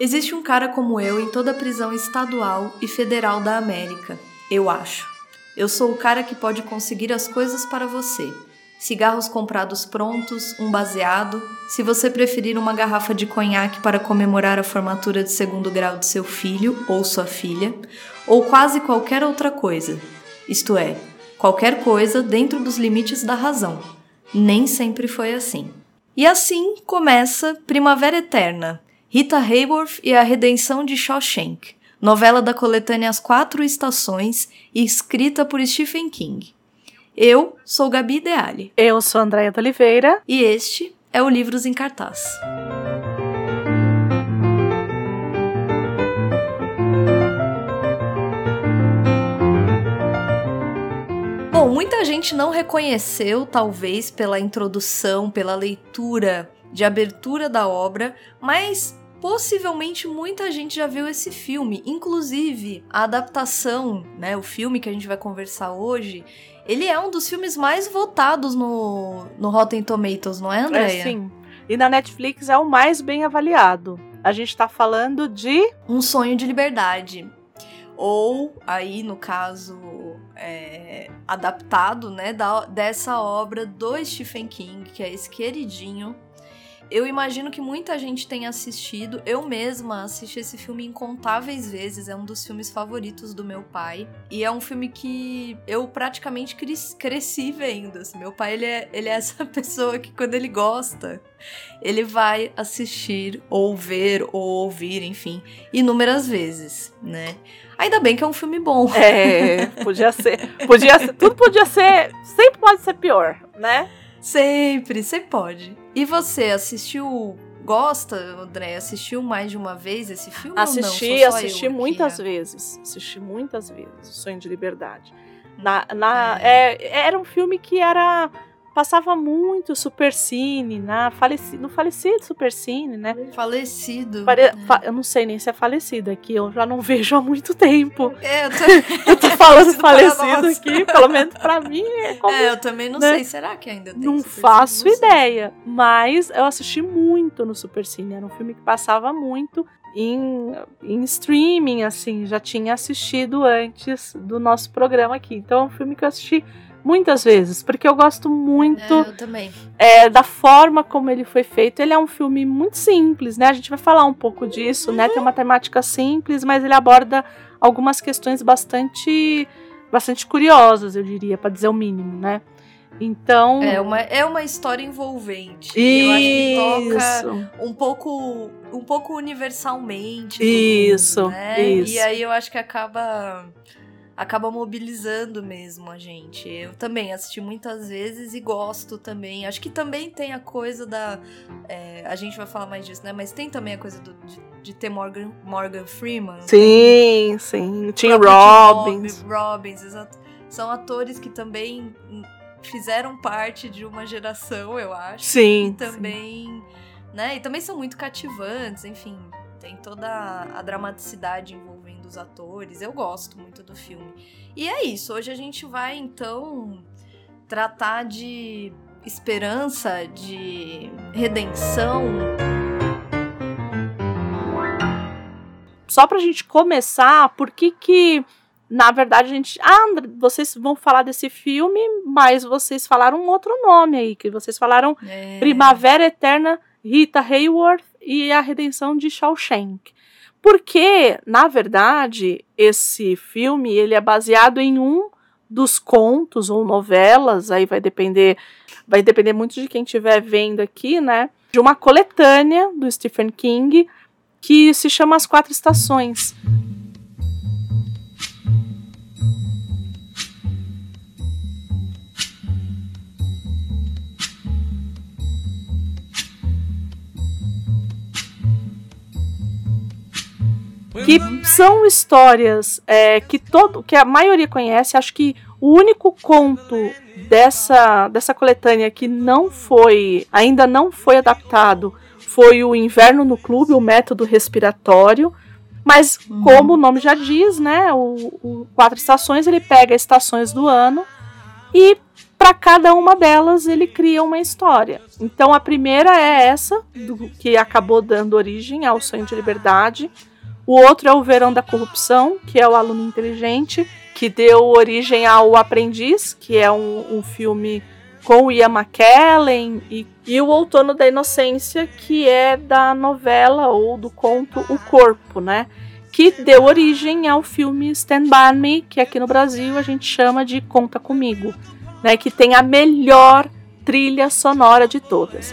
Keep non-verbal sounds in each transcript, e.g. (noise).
Existe um cara como eu em toda prisão estadual e federal da América, eu acho. Eu sou o cara que pode conseguir as coisas para você. Cigarros comprados prontos, um baseado, se você preferir uma garrafa de conhaque para comemorar a formatura de segundo grau de seu filho ou sua filha, ou quase qualquer outra coisa. Isto é, qualquer coisa dentro dos limites da razão. Nem sempre foi assim. E assim começa Primavera Eterna, Rita Hayworth e a Redenção de Shawshank, novela da coletânea As Quatro Estações e escrita por Stephen King. Eu sou Gabi Ideale. Eu sou Andréia de Oliveira. E este é o Livros em Cartaz. Bom, muita gente não reconheceu, talvez pela introdução, pela leitura de abertura da obra, mas possivelmente muita gente já viu esse filme. Inclusive, a adaptação, né, o filme que a gente vai conversar hoje, ele é um dos filmes mais votados no, no Rotten Tomatoes, não é, Andréia? É, sim. E na Netflix é o mais bem avaliado. A gente tá falando de Um Sonho de Liberdade. Ou, aí, no caso, é, adaptado, né, da, dessa obra do Stephen King, que é esse queridinho eu imagino que muita gente tenha assistido. Eu mesma assisti esse filme incontáveis vezes. É um dos filmes favoritos do meu pai. E é um filme que eu praticamente cresci vendo. Assim. Meu pai, ele é, ele é essa (laughs) pessoa que quando ele gosta, ele vai assistir, ou ver, ou ouvir, enfim, inúmeras vezes, né? Ainda bem que é um filme bom. É, podia ser. Podia ser. Tudo podia ser. Sempre pode ser pior, né? Sempre, sempre pode. E você assistiu gosta, André? Assistiu mais de uma vez esse filme? Assisti, assisti muitas vezes. Assisti muitas vezes. O Sonho de Liberdade. Na, na, é. É, era um filme que era passava muito Supercine, na falecido, no falecido Supercine, né? Falecido. Pare, é. fa, eu não sei nem se é falecido aqui, eu já não (laughs) vejo há muito tempo. É, eu, tô, eu tô falando (laughs) falecido aqui, pelo menos pra mim é como, É, eu também não né? sei, será que ainda tem Não faço não ideia, mas eu assisti muito no Supercine, era um filme que passava muito em, em streaming, assim, já tinha assistido antes do nosso programa aqui. Então é um filme que eu assisti muitas vezes, porque eu gosto muito é, é, da forma como ele foi feito. Ele é um filme muito simples, né? A gente vai falar um pouco disso, né? Tem uma temática simples, mas ele aborda algumas questões bastante, bastante curiosas, eu diria, para dizer o mínimo, né? Então. É uma, é uma história envolvente. Isso. Eu acho que toca um pouco, um pouco universalmente. Isso, mundo, né? isso. E aí eu acho que acaba acaba mobilizando mesmo a gente. Eu também assisti muitas vezes e gosto também. Acho que também tem a coisa da. É, a gente vai falar mais disso, né? Mas tem também a coisa do, de, de ter Morgan, Morgan Freeman. Sim, sim. Tinha Robbins. Robbins, exato. São atores que também fizeram parte de uma geração, eu acho. Sim. E também. Sim. Né? E também são muito cativantes, enfim. Tem toda a dramaticidade envolvendo dos atores. Eu gosto muito do filme. E é isso. Hoje a gente vai então tratar de esperança, de redenção. Só pra gente começar, por que que na verdade a gente, ah, vocês vão falar desse filme, mas vocês falaram um outro nome aí, que vocês falaram é. Primavera Eterna, Rita Hayworth e a Redenção de Shawshank. Porque, na verdade, esse filme ele é baseado em um dos contos ou novelas, aí vai depender, vai depender muito de quem estiver vendo aqui, né? De uma coletânea do Stephen King que se chama As Quatro Estações. Que são histórias é, que todo que a maioria conhece. Acho que o único conto dessa dessa coletânea que não foi ainda não foi adaptado foi o Inverno no Clube, o método respiratório. Mas uhum. como o nome já diz, né, o, o Quatro Estações ele pega estações do ano e para cada uma delas ele cria uma história. Então a primeira é essa, do, que acabou dando origem ao Sonho de Liberdade. O outro é o Verão da Corrupção, que é o aluno inteligente, que deu origem ao Aprendiz, que é um, um filme com Ian McKellen, e, e o Outono da Inocência, que é da novela ou do conto O Corpo, né? Que deu origem ao filme Stand By Me, que aqui no Brasil a gente chama de Conta Comigo né, que tem a melhor trilha sonora de todas.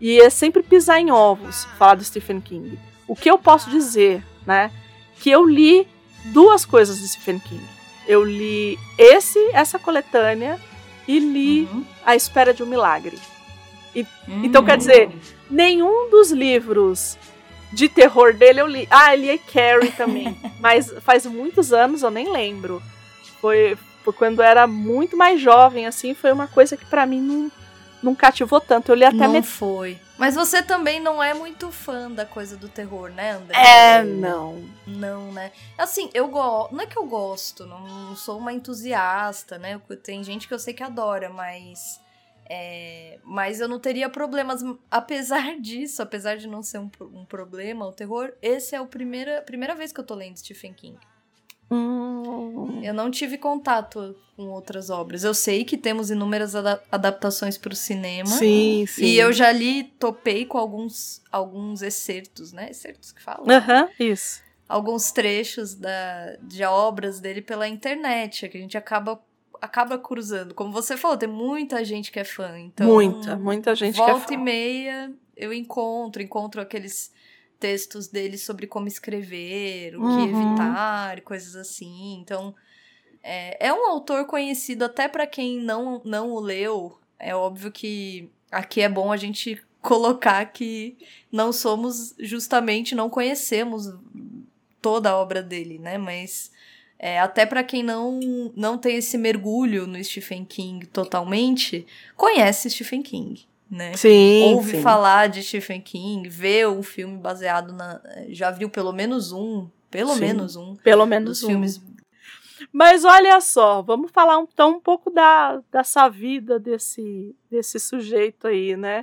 e é sempre pisar em ovos falar do Stephen King. O que eu posso dizer, né? Que eu li duas coisas do Stephen King. Eu li esse, essa coletânea e li uhum. A Espera de um Milagre. E, uhum. Então, quer dizer, nenhum dos livros de terror dele eu li. Ah, eu li Carrie também. (laughs) mas faz muitos anos eu nem lembro. Foi, Tipo, quando eu era muito mais jovem, assim, foi uma coisa que para mim não, não cativou tanto. Eu li até Não met... foi. Mas você também não é muito fã da coisa do terror, né, André? É, não. Não, né? Assim, eu gosto. Não é que eu gosto, não sou uma entusiasta, né? Tem gente que eu sei que adora, mas. É, mas eu não teria problemas. Apesar (laughs) disso, apesar de não ser um, um problema, o terror, esse é a primeira, primeira vez que eu tô lendo Stephen King. Hum. Eu não tive contato com outras obras. Eu sei que temos inúmeras ada adaptações para o cinema. Sim, sim. E eu já li, topei com alguns, alguns excertos, né? Excertos que falam. Aham, isso. Alguns trechos da, de obras dele pela internet, que a gente acaba acaba cruzando. Como você falou, tem muita gente que é fã. Então, muita, muita gente que é fã. Volta e meia eu encontro, encontro aqueles textos dele sobre como escrever, o uhum. que evitar, coisas assim. Então, é, é um autor conhecido até para quem não, não o leu. É óbvio que aqui é bom a gente colocar que não somos justamente, não conhecemos toda a obra dele, né? Mas é, até para quem não, não tem esse mergulho no Stephen King totalmente, conhece Stephen King né? Sim. Ouve sim. falar de Stephen King, vê um filme baseado na. Já viu pelo menos um. Pelo sim, menos um. Pelo menos um. filmes. Mas olha só, vamos falar então um pouco da, dessa vida desse, desse sujeito aí, né?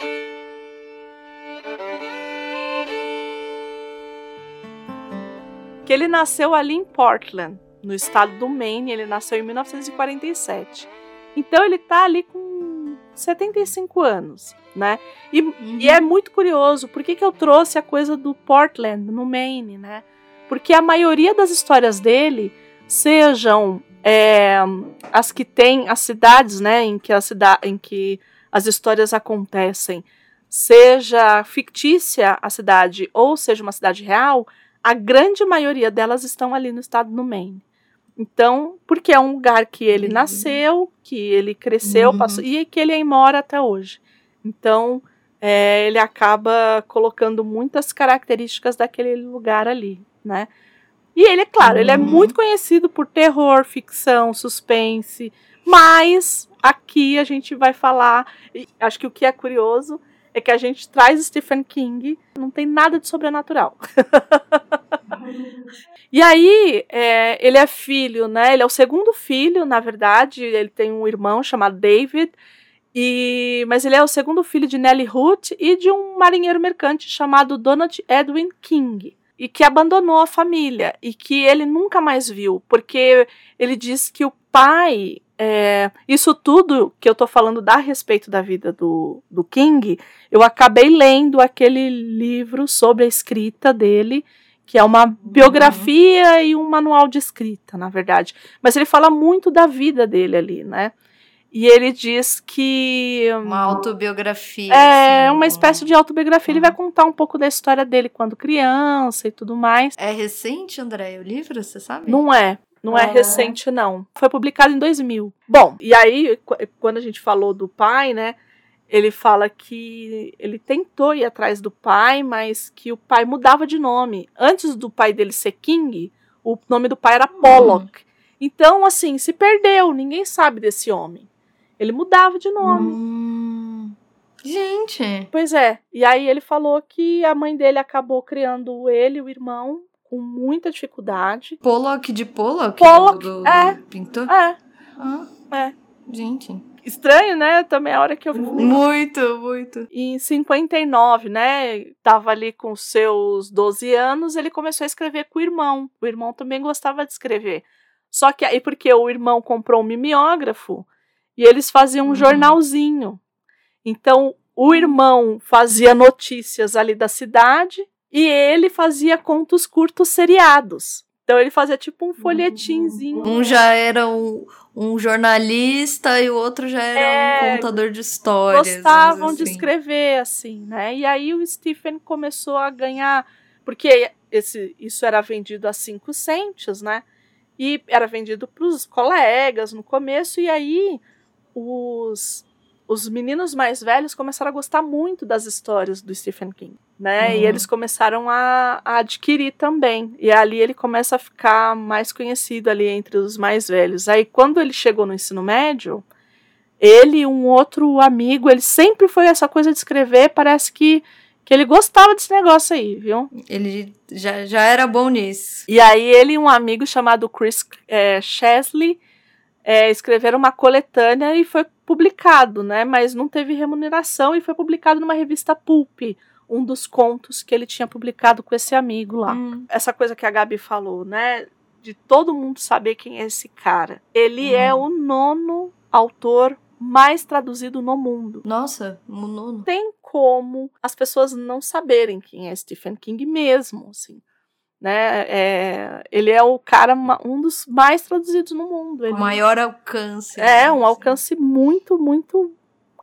Que ele nasceu ali em Portland, no estado do Maine, ele nasceu em 1947. Então ele tá ali com 75 anos, né? E, uhum. e é muito curioso, por que, que eu trouxe a coisa do Portland, no Maine, né? Porque a maioria das histórias dele, sejam é, as que tem as cidades, né, em que, a cida em que as histórias acontecem, seja fictícia a cidade ou seja uma cidade real, a grande maioria delas estão ali no estado do Maine. Então, porque é um lugar que ele uhum. nasceu, que ele cresceu, uhum. passou, e que ele mora até hoje. Então, é, ele acaba colocando muitas características daquele lugar ali, né? E ele, é claro, uhum. ele é uhum. muito conhecido por terror, ficção, suspense, mas aqui a gente vai falar, acho que o que é curioso é que a gente traz Stephen King, não tem nada de sobrenatural. (laughs) e aí, é, ele é filho, né? Ele é o segundo filho, na verdade. Ele tem um irmão chamado David. E, mas ele é o segundo filho de Nellie Root e de um marinheiro mercante chamado Donald Edwin King. E que abandonou a família e que ele nunca mais viu, porque ele diz que o pai é, isso tudo que eu tô falando da respeito da vida do, do King, eu acabei lendo aquele livro sobre a escrita dele, que é uma uhum. biografia uhum. e um manual de escrita, na verdade. Mas ele fala muito da vida dele ali, né? E ele diz que. Uma autobiografia. É, assim, uma espécie de autobiografia. Ele Uhum. vai contar um pouco da história dele quando criança e tudo mais. É recente, André, o livro, você sabe? Não é. Não é Ah. recente, não. Foi publicado em 2000. Bom, e aí, qu- quando a gente falou do pai, né? Ele fala que ele tentou ir atrás do pai, mas que o pai mudava de nome. Antes do pai dele ser King, o nome do pai era Pollock. Então, assim, se perdeu. Ninguém sabe desse homem. Ele mudava de nome. Hum. Gente. Pois é. E aí ele falou que a mãe dele acabou criando ele, e o irmão, com muita dificuldade. Pollock de Pollock? Pollock, do, do, é. do pintor? É, Ah, é. gente. Estranho, né? Também a hora que eu vi. Muito, muito. Em 59, né? Tava ali com seus 12 anos, ele começou a escrever com o irmão. O irmão também gostava de escrever. Só que aí, porque o irmão comprou um mimeógrafo e eles faziam um Uhum. jornalzinho. Então, o irmão fazia notícias ali da cidade e ele fazia contos curtos seriados. Então, ele fazia tipo um folhetinzinho. Um já era um, um jornalista e o outro já era É, um contador de histórias. gostavam vamos de assim. escrever assim, né? E aí o Stephen começou a ganhar, porque esse, isso era vendido a 5 centes, né? E era vendido para os colegas no começo, e aí os, os meninos mais velhos começaram a gostar muito das histórias do Stephen King, né? E Uhum. eles começaram a, a adquirir também. E ali ele começa a ficar mais conhecido ali entre os mais velhos. Aí quando ele chegou no ensino médio, ele e um outro amigo, ele sempre foi essa coisa de escrever, parece que, que ele gostava desse negócio aí, viu? Ele já, já era bom nisso. E aí ele e um amigo chamado Chris é, Chesley é, escreveram uma coletânea e foi publicado, né? Mas não teve remuneração e foi publicado numa revista Pulp, um dos contos que ele tinha publicado com esse amigo lá. Hum. Essa coisa que a Gabi falou, né? De todo mundo saber quem é esse cara. Ele Hum. é o nono autor mais traduzido no mundo Nossa, o nono. tem como as pessoas não saberem quem é Stephen King mesmo, assim. Né? É, ele é o cara, um dos mais traduzidos no mundo. Ele O maior alcance. é né, um assim. alcance muito, muito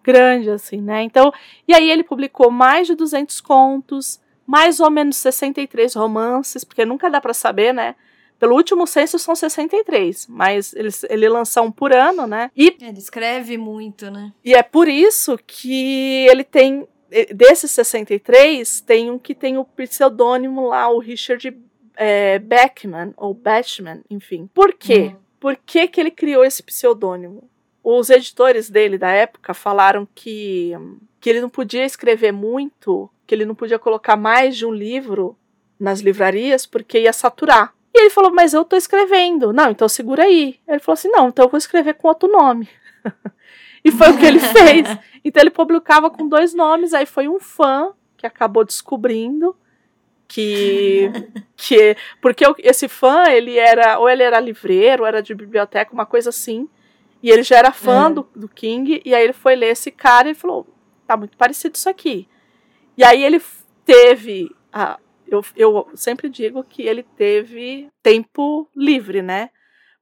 grande, assim, né? Então, e aí ele publicou mais de 200 contos, mais ou menos 63 romances, porque nunca dá pra saber, né? Pelo último censo são 63, mas ele, ele lança um por ano, né? E Ele escreve muito, né? e é por isso que ele tem. Desses 63, tem um que tem o pseudônimo lá, o Richard eh, Beckman, ou Batchman, enfim. Por quê? Hum. Por que, que ele criou esse pseudônimo? Os editores dele da época falaram que, que ele não podia escrever muito, que ele não podia colocar mais de um livro nas livrarias, porque ia saturar. E ele falou, mas eu tô escrevendo. Não, então segura aí. Ele falou assim, não, então eu vou escrever com outro nome. (laughs) e foi o que ele (laughs) fez. Então ele publicava com dois nomes, aí foi um fã que acabou descobrindo que que porque esse fã, ele era ou ele era livreiro, ou era de biblioteca, uma coisa assim. E ele já era fã É. do, do King, e aí ele foi ler esse cara e falou: tá muito parecido isso aqui. E aí ele teve. A, eu, eu sempre digo que ele teve tempo livre, né?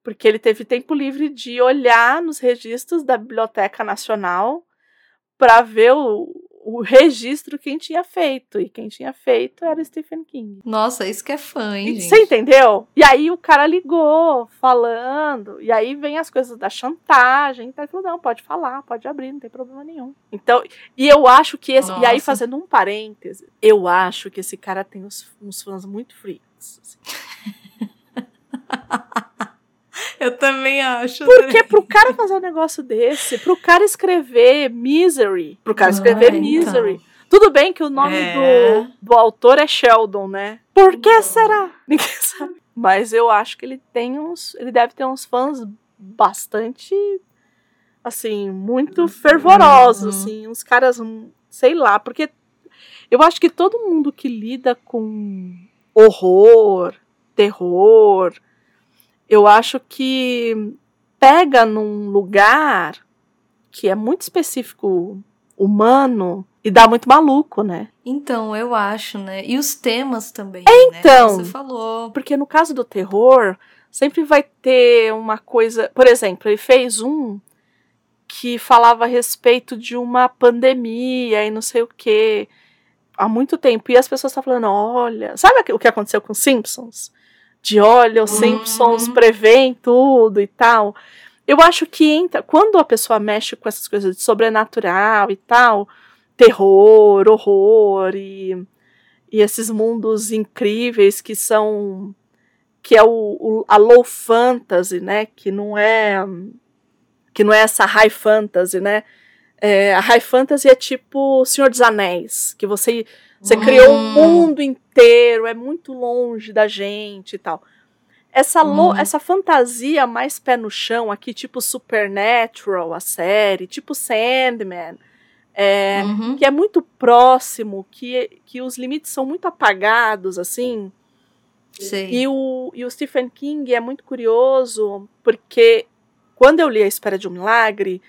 Porque ele teve tempo livre de olhar nos registros da Biblioteca Nacional para ver o, o registro quem tinha feito. E quem tinha feito era Stephen King. Nossa, isso que é fã, hein, gente? Você entendeu? E aí o cara ligou, falando, e aí vem as coisas da chantagem. Então ele falou: não, pode falar, pode abrir, não tem problema nenhum. Então, e eu acho que esse. E aí, Nossa. fazendo um parêntese, eu acho que esse cara tem uns, uns fãs muito freaks. assim. (laughs) (laughs) Eu também acho. Porque pro cara fazer um negócio desse, pro cara escrever Misery, pro cara escrever Ah, então. Misery. Tudo bem que o nome É. do, do autor é Sheldon, né? Por que será? (laughs) Ninguém sabe. Mas eu acho que ele tem uns. Ele deve ter uns fãs bastante. Assim, muito fervorosos, Uhum. assim. Uns caras, hum, sei lá, porque eu acho que todo mundo que lida com horror, terror, eu acho que pega num lugar que é muito específico humano e dá muito maluco, né? Então, eu acho, né? E os temas também. então. Né? Você falou. Porque no caso do terror, sempre vai ter uma coisa. Por exemplo, ele fez um que falava a respeito de uma pandemia e não sei o que há muito tempo. E as pessoas estão falando: olha, sabe o que aconteceu com os Simpsons? De olha, os Simpsons uhum. prevêem tudo e tal. Eu acho que entra, quando a pessoa mexe com essas coisas de sobrenatural e tal, terror, horror e, e esses mundos incríveis que são que é o, o, a low fantasy, né, que não é que não é essa high fantasy, né? É, a high fantasy é tipo Senhor dos Anéis, que você você uhum. criou um mundo inteiro, é muito longe da gente e tal. Essa, uhum. essa fantasia mais pé no chão aqui, tipo Supernatural, a série, tipo Sandman, é, uhum. que é muito próximo, que, que os limites são muito apagados, assim. Sim. E o, e o Stephen King é muito curioso, porque quando eu li A Espera de um Milagre,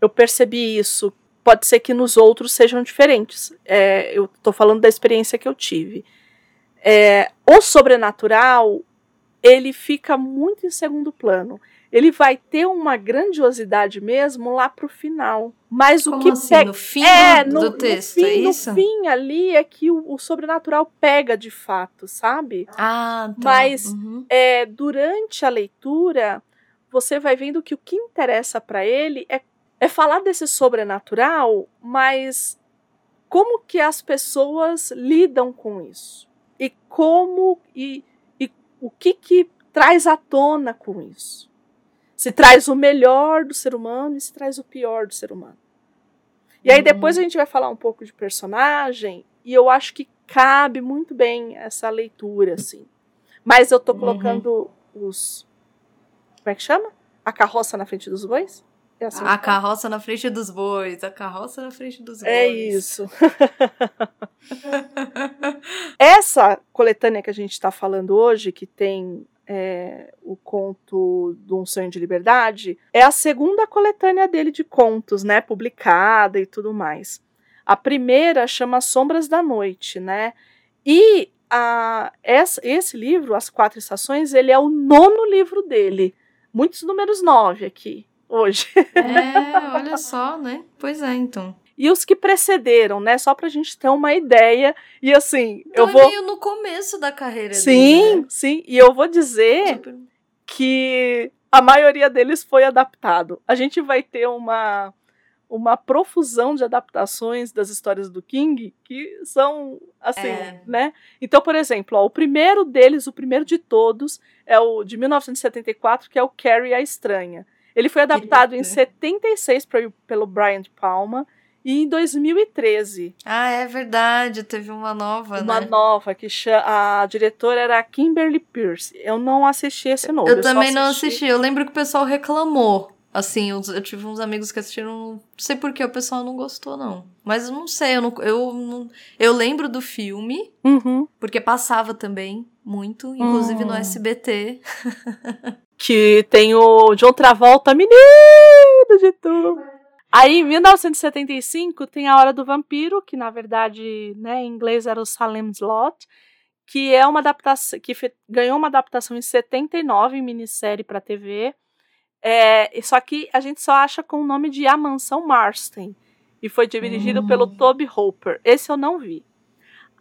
eu percebi isso. Pode ser que nos outros sejam diferentes. É, eu estou falando da experiência que eu tive. É, o sobrenatural ele fica muito em segundo plano. Ele vai ter uma grandiosidade mesmo lá pro final. Mas Como o que assim? pega. No fim é, do, no, texto, no fim, é isso? No fim ali é que o, o sobrenatural pega de fato, sabe? Ah, tá. Mas uhum. é, durante a leitura, você vai vendo que o que interessa para ele é, é falar desse sobrenatural, mas como que as pessoas lidam com isso? E como. E, o que que traz à tona com isso? Se traz o melhor do ser humano e se traz o pior do ser humano. E aí depois a gente vai falar um pouco de personagem e eu acho que cabe muito bem essa leitura, assim. Mas eu tô uhum. colocando uhum. os. Como é que chama? A carroça na frente dos bois? É assim a carroça na frente dos bois, a carroça na frente dos é bois. É isso. (laughs) Essa coletânea que a gente está falando hoje, que tem é, o conto de um sonho de liberdade, é a segunda coletânea dele de contos, né, publicada e tudo mais. A primeira chama Sombras da Noite, né? E a, essa, esse livro, As Quatro Estações, ele é o nono livro dele. Muitos números nove aqui hoje. É, (laughs) olha só, né? Pois é, então. E os que precederam, né? Só pra gente ter uma ideia. E assim, então eu é vou. meio no começo da carreira sim, dele. Né? Sim, E eu vou dizer Super. que a maioria deles foi adaptado. A gente vai ter uma uma profusão de adaptações das histórias do King que são assim, é. né? Então, por exemplo, ó, o primeiro deles, o primeiro de todos, é o de 1974, que é o Carrie a Estranha. Ele foi adaptado em 76 pro, pelo Brian de Palma e em 2013. Ah, é verdade, teve uma nova, uma né? Uma nova, que a diretora era a Kimberly Pierce. Eu não assisti esse novo. Eu, eu também assisti... não assisti. Eu lembro que o pessoal reclamou. Assim, eu, eu tive uns amigos que assistiram. Não sei por que o pessoal não gostou, não. Mas eu não sei, eu, não, eu, não, eu lembro do filme, uhum. porque passava também muito, inclusive no SBT. (laughs) que tem o John Travolta, menino de tudo. Aí, em 1975, tem A Hora do Vampiro, que na verdade, né, em inglês era o Salem's Lot, que é uma adaptação, que ganhou uma adaptação em 79 em minissérie para TV. É, só que a gente só acha com o nome de A Mansão Marston. E foi dirigido hum. pelo Toby Hooper. Esse eu não vi.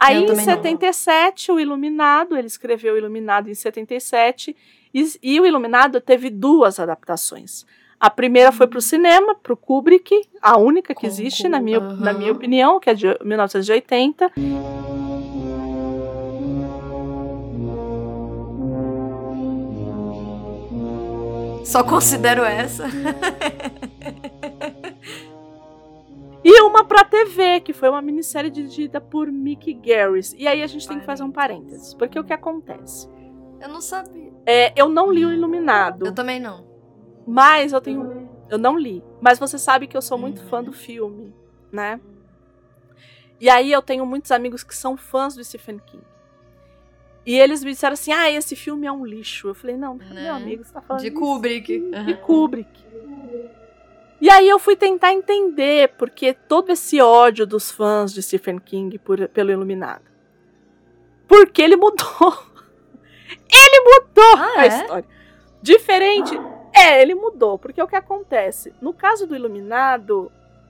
Aí, em 77, não. o Iluminado, ele escreveu o Iluminado em 77, e, e o Iluminado teve duas adaptações. A primeira foi para o cinema, para o Kubrick, a única que existe, na minha, uhum. na minha opinião, que é de 1980. Só considero essa. (laughs) e uma para TV, que foi uma minissérie dirigida por Mickey Garris. E aí a gente tem que fazer um parênteses, porque o que acontece? Eu não sabia. É, eu não li o Iluminado. Eu também não. Mas eu tenho. Eu não li. Mas você sabe que eu sou muito fã do filme, né? E aí eu tenho muitos amigos que são fãs do Stephen King. E eles me disseram assim: ah, esse filme é um lixo. Eu falei: não, né? meu amigo, você tá falando. De Kubrick. Uhum. De Kubrick. E aí eu fui tentar entender porque todo esse ódio dos fãs de Stephen King por, pelo Iluminado. Porque ele mudou. (laughs) Ele mudou ah, a é? história. Diferente. É, ele mudou, porque o que acontece? No caso do Iluminado,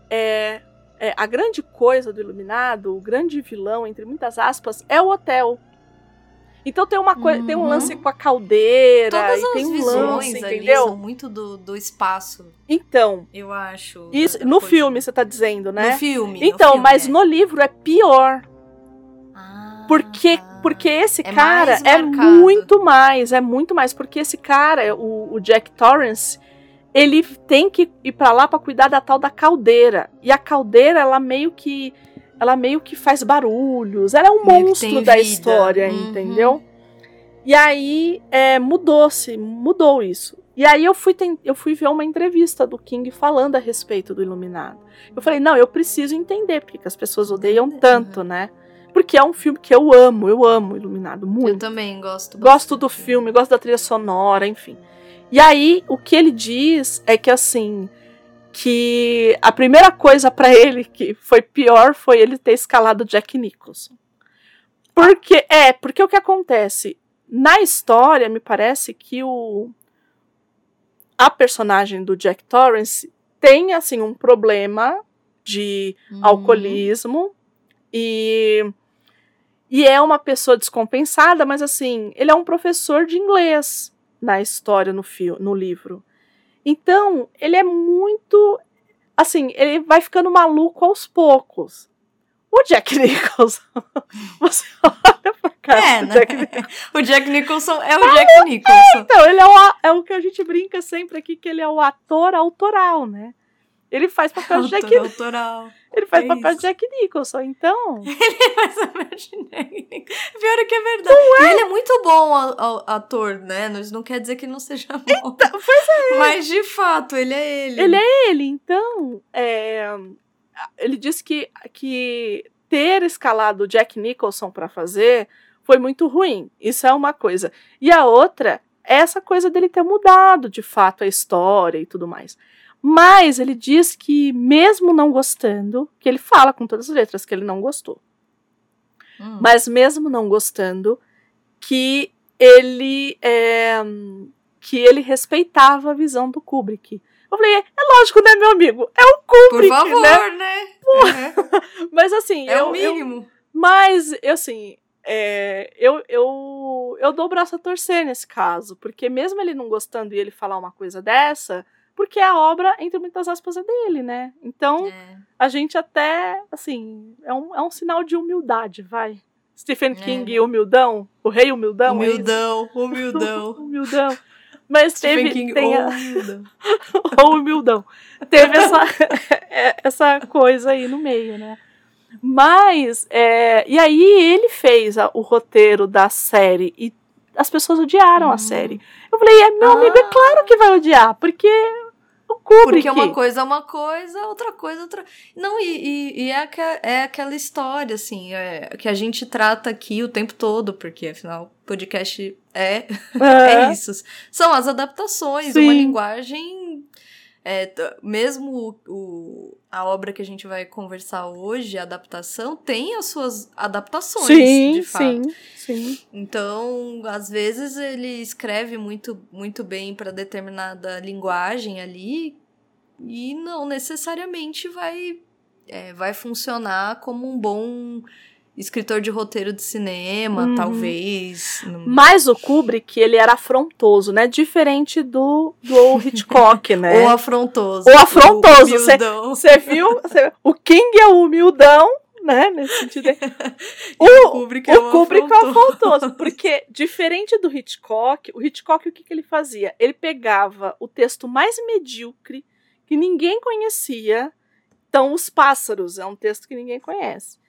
é, é, a grande coisa do Iluminado, o grande vilão, entre muitas aspas, é o hotel. Então tem uma coisa, uhum. tem um lance com a caldeira, Todas e tem um lance, ali entendeu? são muito do, do espaço. Então, eu acho. Isso, no coisa. filme você tá dizendo, né? No filme. Então, no filme, mas é. no livro é pior. Ah, porque porque esse É cara é muito mais, é muito mais porque esse cara, o, o Jack Torrance, ele tem que ir pra lá pra cuidar da tal da caldeira. E a caldeira, ela meio que ela meio que faz barulhos. Ela é um Meio monstro da vida. história, Uhum. entendeu? E aí é, mudou-se, mudou isso. E aí eu fui, eu fui ver uma entrevista do King falando a respeito do Iluminado. Eu falei, não, eu preciso entender porque que as pessoas odeiam tanto, né? Porque é um filme que eu amo, eu amo Iluminado, Eu muito. também gosto. Gosto do bastante. filme, gosto da trilha sonora, enfim. E aí, o que ele diz é que assim, que a primeira coisa pra ele que foi pior foi ele ter escalado Jack Nicholson. Porque é, porque o que acontece na história, me parece que o a personagem do Jack Torrance tem assim um problema de Uhum. alcoolismo e e é uma pessoa descompensada, mas assim, ele é um professor de inglês na história no fio, no livro. Então, ele é muito assim, ele vai ficando maluco aos poucos. O Jack (laughs) Nicholson, você olha pra cara É, do né? Jack Nicholson. (laughs) O Jack Nicholson é o Jack Nicholson. Então, ele é o, é o que a gente brinca sempre aqui, que ele é o ator autoral, né? Ele faz papel de Jack, Autor autoral. ele faz é papel de isso. Jack Nicholson, então. Mas eu imaginei. Pior é que é verdade. E ele é muito bom ator, né? Não quer dizer que ele não seja bom. pois é. Mas de fato, ele é ele. Ele é ele, então. é, ele disse que, que ter escalado Jack Nicholson pra fazer foi muito ruim. Isso é uma coisa. E a outra é essa coisa dele ter mudado de fato a história e tudo mais. Mas ele diz que, mesmo não gostando, que ele fala com todas as letras que ele não gostou. Hum. Mas mesmo não gostando, que ele é, que ele respeitava a visão do Kubrick. Eu falei, é, lógico, né, meu amigo? É o Por Kubrick, favor, né? né? (laughs) Mas assim, É, eu, o eu- mínimo. mas eu assim, é, eu, eu eu dou o braço a torcer nesse caso, porque mesmo ele não gostando e ele falar uma coisa dessa, porque a obra, entre muitas aspas, é dele, né? Então, É. a gente até, assim, é um, é um sinal de humildade, vai. Stephen É. King, humildão, o rei humildão. é? Humildão, humildão. (laughs) humildão. Mas Stephen teve, King, tem a- humildão. (laughs) ou humildão. Teve essa, (laughs) é, essa coisa aí no meio, né? Mas, é, e aí ele fez a- o roteiro da série e as pessoas odiaram Hum. a série. Eu falei, é, meu amigo, é Ah. claro que vai odiar, porque Kubrick... Porque uma coisa é uma coisa, outra coisa é outra. Não, e, e, e é, é aquela história, assim, é, que a gente trata aqui o tempo todo, porque afinal, podcast é, (laughs) é É, isso. São as adaptações, Sim. uma linguagem. é, mesmo o, o- a obra que a gente vai conversar hoje, a adaptação, tem as suas adaptações, sim, de fato. sim, sim. Então, às vezes ele escreve muito, muito bem para determinada linguagem ali e não necessariamente vai, é, vai funcionar como um bom escritor de roteiro de cinema, Uhum. talvez. Mas o Kubrick, ele era afrontoso, né? Diferente do, do Hitchcock, (laughs) né? Ou afrontoso. Ou afrontoso, o. Você viu? Você- O King é o humildão, né? Nesse sentido. (laughs) O O, Kubrick é o um Kubrick é afrontoso. afrontoso. (laughs) Porque, diferente do Hitchcock, o Hitchcock, o que, que ele fazia? Ele pegava o texto mais medíocre, que ninguém conhecia. Então, Os Pássaros é um texto que ninguém conhece.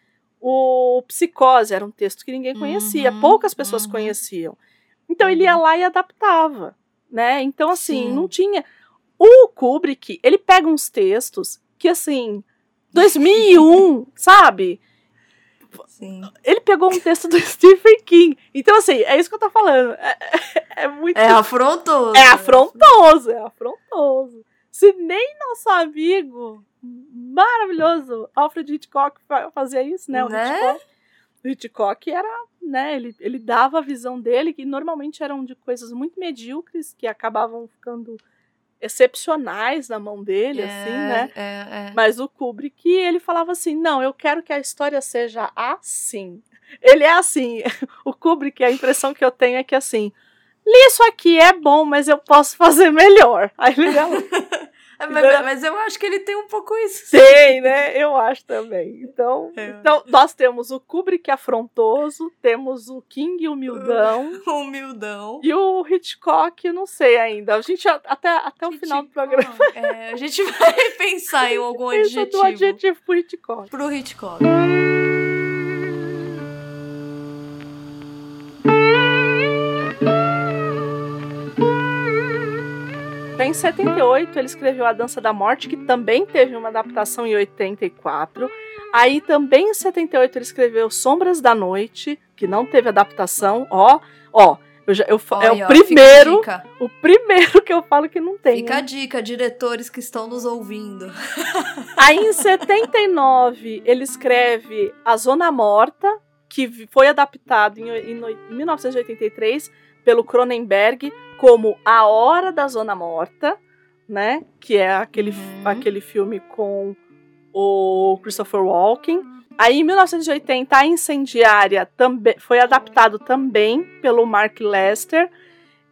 O Psicose era um texto que ninguém conhecia, Uhum, poucas pessoas uhum. conheciam. Então, ele ia lá e adaptava, né? Então, assim, Sim. não tinha... O Kubrick, ele pega uns textos que, assim, (laughs) 2001, sabe? Sim. Ele pegou um texto do (laughs) Stephen King. Então, assim, é isso que eu tô falando. É, é- é muito. É afrontoso. É afrontoso, é afrontoso. Se nem nosso amigo maravilhoso Alfred Hitchcock fa- fazia isso, né? O Né? Hitchcock. O Hitchcock era, né? Ele, ele dava a visão dele, que normalmente eram de coisas muito medíocres, que acabavam ficando excepcionais na mão dele, é, assim, né? É, é. Mas o Kubrick, ele falava assim: não, eu quero que a história seja assim. Ele é assim. (laughs) O Kubrick, a impressão que eu tenho é que assim. Li isso aqui é bom, mas eu posso fazer melhor. Aí ele (laughs) É, mas, mas eu acho que ele tem um pouco isso. Tem, né? Eu acho também. Então, (laughs) É. então nós temos o Kubrick afrontoso, temos o King humildão (laughs) Humildão. e o Hitchcock, não sei ainda. A gente até, até o final do programa É, a gente vai pensar em algum adjetivo. do adjetivo pro Hitchcock. Pro Hitchcock. Em 78, ele escreveu A Dança da Morte, que também teve uma adaptação em 84. Aí também em 78 ele escreveu Sombras da Noite, que não teve adaptação. Ó, ó, eu já, eu, é Olha, o fica a primeiro, o primeiro que eu falo que não tem. Fica a né? dica, diretores que estão nos ouvindo. Aí em 79 ele escreve A Zona Morta, que foi adaptado em, em 1983 pelo Cronenberg como A Hora da Zona Morta, né? Que é aquele, Uhum. aquele filme com o Christopher Walken. Aí em 1980 A Incendiária também foi adaptado também pelo Mark Lester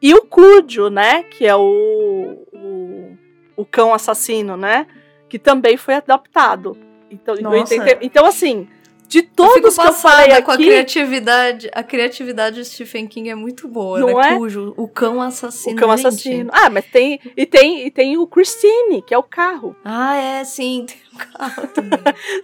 e o Cúdio, né? Que é o, o, o cão assassino, né? Que também foi adaptado. Então, em Nossa. 80 então assim, de Eu todos que eu falei passada com a aqui, criatividade. A criatividade de Stephen King é muito boa, Não né? é? Cujo, o cão assassino. o cão gente. assassino. Ah, mas tem e tem e tem o Christine, que é o carro. Ah, é, sim. Tem um carro também.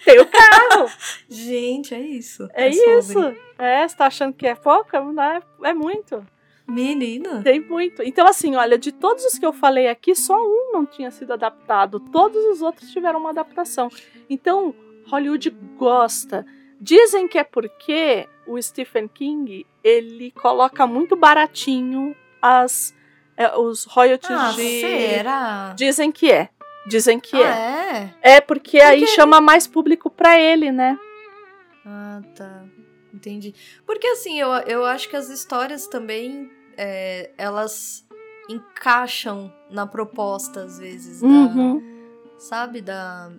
Tem o carro. (laughs) (laughs) gente, é isso. é sobre. isso. É, você tá achando que é pouco? Não é, é muito. Menina. Tem muito. Então, assim, olha, de todos os que eu falei aqui, só um não tinha sido adaptado. Todos os outros tiveram uma adaptação. Então, Hollywood gosta. Dizem que é porque o Stephen King ele coloca muito baratinho as é, os royalties Ah, de. será? Dizem que é. Dizem que ah, é. é? É porque aí chama mais público pra ele, né? Ah, tá. Entendi. Porque assim, eu, eu acho que as histórias também, é, elas encaixam na proposta, às vezes, da- Uhum. sabe? Da.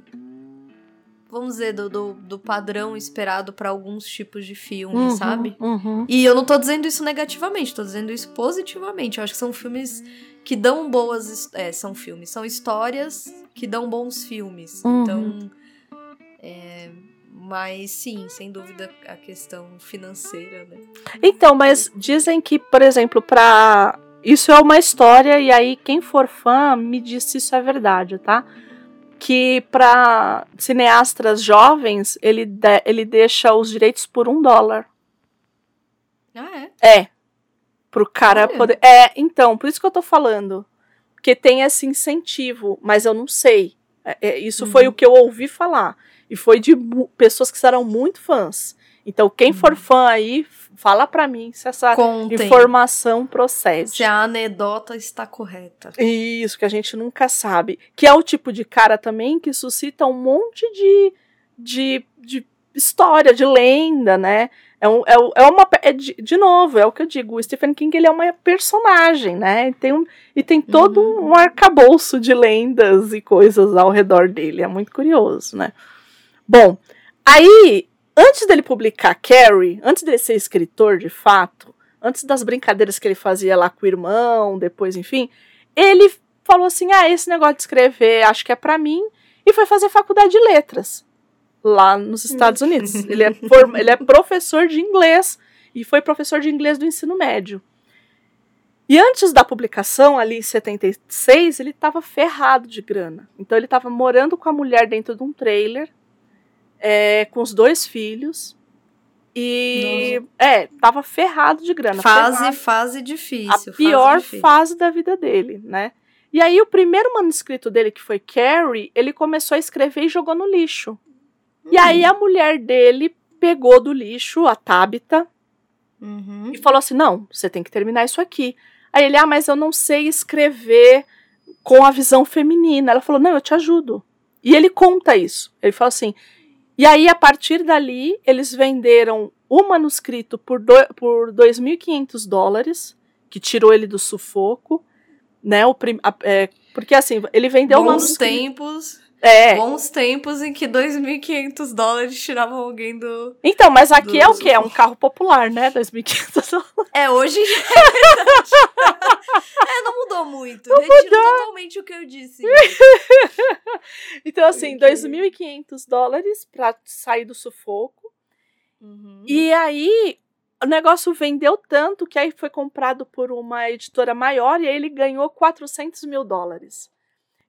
Vamos dizer, do, do, do padrão esperado pra alguns tipos de filme, Uhum, sabe? uhum. E eu não tô dizendo isso negativamente, tô dizendo isso positivamente. Eu acho que são filmes que dão boas. É, são filmes, são histórias que dão bons filmes. Uhum. Então. é, mas sim, sem dúvida, a questão financeira, né? Então, mas dizem que, por exemplo, pra. Isso é uma história, e aí quem for fã me diz se isso é verdade, tá? Que pra cineastas jovens, ele, de- ele deixa os direitos por um dólar. Ah, é? É. Pro cara Olha. poder. É, então, por isso que eu tô falando. Porque tem esse incentivo, mas eu não sei. É, é, isso Uhum. foi o que eu ouvi falar. E foi de pessoas que serão muito fãs. Então, quem for fã aí, fala pra mim se essa Contem informação procede. se a anedota está correta. Isso, que a gente nunca sabe. Que é o tipo de cara também que suscita um monte de, de, de história, de lenda, né? É, um, é, é uma. É de, de novo, é o que eu digo. O Stephen King ele é uma personagem, né? E tem, um, e tem todo Uhum. um arcabouço de lendas e coisas ao redor dele. É muito curioso, né? Bom, aí, antes dele publicar Carrie, antes dele ser escritor de fato, antes das brincadeiras que ele fazia lá com o irmão, depois, enfim, ele falou assim: ah, esse negócio de escrever acho que é pra mim, e foi fazer faculdade de letras lá nos Estados Unidos. (laughs) Ele é, form- ele é professor de inglês e foi professor de inglês do ensino médio. E antes da publicação, ali em 76, ele estava ferrado de grana. Então ele estava morando com a mulher dentro de um trailer, é, com os dois filhos. E é, tava ferrado de grana. Fase, ferrado fase difícil. a fase pior difícil. fase da vida dele, né? E aí o primeiro manuscrito dele, que foi Carrie, ele começou a escrever e jogou no lixo. E aí a mulher dele pegou do lixo a Tabita Uhum. e falou assim: "Não, você tem que terminar isso aqui". Aí ele: "Ah, mas eu não sei escrever com a visão feminina". Ela falou: "Não, eu te ajudo". E ele conta isso. Ele fala assim: "E aí a partir dali eles venderam o manuscrito por do, por 2.500 dólares, que tirou ele do sufoco. né? O prim, a, é, porque assim, ele vendeu Bons uma tempos. É. Bons tempos em que 2.500 dólares tiravam alguém do. Então, mas aqui do... é o quê? É um carro popular, né? 2.500 dólares. É, hoje (laughs) (laughs) é não mudou muito. Não Retiro mudou. totalmente o que eu disse. (laughs) então, assim, 2.500 dólares pra sair do sufoco. Uhum. E aí, o negócio vendeu tanto que aí foi comprado por uma editora maior e aí ele ganhou 400 mil dólares.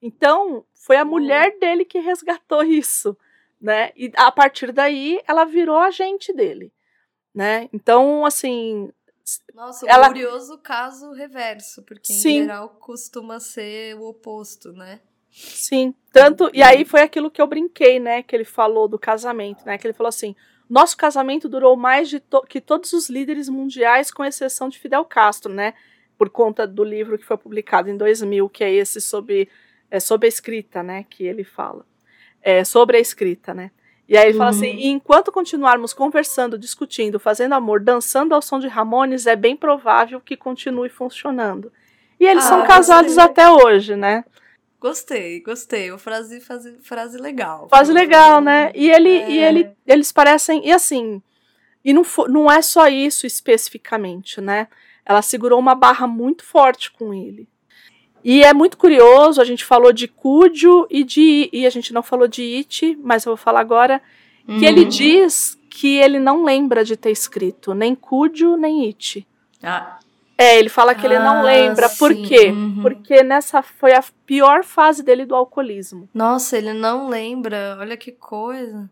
Então, foi a mulher dele que resgatou (laughs) isso, né? E a partir daí, ela virou agente dele, né? Então, assim... Nossa, ela... um curioso caso reverso, porque Sim. em geral costuma ser o oposto, né? Sim, tanto... E aí foi aquilo que eu brinquei, né? Que ele falou do casamento, né? Que ele falou assim... Nosso casamento durou mais de to que todos os líderes mundiais, com exceção de Fidel Castro, né? Por conta do livro que foi publicado em 2000, que é esse sobre é sobre a escrita, né, que ele fala. É sobre a escrita, né? E aí ele uhum. fala assim: uhum. enquanto continuarmos conversando, discutindo, fazendo amor, dançando ao som de Ramones, é bem provável que continue funcionando. E eles ah, são casados gostei. até hoje, né? Gostei, gostei. Uma frase, frase, frase legal. Frase legal, né? E, ele, é. e ele, eles parecem. E assim. E não, não é só isso especificamente, né? Ela segurou uma barra muito forte com ele. E é muito curioso, a gente falou de Cúdio e de e a gente não falou de It, mas eu vou falar agora que ele uhum. diz que ele não lembra de ter escrito nem Cúdio nem It. Ah. É, ele fala que ah, ele não ah, lembra. Sim. Por quê? Uhum. Porque nessa foi a pior fase dele do alcoolismo. Nossa, ele não lembra. Olha que coisa.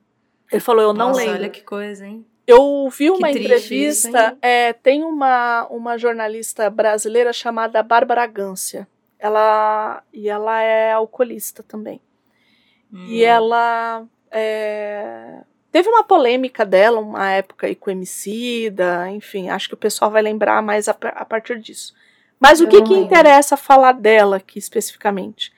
Ele falou, eu não Nossa, lembro. Olha que coisa, hein? Eu vi uma entrevista. Isso, é, tem uma, uma jornalista brasileira chamada Bárbara Gância ela e ela é alcoolista também. Hum. E ela é, teve uma polêmica dela uma época aí com Emicida, enfim, acho que o pessoal vai lembrar mais a, a partir disso. Mas eu o que, que interessa falar dela aqui especificamente?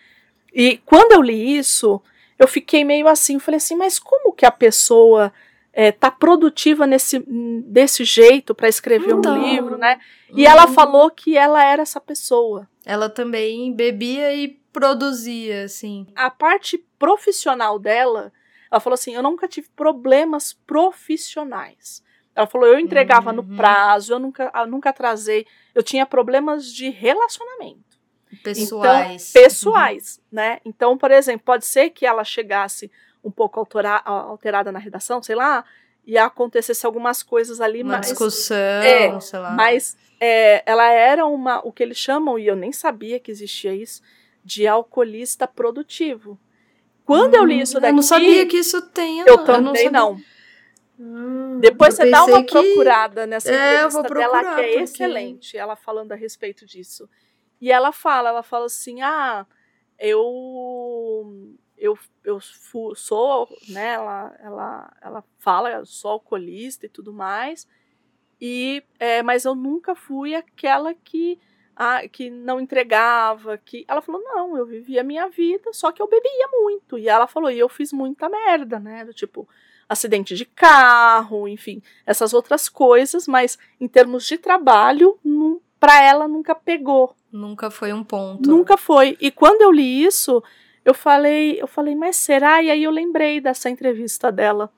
E quando eu li isso, eu fiquei meio assim, falei assim, mas como que a pessoa é, tá produtiva nesse, desse jeito para escrever então, um livro, né? E ela uhum. falou que ela era essa pessoa. Ela também bebia e produzia, assim. A parte profissional dela, ela falou assim: eu nunca tive problemas profissionais. Ela falou: eu entregava uhum. no prazo, eu nunca, eu nunca atrasei. Eu tinha problemas de relacionamento. Pessoais. Então, pessoais, uhum. né? Então, por exemplo, pode ser que ela chegasse um pouco altera, alterada na redação, sei lá, e acontecesse algumas coisas ali, uma mas, discussão, é, sei lá. Mas é, ela era uma, o que eles chamam, e eu nem sabia que existia isso, de alcoolista produtivo. Quando hum, eu li hum, isso daqui. Eu não sabia que isso tem. Eu também eu não. Hum, Depois você dá uma que... procurada nessa é, entrevista dela, que é porque... excelente, ela falando a respeito disso. E ela fala, ela fala assim, ah, eu eu, eu sou, né, ela, ela, ela fala, eu sou alcoolista e tudo mais, e é, mas eu nunca fui aquela que a, que não entregava, que ela falou não, eu vivia a minha vida, só que eu bebia muito. E ela falou e eu fiz muita merda, né, do tipo acidente de carro, enfim, essas outras coisas, mas em termos de trabalho, para ela nunca pegou, nunca foi um ponto, nunca foi. E quando eu li isso, eu falei, eu falei, mas será? E aí eu lembrei dessa entrevista dela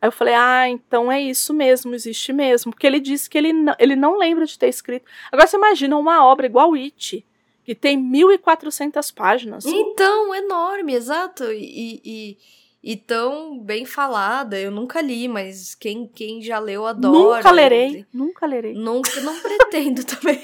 Aí eu falei, ah, então é isso mesmo, existe mesmo. Porque ele disse que ele não, ele não lembra de ter escrito. Agora você imagina uma obra igual It, que tem 1.400 páginas. Então, enorme, exato. E, e, e tão bem falada. Eu nunca li, mas quem, quem já leu adora. Nunca lerei, nunca lerei. Nunca, não pretendo (laughs) também.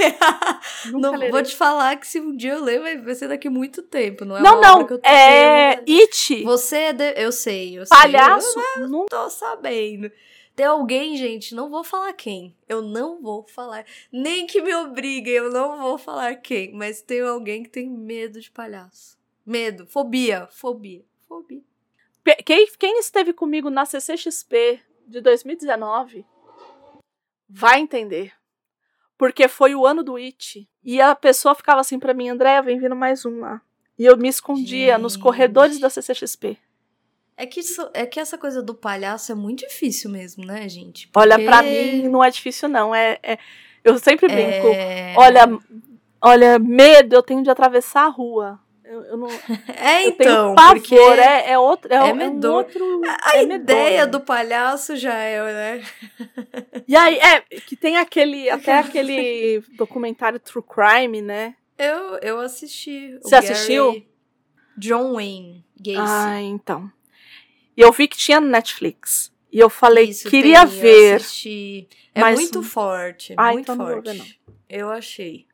não, lerei. Vou te falar que se um dia eu ler, vai, vai ser daqui muito tempo, não é? Não, não, é It. Você é, de... eu sei, eu Palhaço? sei. Eu não tô sabendo. Tem alguém, gente, não vou falar quem. Eu não vou falar. Nem que me obriguem, eu não vou falar quem. Mas tem alguém que tem medo de palhaço. Medo, fobia, fobia, fobia. Quem, quem esteve comigo na CCXP de 2019 vai entender. Porque foi o ano do It. E a pessoa ficava assim para mim, Andréia, vem vindo mais um lá. E eu me escondia Gente. nos corredores da CCXP. É que, isso, é que essa coisa do palhaço é muito difícil mesmo, né, gente? Porque... Olha, para mim não é difícil, não. É, é eu sempre brinco. É... Olha, Olha, medo eu tenho de atravessar a rua. Eu, eu não, (laughs) É, eu então, pavor, porque é, é outro, é, é é um outro. a é ideia do palhaço já é, né? E aí, é, que tem aquele, até (laughs) aquele documentário True Crime, né? Eu, eu assisti. Você assistiu? John Wayne Gacy. Ah, então. E eu vi que tinha no Netflix. E eu falei, Isso, queria tem, eu ver. assisti. É mas- muito forte, Ah, muito então não vou ver, forte. Eu achei.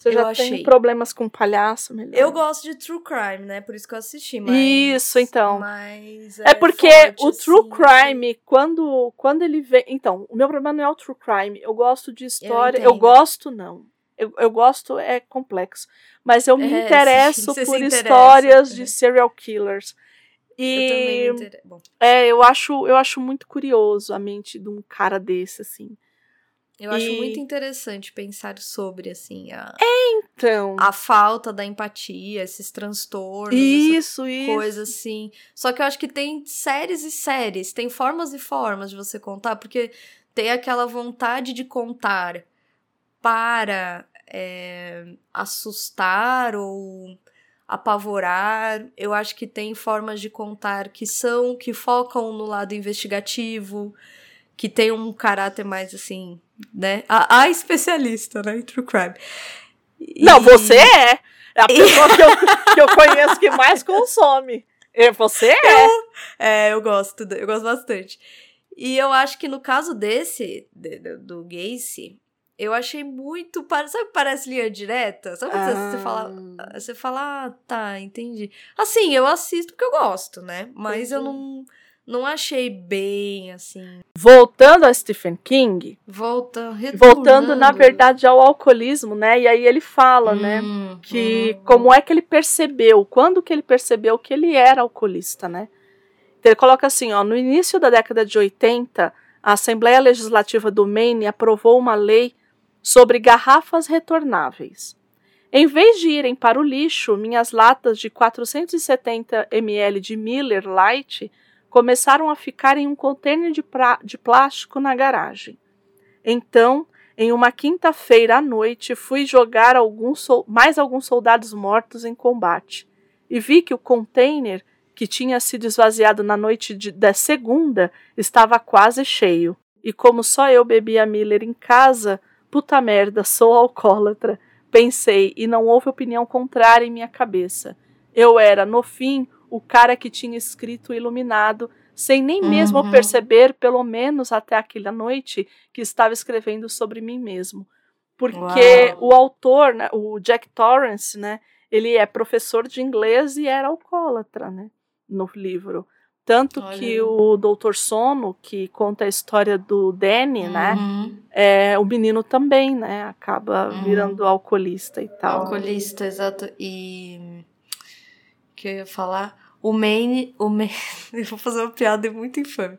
Você eu já achei. tem problemas com palhaço, melhor. Eu gosto de true crime, né? Por isso que eu assisti, mas... Isso, então. Mas É porque forte, o true assim, crime, quando, quando ele vem. Então, o meu problema não é o true crime. Eu gosto de história. Eu, entendo. gosto, não. Eu, eu gosto, é complexo. Mas eu me É, (laughs) interesso por histórias de é. serial killers. Eu também E me inter... Bom, é, eu acho, eu acho muito curioso a mente de um cara desse, assim. Eu acho E- muito interessante pensar sobre, assim, a, Então. a falta da empatia, esses transtornos, isso, isso. coisa assim. Só que eu acho que tem séries e séries, tem formas e formas de você contar, porque tem aquela vontade de contar para é, assustar ou apavorar. Eu acho que tem formas de contar que são, que focam no lado investigativo, que tem um caráter mais assim, né? A, a especialista, né? Em true crime. Não, E- você é. É a pessoa que eu, (laughs) que eu conheço que mais consome. É, você é. É, eu gosto, eu gosto bastante. E eu acho que no caso desse, de- do, Gacy, eu achei muito. Sabe que parece linha direta? Sabe quando você- você fala. Ah. Você fala, ah, tá, entendi. Assim, eu assisto porque eu gosto, né? Mas eu Entendi. não, não achei bem, assim. Voltando a Stephen King, Volta, voltando, na verdade, ao alcoolismo, né? E aí ele fala, né? Hum, Que hum. como é que ele percebeu, quando que ele percebeu que ele era alcoolista, né? Então ele coloca assim, ó, no início da década de 80, a Assembleia Legislativa do Maine aprovou uma lei sobre garrafas retornáveis. Em vez de irem para o lixo, minhas latas de 470 ml de Miller Lite começaram a ficar em um contêiner de, de plástico na garagem. Então, em uma quinta-feira à noite, fui jogar alguns mais alguns soldados mortos em combate e vi que o container que tinha sido esvaziado na noite de- da segunda estava quase cheio. E como só eu bebia Miller em casa, puta merda, sou alcoólatra. Pensei e não houve opinião contrária em minha cabeça. Eu era, no fim, o cara que tinha escrito iluminado, sem nem mesmo Uhum. perceber, pelo menos até aquela noite, que estava escrevendo sobre mim mesmo. Porque Uau. o autor, né, o Jack Torrance, né, ele é professor de inglês e era alcoólatra, né, no livro. Tanto Olha que o Doutor Sono, que conta a história do Danny, né, Uhum. é, o menino também, né, acaba Uhum. virando alcoolista e tal. Alcoolista, exato. E. O que eu ia falar? O Maine. O Maine. (laughs) Eu vou fazer uma piada muito infame.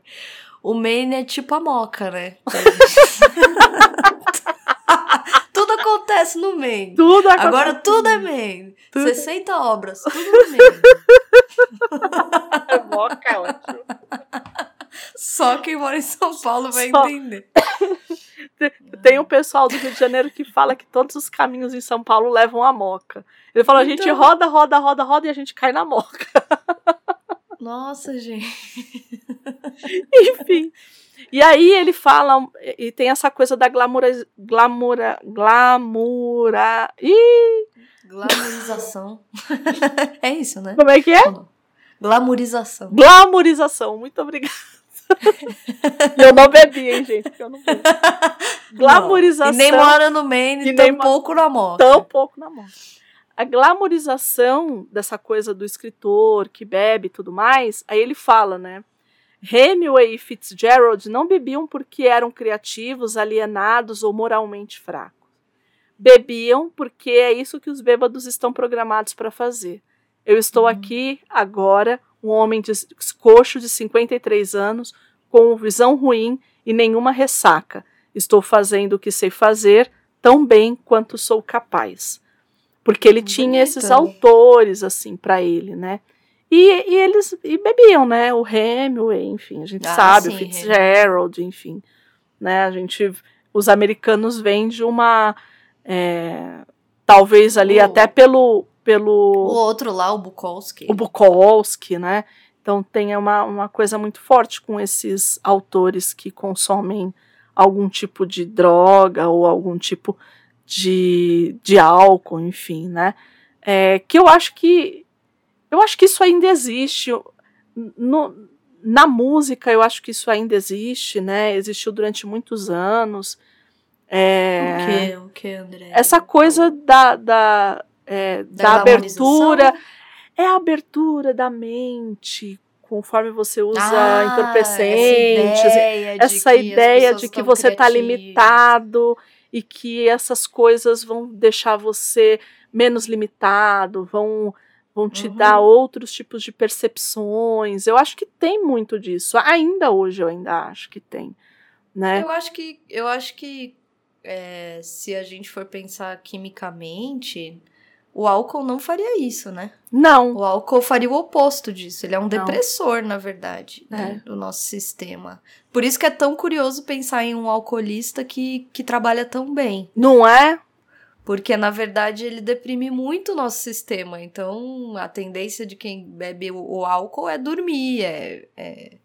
O Maine é tipo a moca, né? (laughs) tudo acontece no Maine. Tudo Agora acontece. tudo é Maine. Tudo. 60 obras, tudo no (laughs) Maine. é moca, é ótimo. Só quem mora em São Paulo vai Só. entender. Tem um pessoal do Rio de Janeiro que fala que todos os caminhos em São Paulo levam a moca. Ele fala, a gente Então. roda, roda, roda, roda e a gente cai na moca. (laughs) Nossa, gente. Enfim. E aí ele fala, e tem essa coisa da glamura, glamura, glamura, ih, Glamorização. (laughs) é isso, né? como é que é? Glamorização. Glamorização, muito obrigada. Eu não bebi, hein, gente, porque eu não bebi. (laughs) Glamorização. Não. E nem mora no Maine, E tampouco na moto. tão pouco na mão. A glamorização dessa coisa do escritor que bebe e tudo mais, aí ele fala, né? Hemingway e Fitzgerald não bebiam porque eram criativos, alienados ou moralmente fracos. Bebiam porque é isso que os bêbados estão programados para fazer. Eu estou Uhum. aqui agora, um homem de, coxo de 53 anos, com visão ruim e nenhuma ressaca. Estou fazendo o que sei fazer tão bem quanto sou capaz. Porque ele tinha esses Bonito. autores, assim, para ele, né? E, e eles e bebiam, né? O Hemingway, enfim, a gente Ah, sabe, o sim, Fitzgerald, enfim. Né? A gente, os americanos vêm de uma. é, talvez ali O- até pelo O pelo outro lá, o Bukowski. o Bukowski, né? Então tem uma, uma coisa muito forte com esses autores que consomem algum tipo de droga ou algum tipo de, de álcool, enfim, né? É, que eu acho que eu acho que isso ainda existe. No- na música, eu acho que isso ainda existe, né? Existiu durante muitos anos. É, O que, o que, André? essa coisa da, da, é, da, Da abertura é a abertura da mente conforme você usa Ah, entorpecentes essa ideia de essa que ideia de que você está limitado e que essas coisas vão deixar você menos limitado, vão vão te Uhum. dar outros tipos de percepções. Eu acho que tem muito disso. Ainda hoje eu ainda acho que tem, né? Eu acho que, eu acho que é, se a gente for pensar quimicamente, o álcool não faria isso, né? Não. O álcool faria o oposto disso. Ele é um Não. depressor, na verdade, né, É. do nosso sistema. Por isso que é tão curioso pensar em um alcoolista que, que trabalha tão bem. Não é? Porque, na verdade, ele deprime muito o nosso sistema. Então, a tendência de quem bebe o, o álcool é dormir. É, é-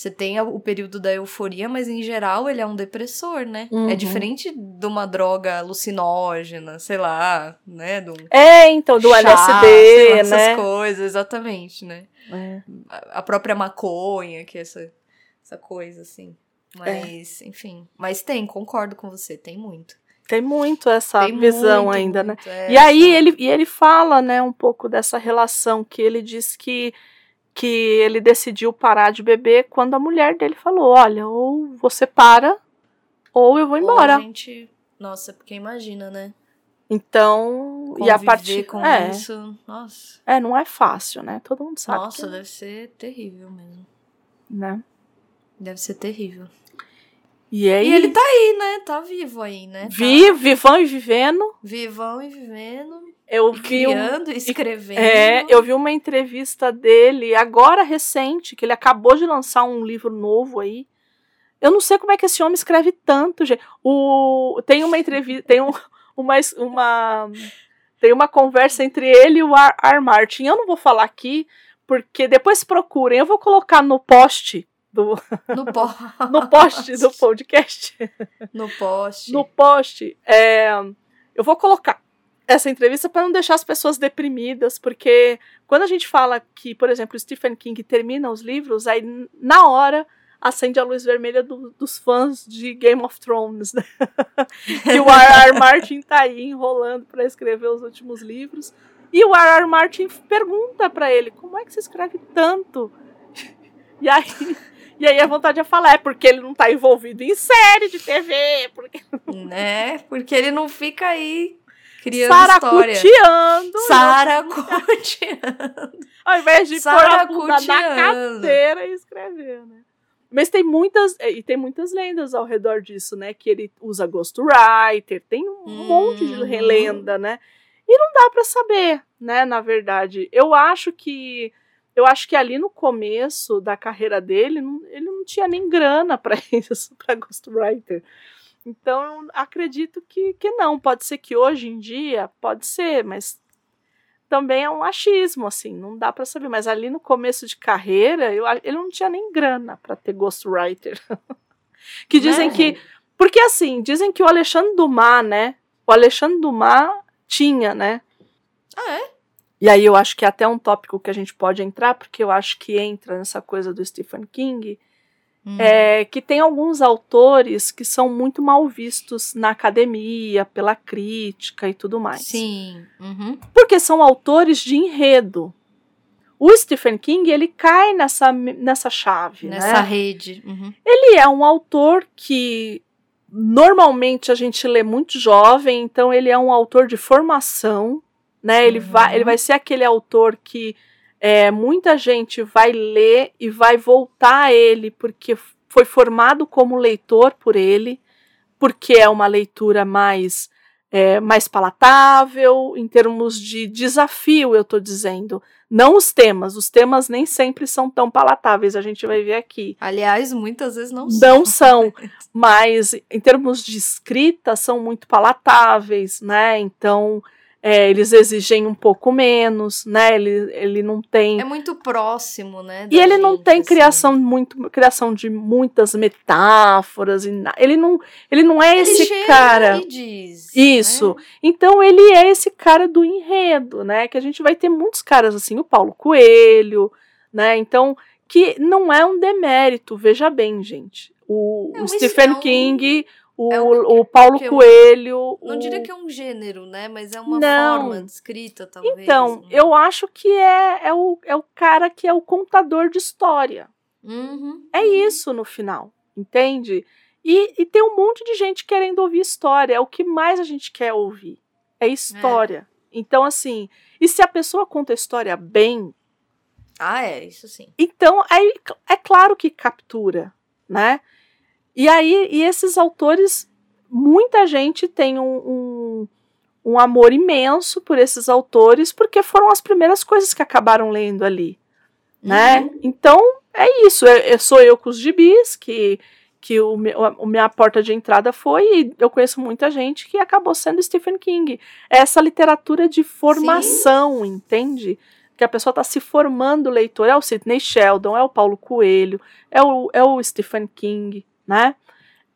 Você tem o período da euforia, mas em geral ele é um depressor, né? Uhum. É diferente de uma droga alucinógena, sei lá, né? Do É, então, do chá, sei lá, LSD, essas né? coisas, exatamente, né? É. A própria maconha, que é essa, essa coisa, assim. É. Mas, enfim. Mas tem, concordo com você, tem muito. Tem muito essa Tem visão muito, ainda, né? muito, é, E aí essa- ele, e ele fala, né, um pouco dessa relação que ele diz que que ele decidiu parar de beber quando a mulher dele falou, olha, ou você para ou eu vou Ou embora. a gente... Nossa, porque imagina, né? Então, e a Conviver partir com é, isso. Nossa, é, não é fácil, né? Todo mundo sabe nossa, que, deve ser terrível mesmo. né? Deve ser terrível. E aí, E ele tá aí, né? Tá vivo aí, né? Tá vi, vivão e vivendo, vivão e vivendo, eu e vi um, escrevendo. É, eu vi uma entrevista dele agora recente, que ele acabou de lançar um livro novo aí. Eu não sei como é que esse homem escreve tanto, gente. O, tem uma entrevista, tem um, (laughs) uma, uma tem uma conversa entre ele e o R. R. Martin. Eu não vou falar aqui, porque depois procurem. Eu vou colocar no post do, No, (laughs) po... no post do podcast. no post. No post, é, eu vou colocar essa entrevista para não deixar as pessoas deprimidas, porque quando a gente fala que, por exemplo, Stephen King termina os livros, aí na hora acende a luz vermelha do- dos fãs de Game of Thrones, né? (laughs) que o R.R. Martin tá aí enrolando para escrever os últimos livros. E o R.R. Martin pergunta para ele: como é que você escreve tanto? (laughs) E aí, e aí a vontade é falar: é porque ele não tá envolvido em série de TV, porque Né? Porque ele não fica aí criando história. saracuteando. Saracuteando. (laughs) Ao invés de pôr a bunda na Saracuteando. cadeira e escrever, né? Mas tem muitas, e tem muitas lendas ao redor disso, né? Que ele usa ghostwriter, tem um Uhum. monte de lenda, né? E não dá pra saber, né? Na verdade, eu acho que eu acho que ali no começo da carreira dele, não- ele não tinha nem grana pra (laughs) isso, pra ghostwriter. Então, eu acredito que, que não. Pode ser que hoje em dia, pode ser, mas também é um achismo, assim, não dá pra saber. Mas ali no começo de carreira, eu, ele não tinha nem grana pra ter ghostwriter. (laughs) que dizem Né? que. Porque assim, dizem que o Alexandre Dumas, né? O Alexandre Dumas tinha, né? Ah, é? E aí eu acho que é até um tópico que a gente pode entrar, porque eu acho que entra nessa coisa do Stephen King, Hum. é que tem alguns autores que são muito mal vistos na academia, pela crítica e tudo mais. Sim. Uhum. Porque são autores de enredo. O Stephen King, ele cai nessa, nessa chave, Nessa né? rede. Uhum. Ele é um autor que normalmente a gente lê muito jovem, então ele é um autor de formação, né? Ele, Uhum. vai, ele vai ser aquele autor que é, muita gente vai ler e vai voltar a ele porque foi formado como leitor por ele, porque é uma leitura mais é, mais palatável, em termos de desafio, eu estou dizendo. Não os temas, os temas nem sempre são tão palatáveis, a gente vai ver aqui. Aliás, muitas vezes não, não são. (laughs) mas em termos de escrita, são muito palatáveis, né? Então, é, eles exigem um pouco menos, né? Ele, ele não tem. É muito próximo, né? E ele gente, não tem assim. criação muito criação de muitas metáforas e ele não ele não é ele esse cara. E diz, Isso. Né? Então ele é esse cara do enredo, né? Que a gente vai ter muitos caras assim, o Paulo Coelho, né? Então que não é um demérito, veja bem, gente. O, é, o Stephen é King o, é o, o Paulo Coelho. Não o... diria que é um gênero, né? Mas é uma não. forma de escrita, talvez. Então, né? eu acho que é, é, o, é o cara que é o contador de história. Uhum. É isso no final, entende? E, e tem um monte de gente querendo ouvir história. É o que mais a gente quer ouvir. É história. É. Então, assim, e se a pessoa conta a história bem. Ah, é, isso sim. Então, aí é claro que captura, né? E aí, e esses autores, muita gente tem um, um, um, amor imenso por esses autores, porque foram as primeiras coisas que acabaram lendo ali, né? Uhum. Então, é isso. Eu, eu, sou eu com os gibis, que, que o, a, a minha porta de entrada foi, e eu conheço muita gente que acabou sendo Stephen King. É essa literatura de formação, Sim. entende? que a pessoa está se formando leitor. É o Sidney Sheldon, é o Paulo Coelho, é o, é o Stephen King, né?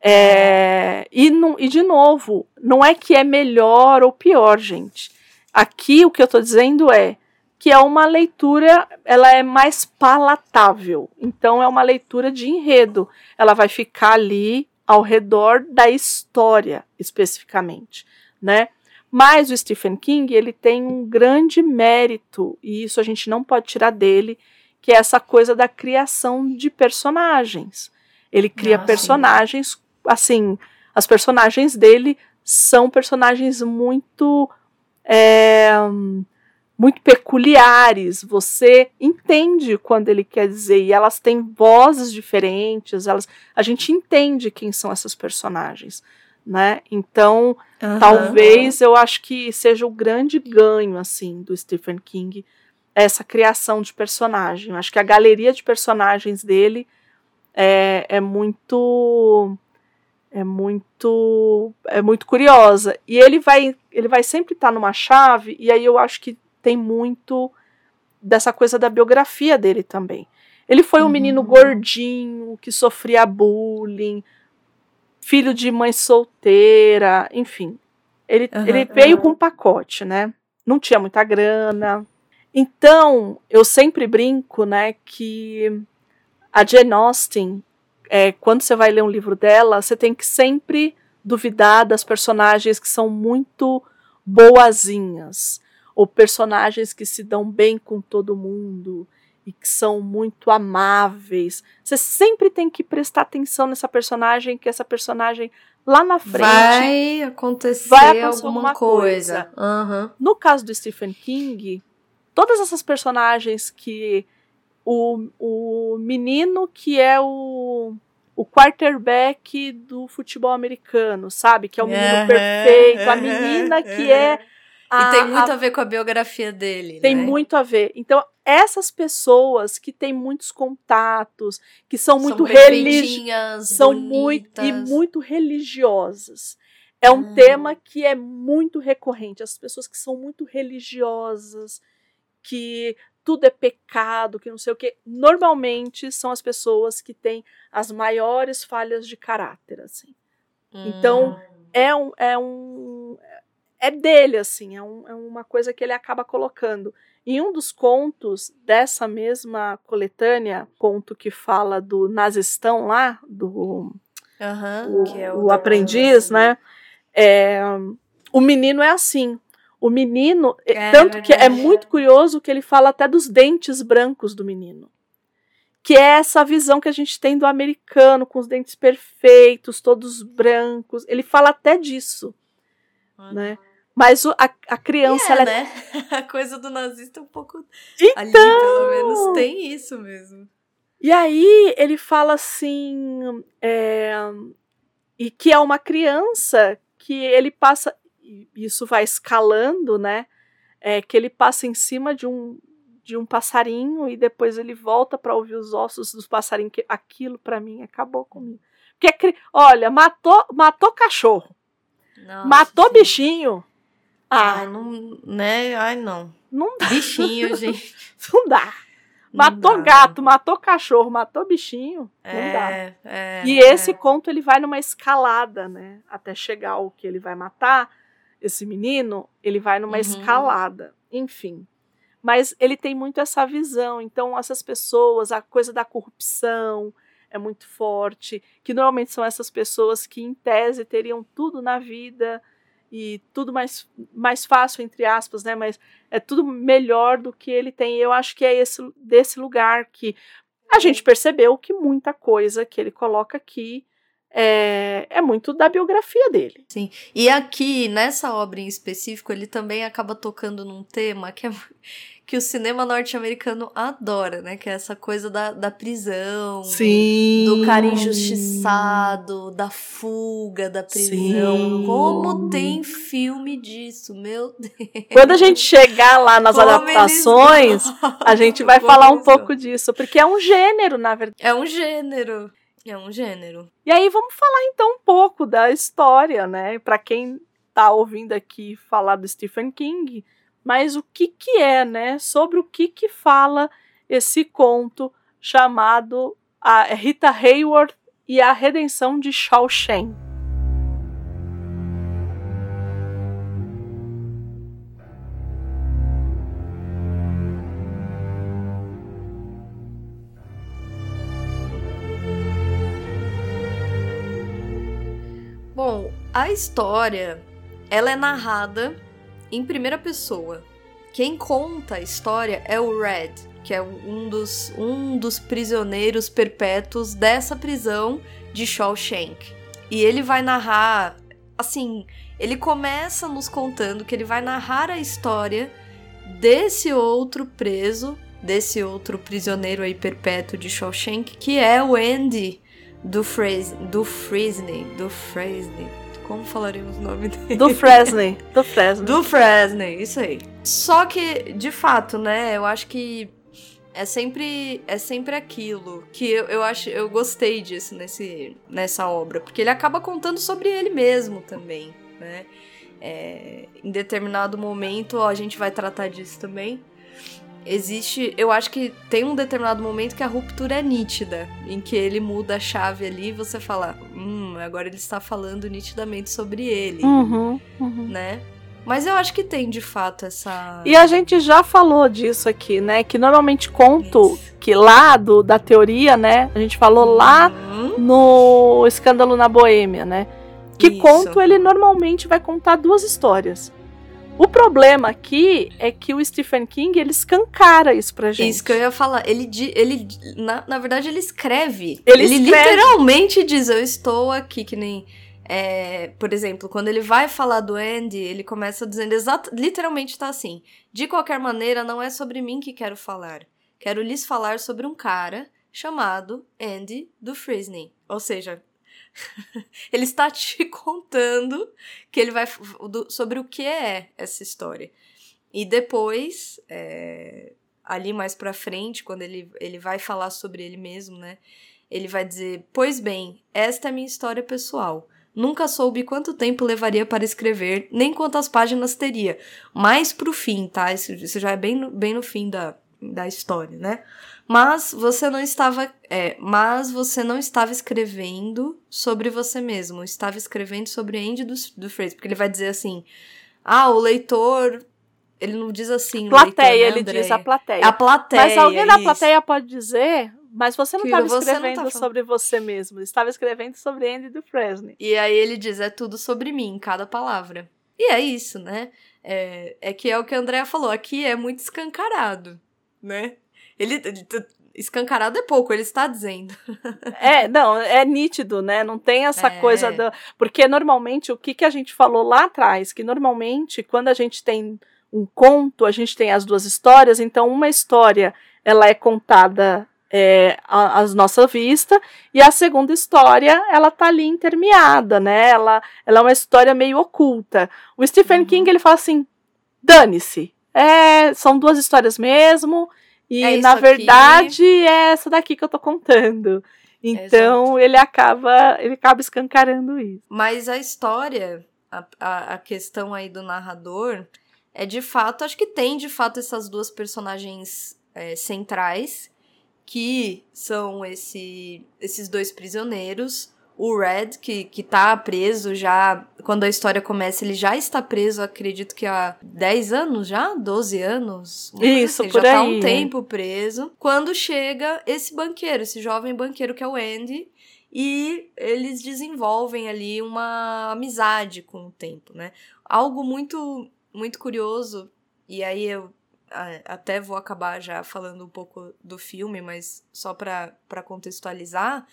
É, e, não, e, de novo, não é que é melhor ou pior, gente. Aqui o que eu estou dizendo é que é uma leitura, ela é mais palatável. Então é uma leitura de enredo. Ela vai ficar ali ao redor da história, especificamente, né? Mas o Stephen King, ele tem um grande mérito, e isso a gente não pode tirar dele, que é essa coisa da criação de personagens. Ele cria ah, personagens, sim. assim, as personagens dele são personagens muito. É, muito peculiares. Você entende quando ele quer dizer, e elas têm vozes diferentes, elas, a gente entende quem são essas personagens, né? Então, uhum. talvez eu acho que seja o grande ganho assim do Stephen King essa criação de personagem. Eu acho que a galeria de personagens dele é, é muito é muito é muito curiosa. E ele vai ele vai sempre estar tá numa chave e aí eu acho que tem muito dessa coisa da biografia dele também. Ele foi um uhum. menino gordinho que sofria bullying filho de mãe solteira enfim. Ele, uhum, ele veio uhum. com um pacote né? Não tinha muita grana. Então eu sempre brinco né que a Jane Austen, é, quando você vai ler um livro dela, você tem que sempre duvidar das personagens que são muito boazinhas, ou personagens que se dão bem com todo mundo e que são muito amáveis. Você sempre tem que prestar atenção nessa personagem, que essa personagem lá na frente vai acontecer, vai acontecer alguma coisa. coisa. Uhum. No caso do Stephen King, todas essas personagens que o, o menino que é o, o quarterback do futebol americano, sabe? Que é o menino perfeito, a menina que é. A, e tem muito a, a, ver com a biografia dele. Tem né? muito a ver. Então, essas pessoas que têm muitos contatos, que são, são muito religiosas, são muito e muito religiosas. É um hum. tema que é muito recorrente. As pessoas que são muito religiosas, que tudo é pecado, que não sei o que. Normalmente são as pessoas que têm as maiores falhas de caráter, assim. Hum. Então, é um, é um. É dele, assim, é, um, é uma coisa que ele acaba colocando. Em um dos contos dessa mesma coletânea, conto que fala do nazistão lá, do. Uhum, o, é o, o aprendiz, né? É, o menino é assim. O menino, é, tanto que é muito curioso que ele fala até dos dentes brancos do menino. Que é essa visão que a gente tem do americano, com os dentes perfeitos, todos brancos. Ele fala até disso. Uhum. Né? Mas o, a, a criança. É, ela né? (laughs) a coisa do nazista é um pouco. Então... Ali, pelo menos, tem isso mesmo. E aí ele fala assim. É, e que é uma criança que ele passa e isso vai escalando, né? É que ele passa em cima de um de um passarinho e depois ele volta para ouvir os ossos dos passarinhos. Que aquilo para mim acabou comigo. Porque, olha, matou, matou cachorro. Nossa, matou sim. bichinho. Ah, Ai, não, né? Ai, não. Não dá. Bichinho, (laughs) gente. não dá. Matou gato, matou cachorro, matou bichinho. É, não dá. É, e esse é. conto ele vai numa escalada, né? Até chegar ao que ele vai matar esse menino, ele vai numa uhum. escalada. Enfim. Mas ele tem muito essa visão. Então, essas pessoas, a coisa da corrupção é muito forte, que normalmente são essas pessoas que, em tese, teriam tudo na vida e tudo mais, mais fácil, entre aspas, né? Mas é tudo melhor do que ele tem. Eu acho que é esse, desse lugar que a gente percebeu que muita coisa que ele coloca aqui é, é muito da biografia dele. Sim. E aqui, nessa obra em específico, ele também acaba tocando num tema que é que o cinema norte-americano adora, né? Que é essa coisa da, da prisão, Sim. do cara injustiçado, da fuga da prisão. Sim. Como tem filme disso, meu (laughs) Deus. Quando a gente chegar lá nas Como adaptações, (laughs) a gente vai falar um pouco disso, porque é um gênero, na verdade. É um gênero. É um gênero. E aí vamos falar então um pouco da história, né? Para quem tá ouvindo aqui falar do Stephen King, mas o que que é, né? Sobre o que que fala esse conto chamado a Rita Hayworth e a Redenção de Shawshank. A história ela é narrada em primeira pessoa. Quem conta a história é o Red, que é um dos, um dos prisioneiros perpétuos dessa prisão de Shawshank. E ele vai narrar, assim, ele começa nos contando que ele vai narrar a história desse outro preso, desse outro prisioneiro aí perpétuo de Shawshank, que é o Andy do Fresney, do Fresney, do como falaremos o nome dele? Do Fresney. Do Fresney. Do Fresney, isso aí. Só que, de fato, né, eu acho que é sempre é sempre aquilo que eu, eu acho eu gostei disso nesse nessa obra porque ele acaba contando sobre ele mesmo também né é, em determinado momento ó, a gente vai tratar disso também existe. Eu acho que tem um determinado momento que a ruptura é nítida, em que ele muda a chave ali e você fala, hum, agora ele está falando nitidamente sobre ele, uhum, uhum. né? Mas eu acho que tem de fato essa. E a gente já falou disso aqui, né? Que normalmente conto Isso. que lá do, da teoria, né? A gente falou uhum. lá no Escândalo na Boêmia, né? Que Isso. conto ele normalmente vai contar duas histórias. O problema aqui é que o Stephen King ele escancara isso pra gente. Isso que eu ia falar. Ele, ele na, na verdade, ele escreve. Ele, ele escreve. literalmente diz: Eu estou aqui, que nem. É, por exemplo, quando ele vai falar do Andy, ele começa dizendo exato, literalmente tá assim: De qualquer maneira, não é sobre mim que quero falar. Quero lhes falar sobre um cara chamado Andy do Frisney. Ou seja, (laughs) ele está te (laughs) contando que ele vai do, sobre o que é essa história. E depois, é, ali mais pra frente, quando ele, ele vai falar sobre ele mesmo, né? Ele vai dizer: Pois bem, esta é minha história pessoal. Nunca soube quanto tempo levaria para escrever, nem quantas páginas teria. Mais pro fim, tá? Isso, isso já é bem no, bem no fim da, da história, né? Mas você não estava, é, mas você não estava escrevendo sobre você mesmo, estava escrevendo sobre Andy do, do Fraser, porque ele vai dizer assim: "Ah, o leitor ele não diz assim, plateia, leitor, né, ele diz a plateia. A plateia. Mas alguém da plateia pode dizer, mas você não estava escrevendo sobre você mesmo, estava escrevendo sobre Andy do Fresney. E aí ele diz, é tudo sobre mim, cada palavra. E é isso, né? É, é que é o que a Andrea falou, aqui é muito escancarado, né? Ele, escancarado é pouco, ele está dizendo. é, não, é nítido, né? Não tem essa é. coisa do. Porque normalmente o que, que a gente falou lá atrás? Que normalmente, quando a gente tem um conto, a gente tem as duas histórias, então uma história ela é contada é, a nossa vista, e a segunda história, ela tá ali intermeada, né? Ela, ela é uma história meio oculta. O Stephen uhum. King, ele fala assim, dane-se, é, são duas histórias mesmo, e é na verdade aqui. é essa daqui que eu tô contando. Então ele acaba ele acaba escancarando isso. Mas a história, a, a, a, questão aí do narrador é de fato, acho que tem de fato essas duas personagens é, centrais que são esse, esses dois prisioneiros. O Red, que, que tá preso já. Quando a história começa, ele já está preso, acredito que há 10 anos já? 12 anos? Isso, assim, por já aí. tá um tempo preso. Quando chega esse banqueiro, esse jovem banqueiro que é o Andy, e eles desenvolvem ali uma amizade com o tempo, né? Algo muito, muito curioso, e aí eu até vou acabar já falando um pouco do filme, mas só para contextualizar,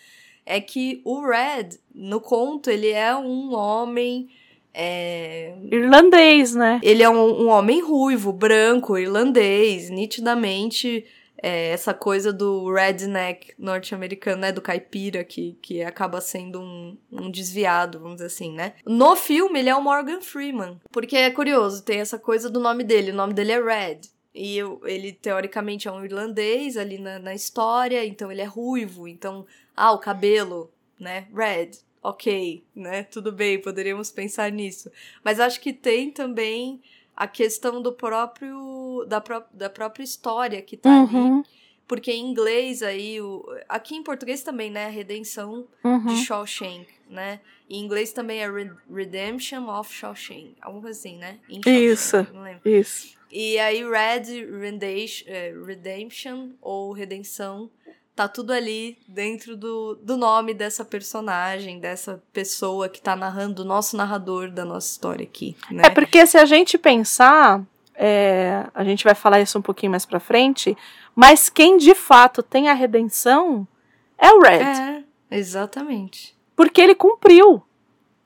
é que o Red, no conto, ele é um homem. É... Irlandês, né? Ele é um, um homem ruivo, branco, irlandês, nitidamente. É, essa coisa do redneck norte-americano, né? Do caipira, que, que acaba sendo um, um desviado, vamos dizer assim, né? No filme, ele é o Morgan Freeman. Porque é curioso, tem essa coisa do nome dele. O nome dele é Red. E eu, ele, teoricamente, é um irlandês ali na, na história, então ele é ruivo, então, ah, o cabelo, né, red, ok, né, tudo bem, poderíamos pensar nisso. Mas acho que tem também a questão do próprio, da, pró da própria história que tá uhum. ali, porque em inglês aí, o, aqui em português também, né, Redenção uhum. de Shawshank, né, em inglês também é Redemption of Shawshank, alguma coisa assim, né? isso, isso. E aí, Red Redemption, é, Redemption ou Redenção tá tudo ali dentro do, do nome dessa personagem, dessa pessoa que tá narrando, o nosso narrador da nossa história aqui. Né? É porque se a gente pensar, é, a gente vai falar isso um pouquinho mais pra frente, mas quem de fato tem a redenção é o Red. É, exatamente. Porque ele cumpriu.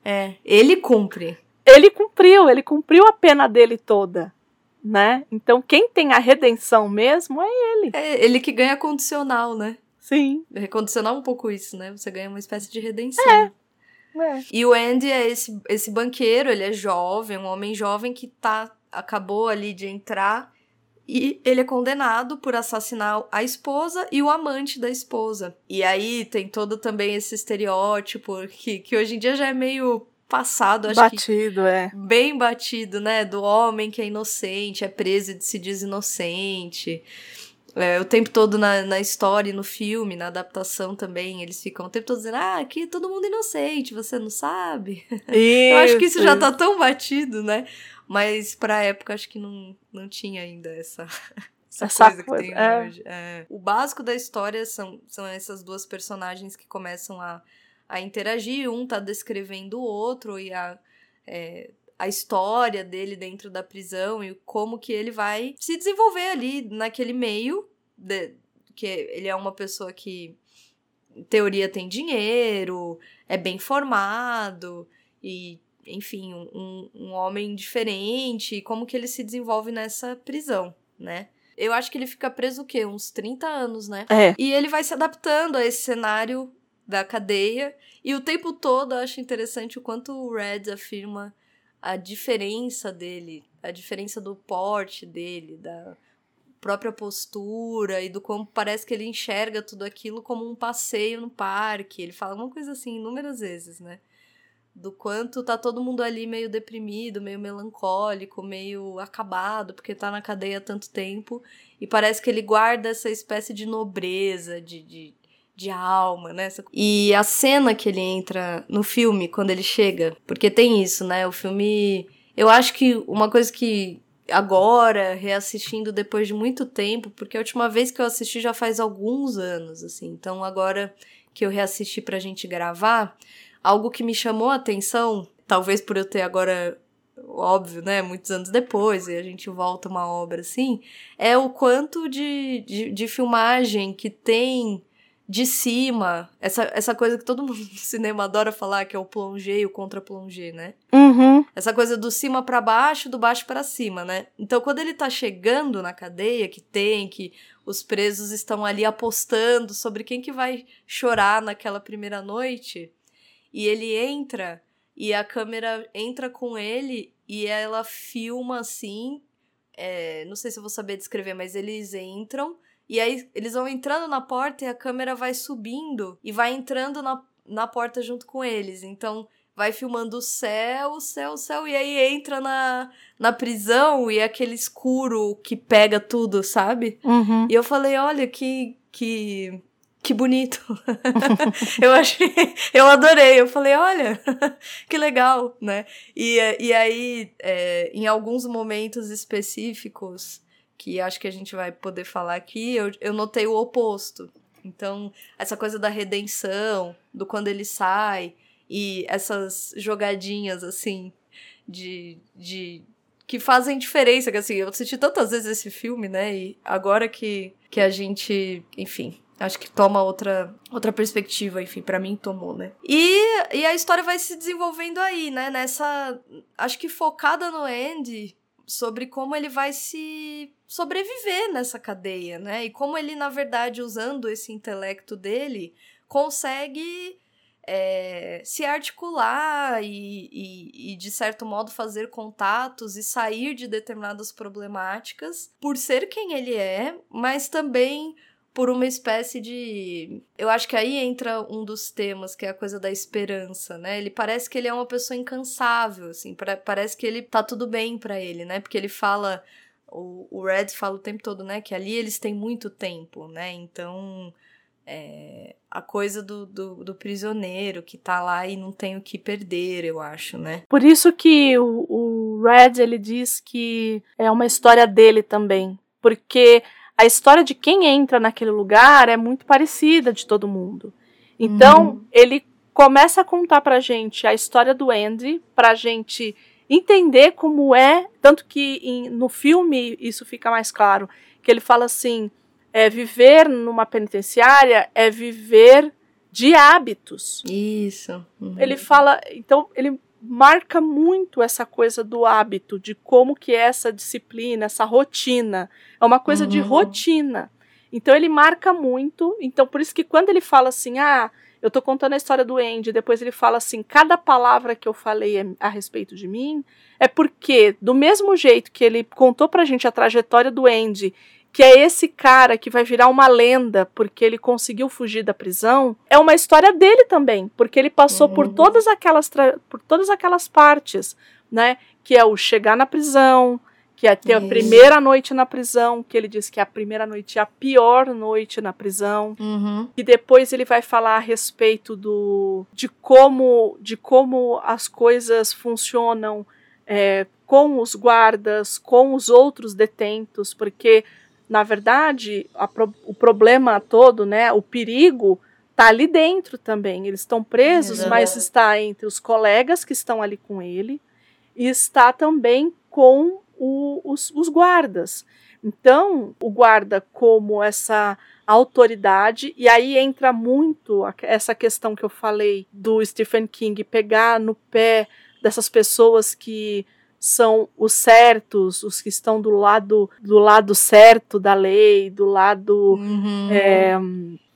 É, ele cumpre. Ele cumpriu, ele cumpriu a pena dele toda né? Então quem tem a redenção mesmo é ele. É ele que ganha condicional, né? Sim. Recondicionar um pouco isso, né? Você ganha uma espécie de redenção. É. é. E o Andy é esse, esse banqueiro, ele é jovem, um homem jovem que tá acabou ali de entrar e ele é condenado por assassinar a esposa e o amante da esposa. E aí tem todo também esse estereótipo que, que hoje em dia já é meio passado, acho batido, que é. bem batido, né? Do homem que é inocente, é preso e se diz inocente. É, o tempo todo na, na história, no filme, na adaptação também, eles ficam o tempo todo dizendo: ah, aqui todo mundo inocente, você não sabe? Isso, (laughs) Eu acho que isso já tá tão batido, né? Mas pra época acho que não, não tinha ainda essa. (laughs) Essa, essa coisa, coisa que tem é. hoje. É. O básico da história são, são essas duas personagens que começam a, a interagir, um tá descrevendo o outro e a, é, a história dele dentro da prisão e como que ele vai se desenvolver ali naquele meio, de, que ele é uma pessoa que, em teoria, tem dinheiro, é bem formado e, enfim, um, um homem diferente, como que ele se desenvolve nessa prisão, né? Eu acho que ele fica preso o quê? Uns 30 anos, né? É. E ele vai se adaptando a esse cenário da cadeia. E o tempo todo eu acho interessante o quanto o Red afirma a diferença dele, a diferença do porte dele, da própria postura e do como parece que ele enxerga tudo aquilo como um passeio no parque. Ele fala uma coisa assim inúmeras vezes, né? Do quanto tá todo mundo ali meio deprimido, meio melancólico, meio acabado, porque tá na cadeia há tanto tempo. E parece que ele guarda essa espécie de nobreza, de, de de alma, né? E a cena que ele entra no filme, quando ele chega, porque tem isso, né? O filme. Eu acho que uma coisa que agora, reassistindo depois de muito tempo, porque a última vez que eu assisti já faz alguns anos, assim. Então agora que eu reassisti pra gente gravar, algo que me chamou a atenção, talvez por eu ter agora óbvio, né, muitos anos depois, e a gente volta uma obra assim, é o quanto de, de, de filmagem que tem de cima, essa, essa coisa que todo mundo no cinema adora falar, que é o plongé e o contra-plongé, né? Uhum. Essa coisa do cima para baixo, do baixo para cima, né? Então, quando ele tá chegando na cadeia, que tem, que os presos estão ali apostando sobre quem que vai chorar naquela primeira noite, e ele entra, e a câmera entra com ele, e ela filma assim, é, não sei se eu vou saber descrever, mas eles entram e aí eles vão entrando na porta e a câmera vai subindo e vai entrando na, na porta junto com eles. Então vai filmando o céu, o céu, o céu, e aí entra na, na prisão e é aquele escuro que pega tudo, sabe? Uhum. E eu falei, olha, que. que que bonito. (laughs) eu achei, eu adorei. Eu falei, olha, (laughs) que legal, né? E, e aí, é, em alguns momentos específicos, que acho que a gente vai poder falar aqui, eu, eu notei o oposto. Então, essa coisa da redenção, do quando ele sai, e essas jogadinhas, assim, de. de que fazem diferença, que assim, eu assisti tantas vezes esse filme, né? E agora que, que a gente, enfim, acho que toma outra, outra perspectiva, enfim, para mim tomou, né? E, e a história vai se desenvolvendo aí, né? Nessa. Acho que focada no Andy, sobre como ele vai se sobreviver nessa cadeia, né? E como ele, na verdade, usando esse intelecto dele, consegue é, se articular e, e, e, de certo modo, fazer contatos e sair de determinadas problemáticas por ser quem ele é, mas também por uma espécie de. Eu acho que aí entra um dos temas, que é a coisa da esperança, né? Ele parece que ele é uma pessoa incansável, assim, parece que ele tá tudo bem para ele, né? Porque ele fala. O, o Red fala o tempo todo, né? Que ali eles têm muito tempo, né? Então. É, a coisa do, do, do, prisioneiro que tá lá e não tem o que perder, eu acho, né? Por isso que o, o Red ele diz que é uma história dele também. Porque a história de quem entra naquele lugar é muito parecida de todo mundo. Então, uhum. ele começa a contar pra gente a história do Andy, pra gente entender como é, tanto que em, no filme isso fica mais claro, que ele fala assim, é viver numa penitenciária é viver de hábitos. Isso. Uhum. Ele fala, então ele marca muito essa coisa do hábito, de como que é essa disciplina, essa rotina. É uma coisa uhum. de rotina. Então ele marca muito. Então por isso que quando ele fala assim, ah, eu tô contando a história do Andy, depois ele fala assim, cada palavra que eu falei é a respeito de mim, é porque do mesmo jeito que ele contou pra gente a trajetória do Andy que é esse cara que vai virar uma lenda porque ele conseguiu fugir da prisão, é uma história dele também, porque ele passou uhum. por todas aquelas por todas aquelas partes, né, que é o chegar na prisão, que é ter Isso. a primeira noite na prisão, que ele diz que a primeira noite é a pior noite na prisão, uhum. e depois ele vai falar a respeito do de como de como as coisas funcionam é, com os guardas, com os outros detentos, porque na verdade, pro, o problema todo, né, o perigo está ali dentro também. Eles estão presos, é mas está entre os colegas que estão ali com ele e está também com o, os, os guardas. Então, o guarda como essa autoridade, e aí entra muito essa questão que eu falei do Stephen King pegar no pé dessas pessoas que são os certos, os que estão do lado do lado certo da lei, do lado uhum. é,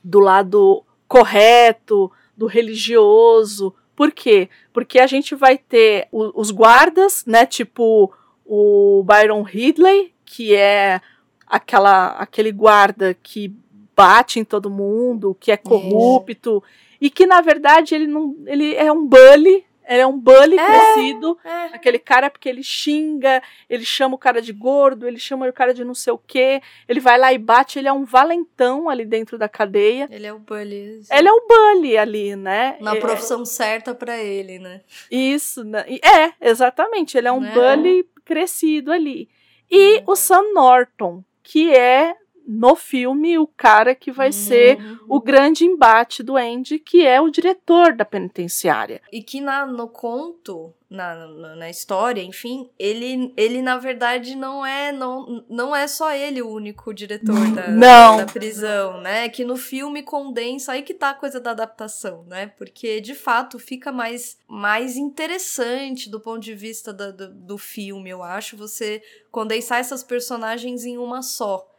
do lado correto, do religioso. Por quê? Porque a gente vai ter o, os guardas, né? Tipo o Byron Ridley, que é aquela aquele guarda que bate em todo mundo, que é corrupto e que na verdade ele não ele é um bully, ele é um bully é, crescido. É. Aquele cara porque ele xinga, ele chama o cara de gordo, ele chama o cara de não sei o quê. Ele vai lá e bate, ele é um valentão ali dentro da cadeia. Ele é o bully. Ele é o bully ali, né? Na é, profissão certa para ele, né? Isso, né? é, exatamente. Ele é um é. bully crescido ali. E o Sam Norton, que é no filme o cara que vai uhum. ser o grande embate do Andy, que é o diretor da penitenciária. E que na, no conto, na, na, na, história, enfim, ele, ele na verdade não é não, não é só ele o único diretor da, (laughs) não. da prisão, né? Que no filme condensa aí que tá a coisa da adaptação, né? Porque de fato fica mais, mais interessante do ponto de vista do, do, do filme, eu acho, você condensar essas personagens em uma só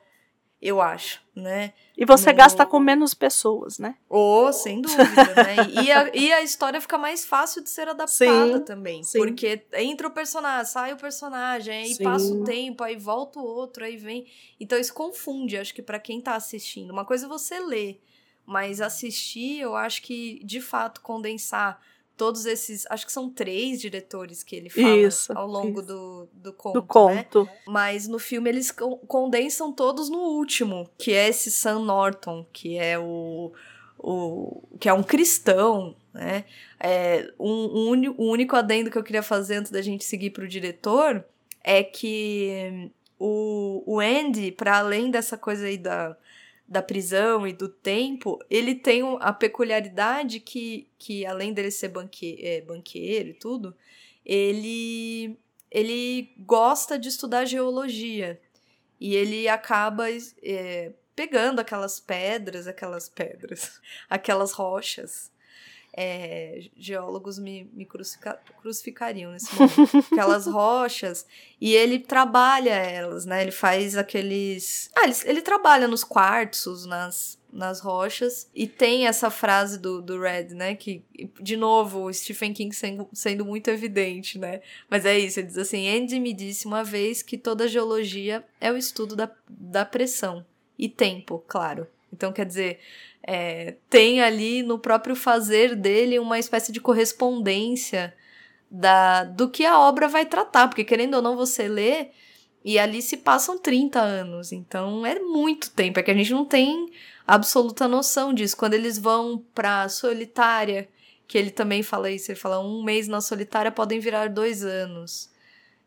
eu acho, né? E você no... gasta com menos pessoas, né? Oh, sem dúvida, né? E a, (laughs) e a história fica mais fácil de ser adaptada sim, também. Sim. Porque entra o personagem, sai o personagem, aí sim. passa o tempo, aí volta o outro, aí vem. Então isso confunde, acho que para quem tá assistindo. Uma coisa é você ler, mas assistir, eu acho que de fato condensar todos esses. Acho que são três diretores que ele fala isso, ao longo isso. Do, do conto. Do conto. Né? Mas no filme eles condensam todos no último, que é esse Sam Norton, que é o. o que é um cristão, né? É, um, um, um único adendo que eu queria fazer antes da gente seguir para o diretor é que o, o Andy, para além dessa coisa aí da da prisão e do tempo, ele tem a peculiaridade que, que além dele ser banque, é, banqueiro e tudo, ele, ele gosta de estudar geologia. E ele acaba é, pegando aquelas pedras, aquelas pedras, (laughs) aquelas rochas, é, geólogos me, me crucifica, crucificariam nesse momento. Aquelas (laughs) rochas. E ele trabalha elas, né? Ele faz aqueles. Ah, ele, ele trabalha nos quartzos, nas, nas rochas. E tem essa frase do, do Red, né? Que, de novo, o Stephen King sendo, sendo muito evidente, né? Mas é isso, ele diz assim: Andy me disse uma vez que toda geologia é o estudo da, da pressão. E tempo, claro. Então, quer dizer, é, tem ali no próprio fazer dele uma espécie de correspondência da, do que a obra vai tratar, porque querendo ou não você lê e ali se passam 30 anos, então é muito tempo, é que a gente não tem absoluta noção disso. Quando eles vão pra solitária, que ele também fala isso, ele fala um mês na solitária podem virar dois anos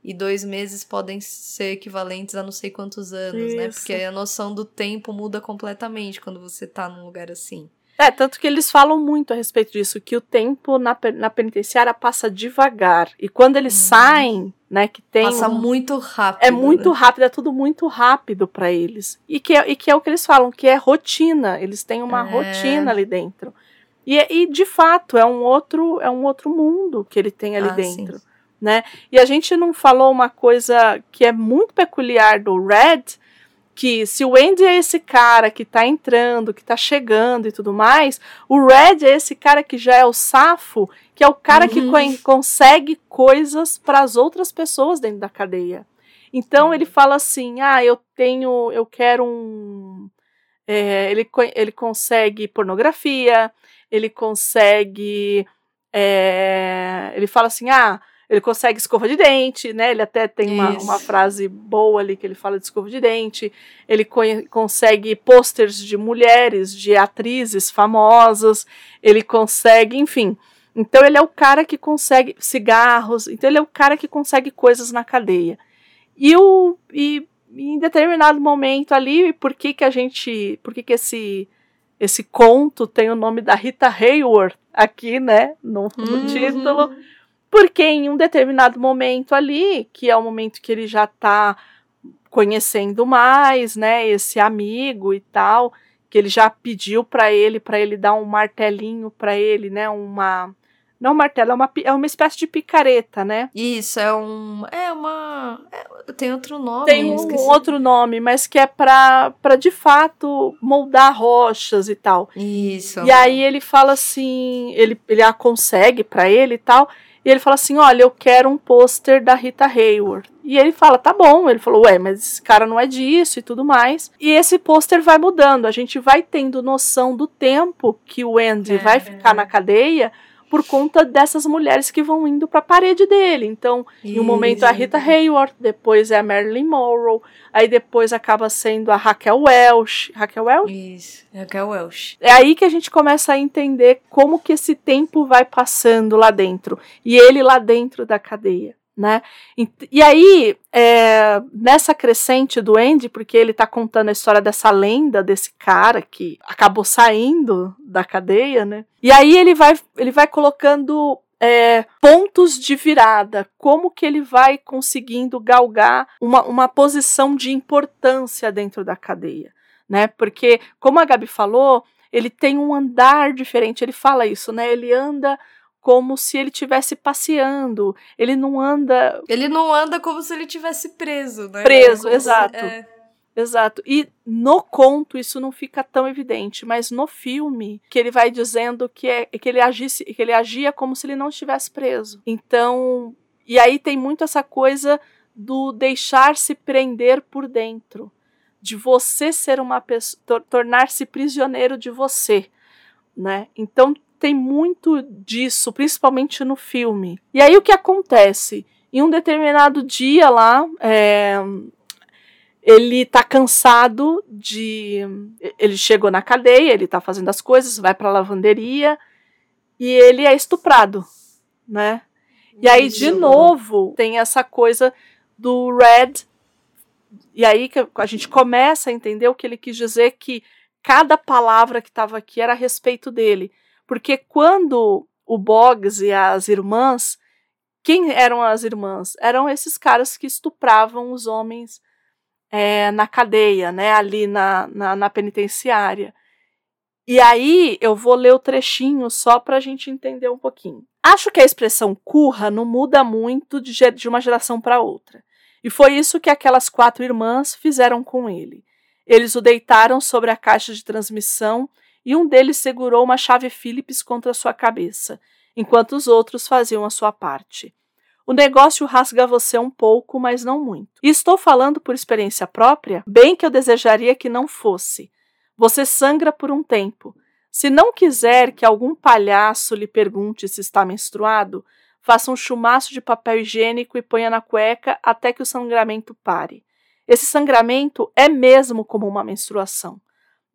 e dois meses podem ser equivalentes a não sei quantos anos, né? Isso. né? Porque a noção do tempo muda completamente quando você tá num lugar assim. É, tanto que eles falam muito a respeito disso, que o tempo na, na penitenciária passa devagar. E quando eles hum. saem, né, que tem. Passa um, muito rápido. É muito né? rápido, é tudo muito rápido para eles. E que, é, e que é o que eles falam, que é rotina. Eles têm uma é. rotina ali dentro. E, e de fato, é um outro, é um outro mundo que ele tem ali ah, dentro. Sim né? E a gente não falou uma coisa que é muito peculiar do Red, que se o Andy é esse cara que tá entrando, que tá chegando e tudo mais, o Red é esse cara que já é o safo, que é o cara uhum. que consegue coisas para as outras pessoas dentro da cadeia. Então uhum. ele fala assim: ah, eu tenho, eu quero um. É, ele, ele consegue pornografia, ele consegue. É, ele fala assim: ah, ele consegue escova de dente, né? Ele até tem uma, uma, frase boa ali que ele fala de escova de dente. Ele co consegue pôsteres de mulheres, de atrizes famosas. Ele consegue, enfim. Então ele é o cara que consegue cigarros. Então ele é o cara que consegue coisas na cadeia. E o e, em determinado momento ali, por que que a gente, por que que esse esse conto tem o nome da Rita Hayworth aqui, né, no, no uhum. título? Porque em um determinado momento ali, que é o momento que ele já está conhecendo mais, né, esse amigo e tal, que ele já pediu para ele, para ele dar um martelinho para ele, né, uma não martelo, é uma, é uma espécie de picareta, né? Isso, é um. É uma. É, tem outro nome. Tem um outro nome, mas que é pra, pra de fato moldar rochas e tal. Isso. E aí ele fala assim: ele, ele a consegue pra ele e tal. E ele fala assim: Olha, eu quero um pôster da Rita Hayworth. E ele fala: Tá bom. Ele falou: Ué, mas esse cara não é disso e tudo mais. E esse pôster vai mudando. A gente vai tendo noção do tempo que o Andy é, vai ficar na cadeia por conta dessas mulheres que vão indo para a parede dele. Então, Isso. em um momento é a Rita Hayworth, depois é a Marilyn Monroe, aí depois acaba sendo a Raquel Welch. Raquel Welch? Isso, Raquel Welch. É aí que a gente começa a entender como que esse tempo vai passando lá dentro. E ele lá dentro da cadeia. Né? E, e aí, é, nessa crescente do Andy, porque ele tá contando a história dessa lenda desse cara que acabou saindo da cadeia, né? E aí ele vai, ele vai colocando é, pontos de virada, como que ele vai conseguindo galgar uma, uma posição de importância dentro da cadeia, né? Porque, como a Gabi falou, ele tem um andar diferente, ele fala isso, né? Ele anda como se ele tivesse passeando. Ele não anda. Ele não anda como se ele tivesse preso, né? Preso, exato. Se, é... Exato. E no conto isso não fica tão evidente, mas no filme que ele vai dizendo que é que ele agisse, que ele agia como se ele não estivesse preso. Então, e aí tem muito essa coisa do deixar-se prender por dentro, de você ser uma pessoa, tornar-se prisioneiro de você, né? Então tem muito disso, principalmente no filme. E aí o que acontece? Em um determinado dia lá, é, ele tá cansado de. Ele chegou na cadeia, ele tá fazendo as coisas, vai pra lavanderia e ele é estuprado, né? E aí, de novo, tem essa coisa do Red. E aí que a gente começa a entender o que ele quis dizer que cada palavra que estava aqui era a respeito dele. Porque quando o Boggs e as irmãs. Quem eram as irmãs? Eram esses caras que estupravam os homens é, na cadeia, né? Ali na, na, na, penitenciária. E aí eu vou ler o trechinho só para a gente entender um pouquinho. Acho que a expressão curra não muda muito de, de uma geração para outra. E foi isso que aquelas quatro irmãs fizeram com ele. Eles o deitaram sobre a caixa de transmissão e um deles segurou uma chave Phillips contra sua cabeça, enquanto os outros faziam a sua parte. O negócio rasga você um pouco, mas não muito. E estou falando por experiência própria, bem que eu desejaria que não fosse. Você sangra por um tempo. Se não quiser que algum palhaço lhe pergunte se está menstruado, faça um chumaço de papel higiênico e ponha na cueca até que o sangramento pare. Esse sangramento é mesmo como uma menstruação.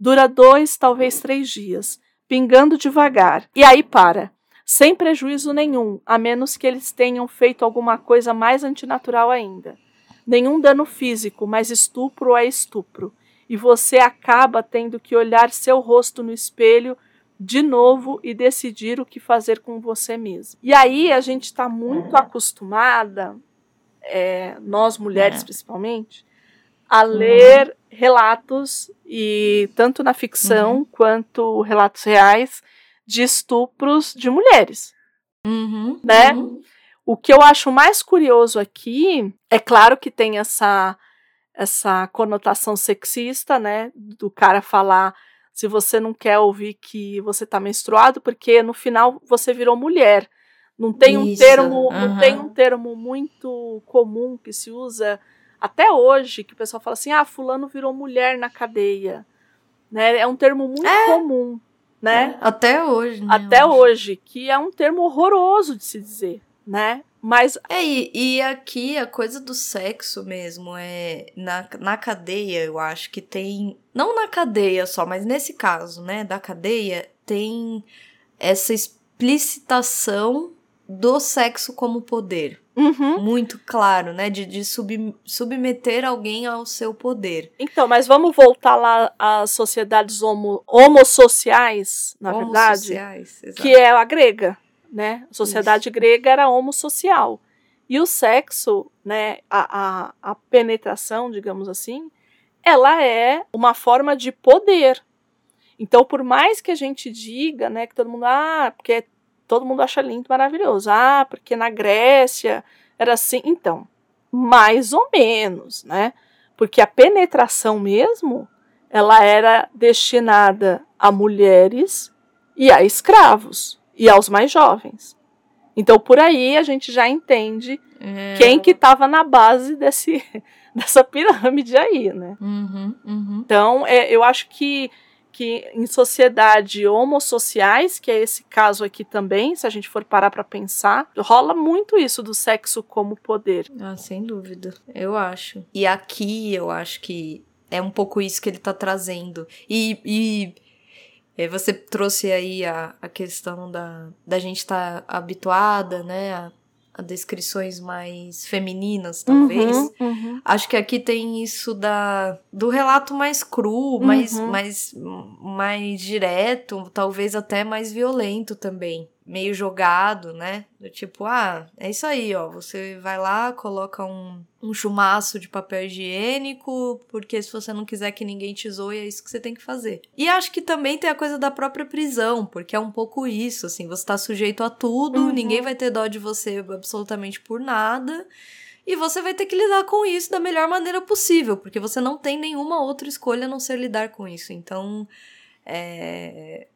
Dura dois, talvez três dias, pingando devagar, e aí para, sem prejuízo nenhum, a menos que eles tenham feito alguma coisa mais antinatural ainda. Nenhum dano físico, mas estupro é estupro, e você acaba tendo que olhar seu rosto no espelho de novo e decidir o que fazer com você mesmo. E aí a gente está muito acostumada, é, nós mulheres é. principalmente, a uhum. ler relatos e tanto na ficção uhum. quanto relatos reais de estupros de mulheres, uhum. né? Uhum. O que eu acho mais curioso aqui é claro que tem essa essa conotação sexista, né, do cara falar se você não quer ouvir que você tá menstruado, porque no final você virou mulher. Não tem um termo, uhum. não tem um termo muito comum que se usa até hoje, que o pessoal fala assim: ah, fulano virou mulher na cadeia. Né? É um termo muito é. comum. Né? É. Até hoje. Né, até hoje, que é um termo horroroso de se dizer, né? Mas. É, e, e aqui a coisa do sexo mesmo é. Na, na cadeia, eu acho que tem. Não na cadeia só, mas nesse caso, né? Da cadeia, tem essa explicitação do sexo como poder. Uhum. Muito claro, né? De, de sub, submeter alguém ao seu poder. Então, mas vamos voltar lá às sociedades homo, homossociais, na verdade. Exato. Que é a grega, né? A sociedade Isso. grega era homossocial. E o sexo, né? A, a, a penetração, digamos assim, ela é uma forma de poder. Então, por mais que a gente diga, né, que todo mundo, ah, porque é todo mundo acha lindo, maravilhoso. Ah, porque na Grécia era assim. Então, mais ou menos, né? Porque a penetração mesmo, ela era destinada a mulheres e a escravos e aos mais jovens. Então, por aí a gente já entende é. quem que estava na base desse, (laughs) dessa pirâmide aí, né? Uhum, uhum. Então, é, eu acho que que em sociedade homossociais, que é esse caso aqui também, se a gente for parar para pensar, rola muito isso do sexo como poder. Ah, sem dúvida. Eu acho. E aqui eu acho que é um pouco isso que ele tá trazendo. E, e é, você trouxe aí a, a questão da, da gente estar tá habituada, né, a, descrições mais femininas, talvez. Uhum, uhum. Acho que aqui tem isso da do relato mais cru, mais, Uhum. mais, mais direto, talvez até mais violento também. Meio jogado, né? Do tipo, ah, é isso aí, ó. Você vai lá, coloca um, um chumaço de papel higiênico, porque se você não quiser que ninguém te zoe, é isso que você tem que fazer. E acho que também tem a coisa da própria prisão, porque é um pouco isso, assim, você tá sujeito a tudo, Uhum. ninguém vai ter dó de você absolutamente por nada. E você vai ter que lidar com isso da melhor maneira possível, porque você não tem nenhuma outra escolha a não ser lidar com isso. Então, é,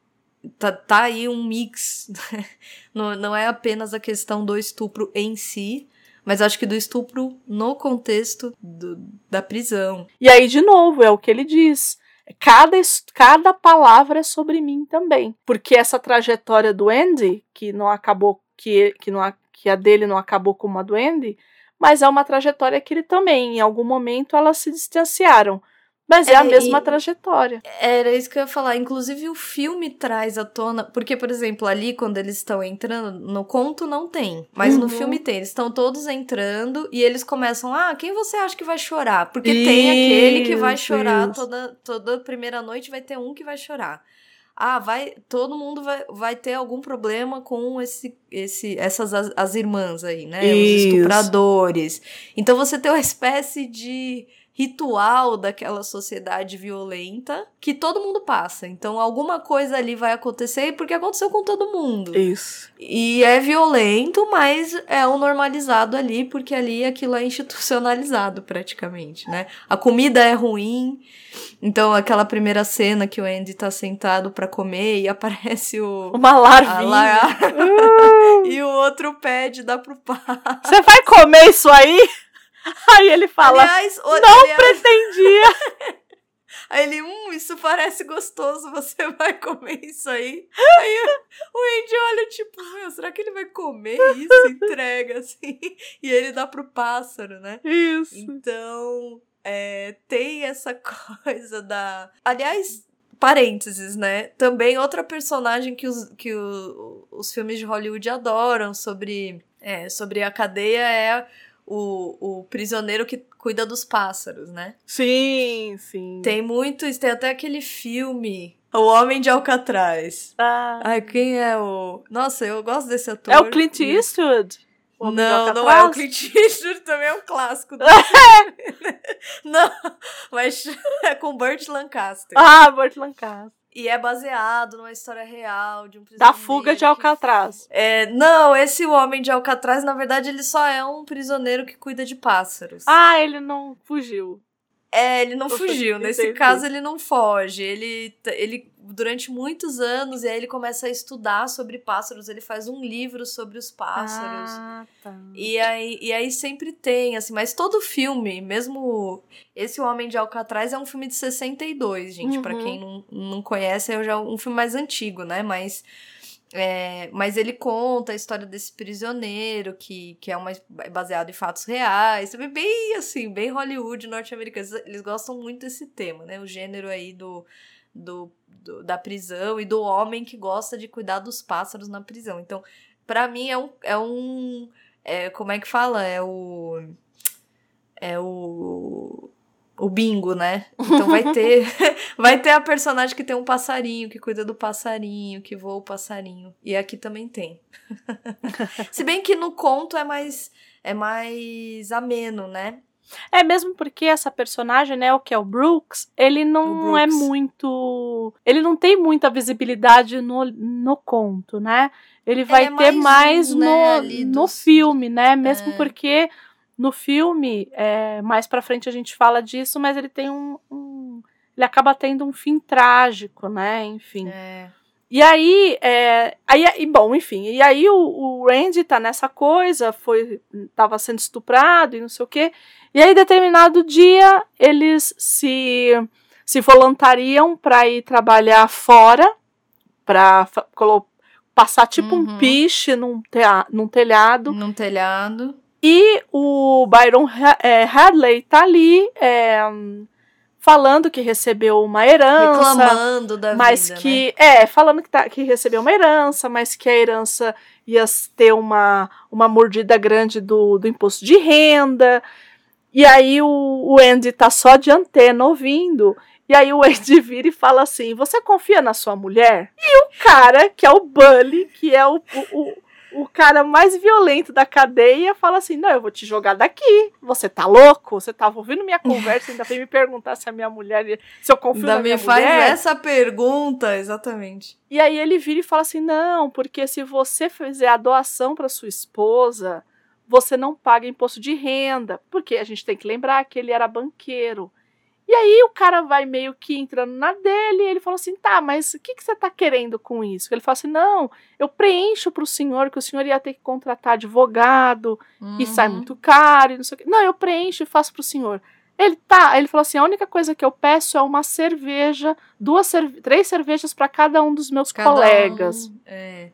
tá, tá aí um mix. (laughs) não, não é apenas a questão do estupro em si, mas acho que do estupro no contexto do- da prisão. E aí, de novo, é o que ele diz. Cada, cada palavra é sobre mim também. Porque essa trajetória do Andy, que não acabou, que, que, não, que a dele não acabou como a do Andy, mas é uma trajetória que ele também, em algum momento, elas se distanciaram. Mas é, É, a mesma e- trajetória. Era isso que eu ia falar. Inclusive, o filme traz à tona. Porque, por exemplo, ali, quando eles estão entrando, no conto não tem. Mas no Uhum. filme tem. Eles estão todos entrando e eles começam. Ah, quem você acha que vai chorar? Porque tem aquele que vai Isso, chorar isso. toda, toda primeira noite, vai ter um que vai chorar. Ah, vai. Todo mundo vai, vai ter algum problema com esse, esse, essas as, as irmãs aí, né? Isso. Os estupradores. Então você tem uma espécie de ritual daquela sociedade violenta que todo mundo passa. Então alguma coisa ali vai acontecer porque aconteceu com todo mundo. Isso. E é violento, mas é o normalizado ali porque ali aquilo é institucionalizado praticamente, né? A comida é ruim. Então aquela primeira cena que o Andy tá sentado pra comer e (laughs) aparece o Uma a larvinha. lar- Uh, (laughs) e o outro pede dá pro pai. Você vai comer isso aí? (laughs) Aí ele fala, Aliás, o- não aliás, pretendia. (laughs) Aí ele, hum, isso parece gostoso, você (laughs) vai comer isso aí? Aí o Andy olha, tipo, meu, será que ele vai comer isso? Entrega, assim. E ele dá pro pássaro, né? Isso. Então, é, tem essa coisa da. Aliás, parênteses, né? Também outra personagem que os, que o- os filmes de Hollywood adoram sobre, é, sobre a cadeia é o, o prisioneiro que cuida dos pássaros, né? Sim, sim. Tem muitos, tem até aquele filme, O Homem de Alcatraz. Ah, Ai, quem é o. Nossa, eu gosto desse ator. é o Clint Eastwood? O Não, não é o Clint (laughs) Eastwood, também é um clássico. do- (laughs) não, mas é com Burt Lancaster. Ah, Burt Lancaster. E é baseado numa história real de um Da prisioneiro. fuga de que- Alcatraz. É, não, esse Homem de Alcatraz, na verdade, ele só é um prisioneiro que cuida de pássaros. Ah, ele não fugiu. É, ele não fugiu. Nesse caso, ele não foge. Ele, ele, durante muitos anos, e aí ele começa a estudar sobre pássaros. Ele faz um livro sobre os pássaros. Ah, tá. E aí, e aí sempre tem, assim, mas todo filme, mesmo esse O Homem de Alcatraz é um filme de 62, gente. Pra Uhum. quem não, não conhece, é já um filme mais antigo, né? Mas, é, mas ele conta a história desse prisioneiro, que, que é uma, é baseado em fatos reais. Também bem, assim, bem Hollywood norte-americano. Eles- gostam muito desse tema, né? O gênero aí do, do, do- da prisão e do homem que gosta de cuidar dos pássaros na prisão. Então, pra mim, é um... É um é, como é que fala? É o. É o. O bingo, né? Então vai (laughs) ter. (laughs) vai ter a personagem que tem um passarinho, que cuida do passarinho, que voa o passarinho. E aqui também tem. (laughs) Se bem que no conto é mais. É mais ameno, né? É mesmo porque essa personagem, né, o que é o Brooks, ele não é Brooks. muito. Ele não tem muita visibilidade no, no conto, né? Ele vai é ter mais um, no, né, no dos- filme, né? Mesmo É. porque no filme, é, mais pra frente a gente fala disso, mas ele tem um. um- ele acaba tendo um fim trágico, né? Enfim. É. E aí, é, aí, e bom, enfim, e aí o, o Randy tá nessa coisa, foi, tava sendo estuprado e não sei o quê, e aí determinado dia eles se, se voluntariam para ir trabalhar fora, para passar tipo um Uhum. piche num, num telhado, Num telhado. E o Byron é, Hadley tá ali é, falando que recebeu uma herança. Reclamando da mas vida, que. né? É, falando que, tá, que recebeu uma herança, mas que a herança ia ter uma, uma mordida grande do, do imposto de renda. E aí o, o Andy tá só de antena ouvindo. E aí o Andy (laughs) vira e fala assim: Você confia na sua mulher? E o cara, que é o Bully, que é o, o, o o cara mais violento da cadeia fala assim: Não, eu vou te jogar daqui. Você tá louco? Você tava ouvindo minha conversa ainda veio me perguntar se a minha mulher. Se eu confio Ainda na minha me faz mulher. essa pergunta, exatamente. E aí ele vira e fala assim: Não, porque se você fizer a doação para sua esposa, você não paga imposto de renda. Porque a gente tem que lembrar que ele era banqueiro. E aí o cara vai meio que entrando na dele e ele fala assim: tá, mas o que, que você tá querendo com isso? Ele fala assim: não, eu preencho pro senhor que o senhor ia ter que contratar advogado e sai Uhum. muito caro e não sei o quê. Não, eu preencho e faço pro senhor. Ele tá, ele falou assim: a única coisa que eu peço é uma cerveja, duas cerve três cervejas para cada um dos meus Cada um- colegas. é.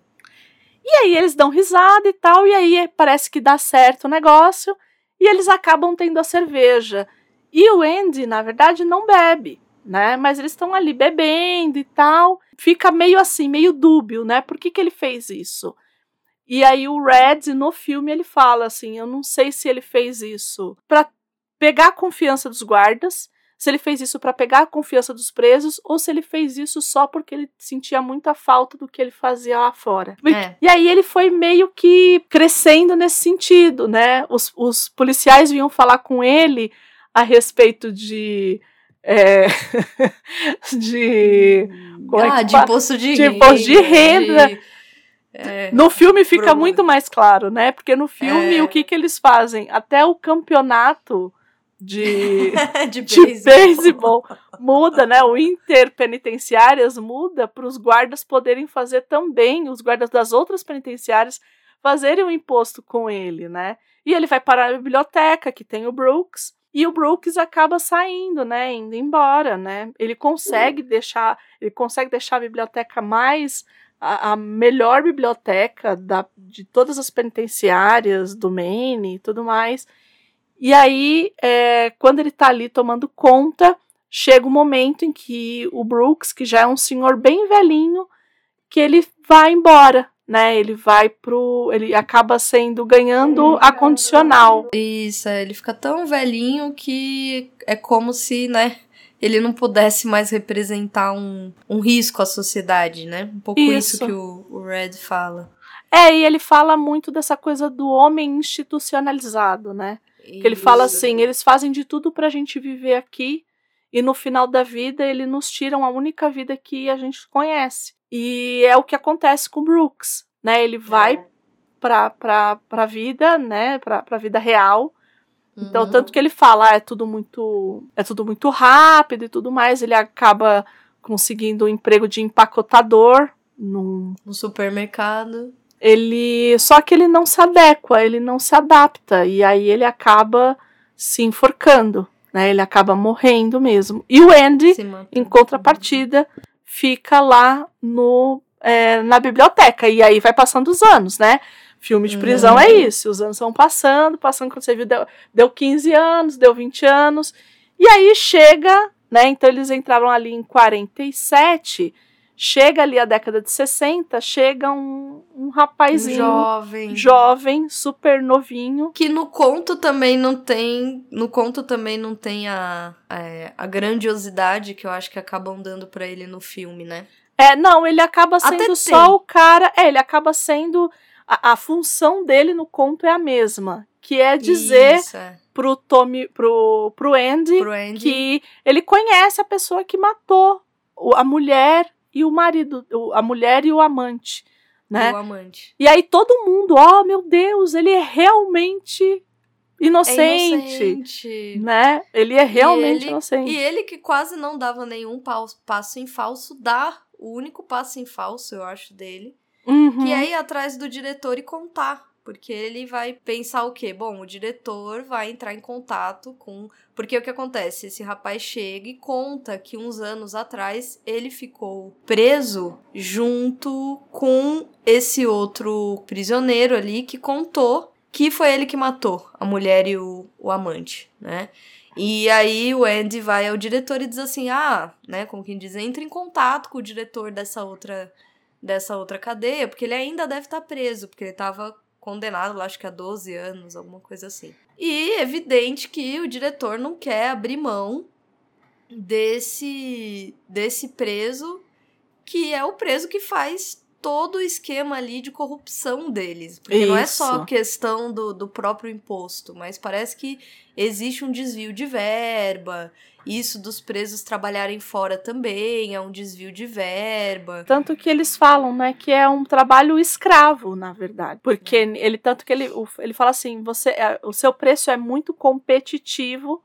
E aí eles dão risada e tal, e aí parece que dá certo o negócio, e eles acabam tendo a cerveja. E o Andy, na verdade, não bebe, né? Mas eles estão ali bebendo e tal. Fica meio assim, meio dúbio, né? Por que, que ele fez isso? E aí o Red, no filme, ele fala assim: eu não sei se ele fez isso pra pegar a confiança dos guardas, se ele fez isso pra pegar a confiança dos presos, ou se ele fez isso só porque ele sentia muita falta do que ele fazia lá fora. É. E aí ele foi meio que crescendo nesse sentido, né? Os, os policiais vinham falar com ele a respeito de. é, (laughs) de. Como é ah, que de imposto de, De renda. imposto de renda. de- é, No filme fica Pro- muito mais claro, né? Porque no filme É. o que, que eles fazem? Até o campeonato de, (laughs) de de beisebol. muda, né? O interpenitenciárias muda para os guardas poderem fazer também, os guardas das outras penitenciárias fazerem o imposto com ele, né? E ele vai parar na biblioteca, que tem o Brooks, e o Brooks acaba saindo, né? Indo embora, né? Ele consegue deixar, ele consegue deixar a biblioteca mais a, a melhor biblioteca da, de todas as penitenciárias do Maine e tudo mais. E aí, é, quando ele tá ali tomando conta, chega o momento em que o Brooks, que já é um senhor bem velhinho, que ele vai embora, né? Ele vai pro. Ele acaba sendo ganhando a condicional. Isso, é, ele fica tão velhinho que é como se, né, ele não pudesse mais representar um, um risco à sociedade, né? Um pouco isso, Isso. que o, o Red fala. É, e ele fala muito dessa coisa do homem institucionalizado, né? Que ele fala assim: eles fazem de tudo pra gente viver aqui, e no final da vida eles nos tiram a única vida que a gente conhece. E é o que acontece com o Brooks, né? Ele vai pra, pra, pra vida, né? Pra, pra vida real. Então, Uhum. tanto que ele fala, ah, é tudo muito. É tudo muito rápido e tudo mais. Ele acaba conseguindo um emprego de empacotador num, No supermercado. ele só que ele não se adequa, ele não se adapta e aí ele acaba se enforcando, né? Ele acaba morrendo mesmo. E o Andy, em contrapartida, fica lá no é, na biblioteca e aí vai passando os anos, né? Filme de prisão Uhum. é isso, os anos vão passando, passando quando você viu deu, deu 15 anos, deu 20 anos e aí chega, né? Então eles entraram ali em 47 Chega ali a década de 60, chega um, um rapazinho jovem. jovem, super novinho. Que no conto também não tem. No conto também não tem a, a, a grandiosidade que eu acho que acabam dando pra ele no filme, né? É, não, ele acaba Até sendo tem. só o cara. É, ele acaba sendo. A, a função dele no conto é a mesma. Que é dizer Isso, é. pro Tommy, pro, pro Andy, Pro Andy. que ele conhece a pessoa que matou a mulher e o marido, a mulher e o amante, né? O amante. E aí todo mundo, oh meu Deus, ele é realmente É inocente, inocente. né? Ele é realmente ele- inocente. E ele que quase não dava nenhum passo em falso, dá o único passo em falso, eu acho, dele. Uhum. Que é ir atrás do diretor e contar. Porque ele vai pensar o quê? Bom, o diretor vai entrar em contato com. Porque o que acontece? Esse rapaz chega e conta que uns anos atrás ele ficou preso junto com esse outro prisioneiro ali que contou que foi ele que matou a mulher e o, o amante, né? E aí o Andy vai ao diretor e diz assim: "Ah, né, como quem diz, entre em contato com o diretor dessa outra dessa outra cadeia, porque ele ainda deve estar preso, porque ele estava condenado, lá, acho que há 12 anos, alguma coisa assim. E é evidente que o diretor não quer abrir mão desse desse preso que é o preso que faz todo o esquema ali de corrupção deles. Porque Isso. não é só questão do, do próprio imposto, mas parece que existe um desvio de verba. Isso dos presos trabalharem fora também é um desvio de verba. Tanto que eles falam, né, que é um trabalho escravo, na verdade. Porque ele tanto que ele, ele fala assim, você é, o seu preço é muito competitivo.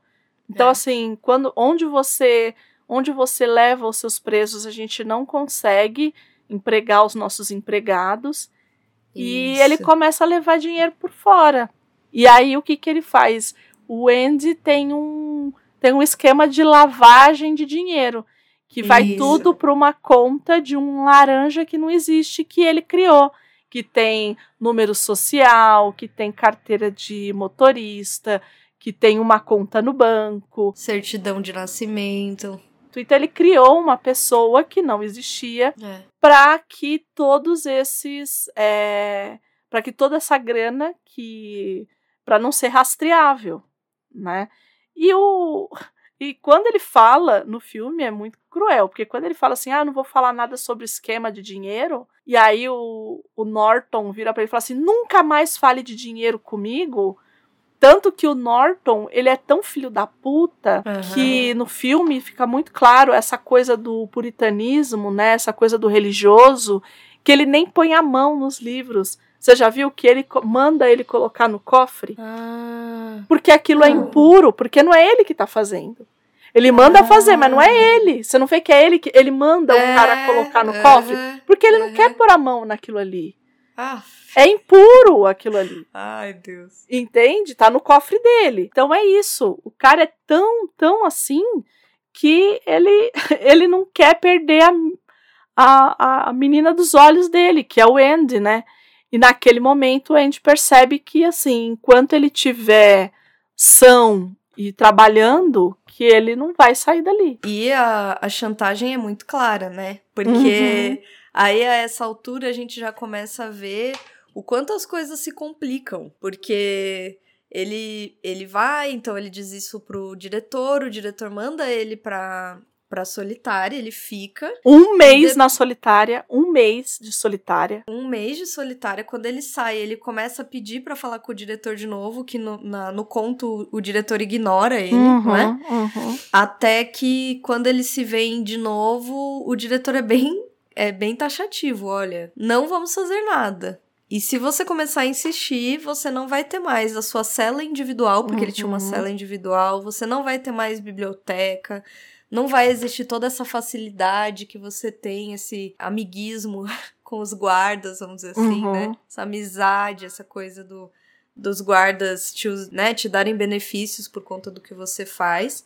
Então é. assim, quando onde você onde você leva os seus presos, a gente não consegue empregar os nossos empregados. Isso. E ele começa a levar dinheiro por fora. E aí o que, que ele faz? O Andy tem um, tem um esquema de lavagem de dinheiro. Que vai Isso. tudo para uma conta de um laranja que não existe, que ele criou. Que tem número social, que tem carteira de motorista, que tem uma conta no banco. Certidão de nascimento. Então ele criou uma pessoa que não existia é. para que todos esses. É, para que toda essa grana que. para não ser rastreável, né? E o. E quando ele fala no filme é muito cruel, porque quando ele fala assim, ah, não vou falar nada sobre esquema de dinheiro, e aí o, o Norton vira para ele e fala assim, nunca mais fale de dinheiro comigo, tanto que o Norton, ele é tão filho da puta uhum. que no filme fica muito claro essa coisa do puritanismo, né? Essa coisa do religioso, que ele nem põe a mão nos livros. Você já viu que ele manda ele colocar no cofre? Ah. Porque aquilo é impuro, porque não é ele que tá fazendo. Ele manda ah. fazer, mas não é ele. Você não vê que é ele que ele manda é, o cara colocar no cofre? Porque ele não quer pôr a mão naquilo ali. Ah. É impuro aquilo ali. Ai, Deus. Entende? Tá no cofre dele. Então é isso. O cara é tão, tão assim que ele, (laughs) ele não quer perder a, a, a menina dos olhos dele, que é o Andy, né? E naquele momento o Andy percebe que, assim, enquanto ele tiver são e trabalhando, que ele não vai sair dali. E a, a chantagem é muito clara, né? Porque. Uhum Aí a essa altura a gente já começa a ver o quanto as coisas se complicam, porque ele ele vai, então ele diz isso pro diretor, o diretor manda ele pra pra solitária, ele fica. Um mês de... na solitária, um mês de solitária. Um mês de solitária. Quando ele sai, ele começa a pedir para falar com o diretor de novo, que no, na, no conto o diretor ignora ele, uhum, né? Uhum. Até que quando eles se veem de novo, o diretor é bem é bem taxativo, olha, não vamos fazer nada. E se você começar a insistir, você não vai ter mais a sua cela individual, porque uhum. ele tinha uma uhum. cela individual, você não vai ter mais biblioteca, não vai existir toda essa facilidade que você tem, esse amiguismo (laughs) com os guardas, vamos dizer assim, né? uhum. né? Essa amizade, essa coisa do, dos guardas te, né, te darem benefícios por conta do que você faz.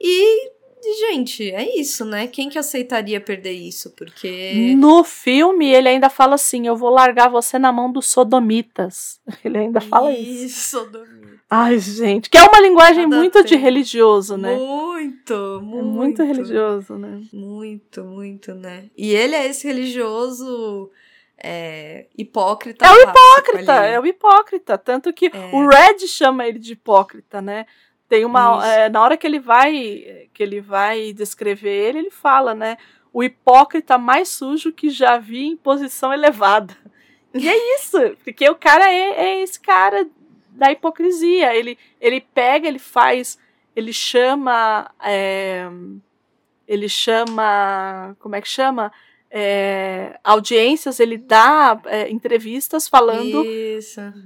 E gente, é isso, né? Quem que aceitaria perder isso? Porque. No filme, ele ainda fala assim: eu vou largar você na mão dos sodomitas. (laughs) Ele ainda fala isso. Isso, sodomita. Ai, gente. Que é uma linguagem muito de religioso, né? Muito, muito. É muito religioso, né? Muito, muito, né? E ele é esse religioso. É, hipócrita. É o hipócrita, é o hipócrita. Tanto que é. o Red chama ele de hipócrita, né? Tem uma. É, na hora que ele vai que ele vai descrever ele, ele fala, né? O hipócrita mais sujo que já vi em posição elevada. (laughs) E é isso, porque o cara é, é esse cara da hipocrisia. Ele, ele pega, ele faz, ele chama. É, ele chama. Como é que chama? É, audiências, ele dá é, entrevistas falando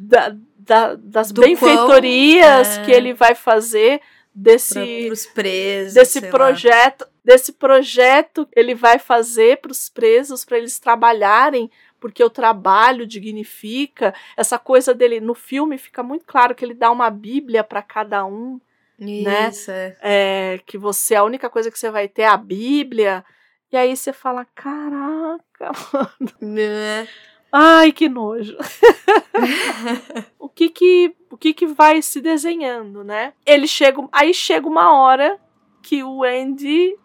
da, da, das Do benfeitorias é. que ele vai fazer desse os presos, desse projeto, lá. desse projeto ele vai fazer para os presos para eles trabalharem porque o trabalho dignifica essa coisa dele no filme fica muito claro que ele dá uma Bíblia para cada um né? Isso, né? É. é. que você a única coisa que você vai ter é a Bíblia e aí você fala caraca (laughs) mano. Né? Ai, que nojo. (laughs) o que que o que que vai se desenhando, né? Ele chega, aí chega uma hora que o Andy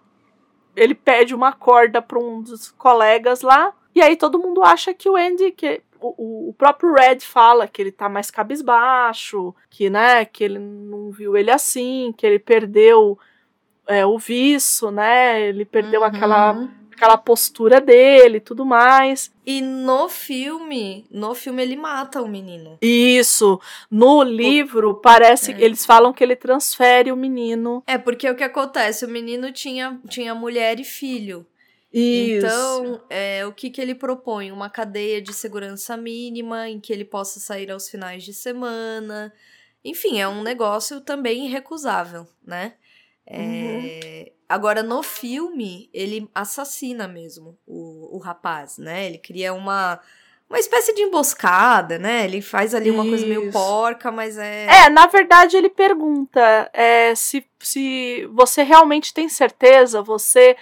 ele pede uma corda para um dos colegas lá, e aí todo mundo acha que o Andy que o, o próprio Red fala que ele tá mais cabisbaixo, que né, que ele não viu ele assim, que ele perdeu é, o viço, né? Ele perdeu uhum. aquela aquela postura dele e tudo mais. E no filme, no filme ele mata o menino. Isso. No livro, parece que é. eles falam que ele transfere o menino. É, porque o que acontece? O menino tinha, tinha mulher e filho. Isso. Então, é, o que, que ele propõe? Uma cadeia de segurança mínima em que ele possa sair aos finais de semana. Enfim, é um negócio também irrecusável, né? É, uhum. Agora, no filme, ele assassina mesmo o, o rapaz, né? Ele cria uma, uma espécie de emboscada, né? Ele faz ali uma Isso. coisa meio porca, mas é. É, na verdade, ele pergunta é, se, se você realmente tem certeza, você,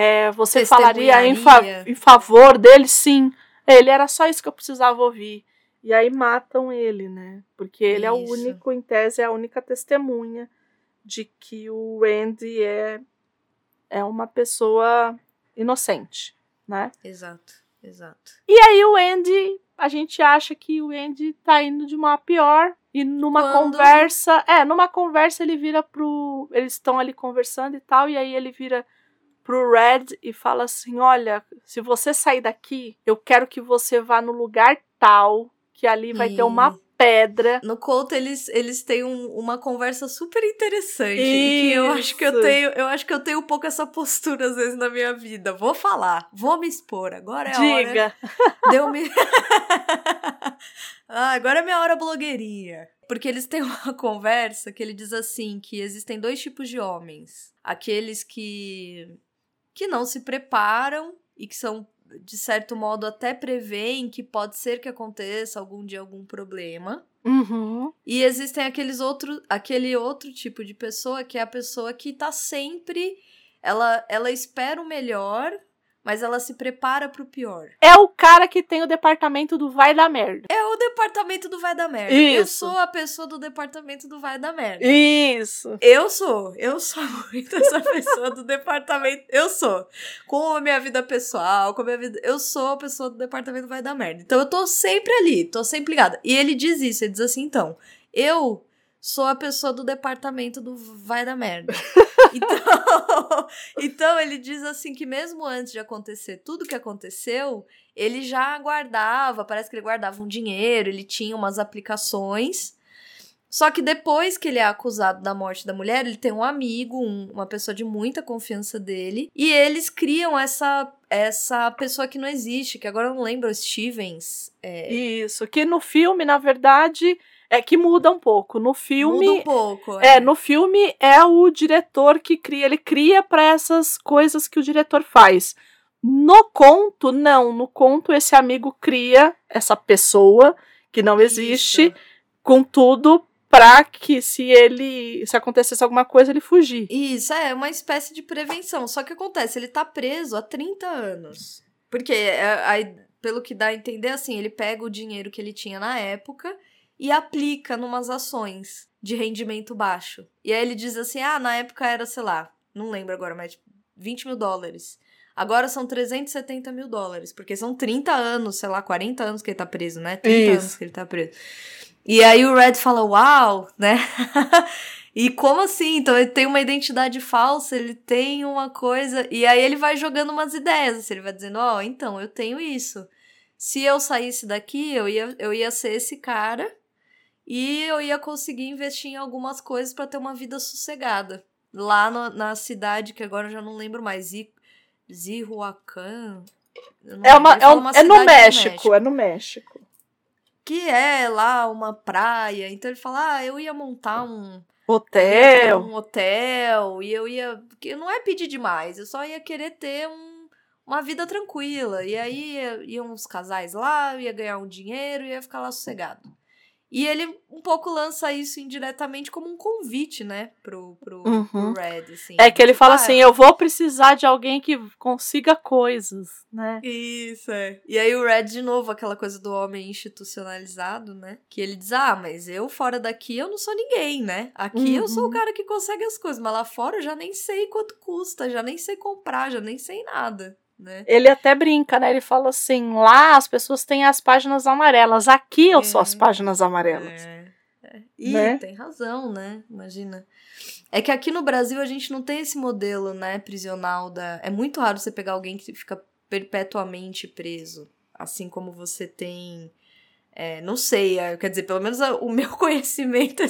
é, você falaria em, fa em favor dele? Sim. Ele era só isso que eu precisava ouvir. E aí matam ele, né? Porque ele isso. é o único, em tese, é a única testemunha de que o Randy é, é uma pessoa inocente, né? Exato, exato. E aí o Andy, a gente acha que o Andy tá indo de uma pior e numa Quando... conversa, é, numa conversa ele vira pro, eles estão ali conversando e tal, e aí ele vira pro Red e fala assim: "Olha, se você sair daqui, eu quero que você vá no lugar tal, que ali vai ter uma pedra. No conto eles, eles têm um, uma conversa super interessante. E eu acho que eu tenho, eu acho que eu tenho um pouco essa postura às vezes na minha vida. Vou falar, vou me expor. Agora é a Diga. hora. Deu me (laughs) ah, agora é minha hora blogueirinha. Porque eles têm uma (laughs) conversa que ele diz assim que existem dois tipos de homens. Aqueles que que não se preparam e que são de certo modo, até preveem que pode ser que aconteça algum dia algum problema. Uhum. E existem aqueles outro, aquele outro tipo de pessoa que é a pessoa que tá sempre. Ela, ela espera o melhor mas ela se prepara pro pior. É o cara que tem o departamento do vai da merda. É o departamento do vai da merda. Isso. Eu sou a pessoa do departamento do vai da merda. Isso. Eu sou. Eu sou (laughs) muito essa pessoa do departamento. Eu sou. Com a minha vida pessoal, com a minha vida. Eu sou a pessoa do departamento do vai da merda. Então eu tô sempre ali, tô sempre ligada. E ele diz isso, ele diz assim, então. Eu sou a pessoa do departamento do vai da merda. (laughs) Então, (laughs) então ele diz assim que mesmo antes de acontecer tudo que aconteceu, ele já guardava, parece que ele guardava um dinheiro, ele tinha umas aplicações. Só que depois que ele é acusado da morte da mulher, ele tem um amigo, um, uma pessoa de muita confiança dele, e eles criam essa essa pessoa que não existe, que agora eu não lembro, Stevens. É... Isso, que no filme, na verdade, é que muda um pouco. No filme. Muda um pouco. É. é, no filme é o diretor que cria. Ele cria para essas coisas que o diretor faz. No conto, não. No conto, esse amigo cria essa pessoa que não existe, Isso. com tudo para que se ele se acontecesse alguma coisa ele fugir. Isso é uma espécie de prevenção. Só que acontece, ele tá preso há 30 anos. Porque é, pelo que dá a entender assim, ele pega o dinheiro que ele tinha na época e aplica numas ações de rendimento baixo. E aí ele diz assim: ah, na época era, sei lá, não lembro agora, mas tipo, 20 mil dólares. Agora são 370 mil dólares, porque são 30 anos, sei lá, 40 anos que ele tá preso, né? 30 Isso. anos que ele tá preso. E aí o Red fala, uau, né? (laughs) e como assim? Então ele tem uma identidade falsa, ele tem uma coisa. E aí ele vai jogando umas ideias, assim, ele vai dizendo, ó, oh, então, eu tenho isso. Se eu saísse daqui, eu ia, eu ia ser esse cara e eu ia conseguir investir em algumas coisas para ter uma vida sossegada. Lá no, na cidade, que agora eu já não lembro mais, Zihuacan. É, uma, é, uma é no México, México, é no México. Que é lá uma praia. Então ele fala: ah, eu ia montar um. Hotel. Um hotel. E eu ia. Não é pedir demais, eu só ia querer ter um, uma vida tranquila. E aí iam uns casais lá, eu ia ganhar um dinheiro e ia ficar lá sossegado. E ele um pouco lança isso indiretamente como um convite, né, pro, pro, Uhum. pro Red, assim. É que ele fala ah, assim: eu vou precisar de alguém que consiga coisas, né? Isso, é. E aí o Red, de novo, aquela coisa do homem institucionalizado, né? Que ele diz, ah, mas eu fora daqui eu não sou ninguém, né? Aqui eu sou o Uhum. cara que consegue as coisas, mas lá fora eu já nem sei quanto custa, já nem sei comprar, já nem sei nada, né? Ele até brinca, né? Ele fala assim: lá as pessoas têm as páginas amarelas, aqui eu sou as É. páginas amarelas. É, é. E Né? tem razão, né? Imagina. É que aqui no Brasil a gente não tem esse modelo, né, prisional da. É muito raro você pegar alguém que fica perpetuamente preso. Assim como você tem. É, não sei, é, quer dizer, pelo menos a- o (laughs) meu conhecimento é,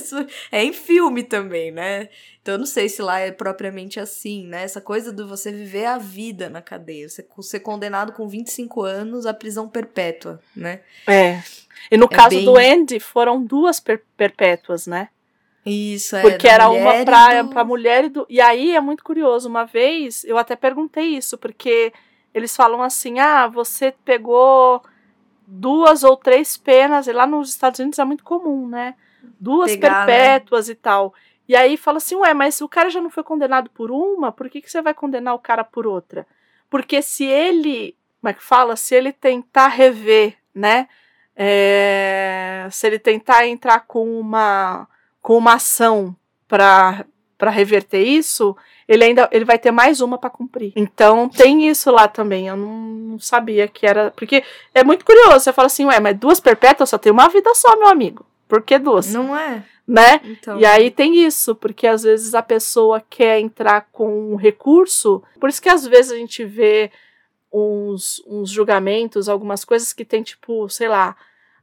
é em filme também, né? Então eu não sei se lá é propriamente assim, né? Essa coisa do você viver a vida na cadeia, você ser condenado com 25 anos à prisão perpétua, né? É. E no É caso bem- do Andy, foram duas per- perpétuas, né? Isso, é. Porque era uma pra, do- pra mulher e do. E aí é muito curioso. Uma vez eu até perguntei isso, porque eles falam assim: ah, você pegou duas ou três penas, e lá nos Estados Unidos é muito comum, né? Duas Pegar, né? perpétuas e tal. E aí fala assim: ué, mas o cara já não foi condenado por uma, por que, que você vai condenar o cara por outra? Porque se ele, como é que fala? Se ele tentar rever, né? é, se ele tentar entrar com uma com uma ação para para reverter isso, ele ainda ele vai ter mais uma para cumprir. Então tem isso lá também. Eu não, não sabia que era porque é muito curioso. Você fala assim, ué, mas duas perpétuas só tem uma vida só, meu amigo. Por que duas? Não é? Né? Então. E aí tem isso, porque às vezes a pessoa quer entrar com um recurso, por isso que às vezes a gente vê uns, uns julgamentos, algumas coisas que tem tipo, sei lá,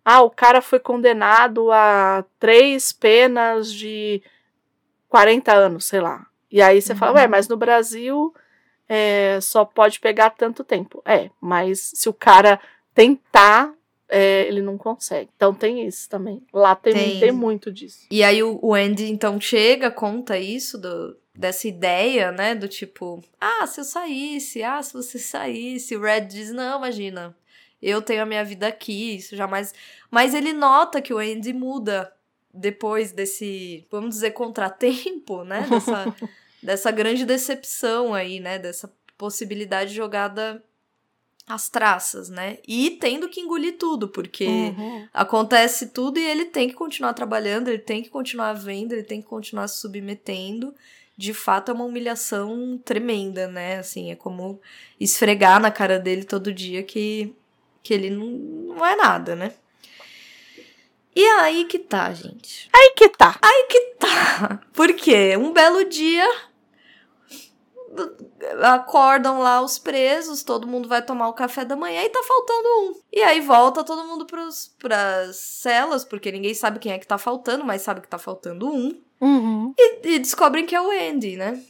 ah, o cara foi condenado a três penas de 40 anos, sei lá. E aí você fala, Uhum. ué, mas no Brasil é, só pode pegar tanto tempo. É, mas se o cara tentar, é, ele não consegue. Então tem isso também. Lá tem, Tem. tem muito disso. E aí o, o Andy então chega, conta isso do, dessa ideia, né, do tipo, ah, se eu saísse, ah, se você saísse, o Red diz, não, imagina, eu tenho a minha vida aqui, isso jamais. Mas ele nota que o Andy muda depois desse, vamos dizer, contratempo, né, dessa, (laughs) dessa grande decepção aí, né, dessa possibilidade jogada às traças, né, e tendo que engolir tudo, porque Uhum. acontece tudo e ele tem que continuar trabalhando, ele tem que continuar vendo, ele tem que continuar se submetendo. De fato, é uma humilhação tremenda, né? Assim, é como esfregar na cara dele todo dia que, que ele não, não é nada, né? E aí que tá, gente. Aí que tá. Tá. Por quê? Um belo dia acordam lá os presos, todo mundo vai tomar o café da manhã e tá faltando um. E aí volta todo mundo pros, pras celas, porque ninguém sabe quem é que tá faltando, mas sabe que tá faltando um. Uhum. E, e descobrem que é o Andy, né?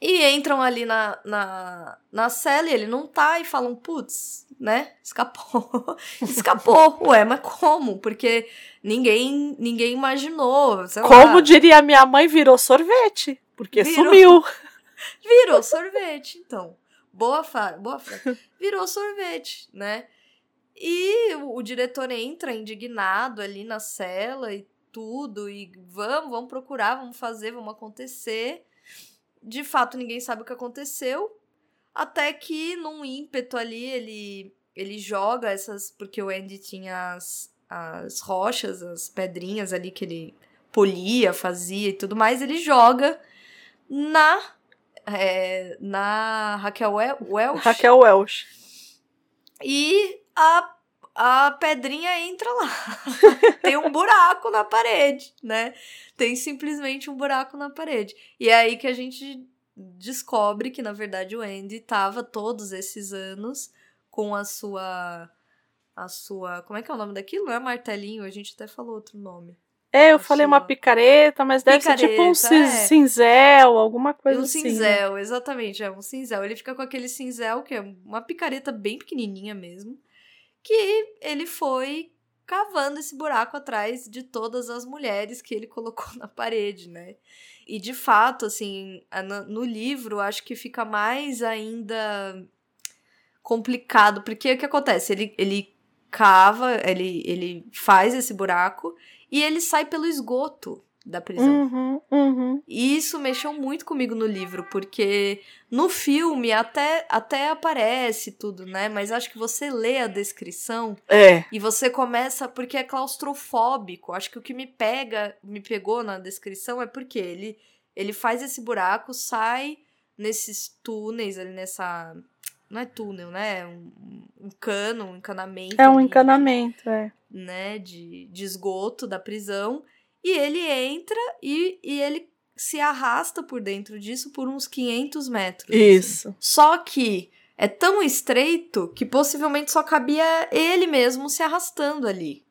E entram ali na, na, na cela e ele não tá e falam, putz, né? Escapou. (laughs) Escapou. Ué, mas como? Porque ninguém, ninguém imaginou. sei lá. Como diria minha mãe, virou sorvete. Porque Virou. sumiu. (laughs) Virou sorvete, então. Boa fa boa Virou sorvete, né? E o, o diretor entra indignado ali na cela e tudo, e vamos, vamos procurar, vamos fazer, vamos acontecer. De fato, ninguém sabe o que aconteceu. Até que, num ímpeto ali, ele, ele joga essas. Porque o Andy tinha as, as rochas, as pedrinhas ali que ele polia, fazia e tudo mais. Ele joga na é, na Raquel Wel- Welch Raquel Welch. e a, a pedrinha entra lá. (laughs) Tem um buraco na parede, né? Tem simplesmente um buraco na parede. E é aí que a gente descobre que, na verdade, o Andy tava todos esses anos com a sua. A sua. Como é que é o nome daquilo? Não é martelinho? A gente até falou outro nome. É, eu A falei uma sua- picareta, mas deve ser tipo um Picareta, é. cinzel, alguma coisa um assim. né? cinzel, exatamente, é um cinzel. Ele fica com aquele cinzel que é uma picareta bem pequenininha mesmo, que ele foi cavando esse buraco atrás de todas as mulheres que ele colocou (laughs) na parede, né? E de fato, assim, no livro, acho que fica mais ainda complicado, porque o que acontece? Ele, ele cava, ele, ele faz esse buraco e ele sai pelo esgoto da prisão. Uhum, uhum. E isso mexeu muito comigo no livro, porque no filme até, até aparece tudo, né? Mas acho que você lê a descrição É. e você começa porque é claustrofóbico. Acho que o que me pega, me pegou na descrição é porque ele ele faz esse buraco, sai nesses túneis ali nessa não é túnel, né? Um, um cano, um encanamento. É um ali, encanamento, é. né, de, de esgoto da prisão. E ele entra e, e ele se arrasta por dentro disso por uns 500 metros. assim. Isso. Só que é tão estreito que possivelmente só cabia ele mesmo se arrastando ali.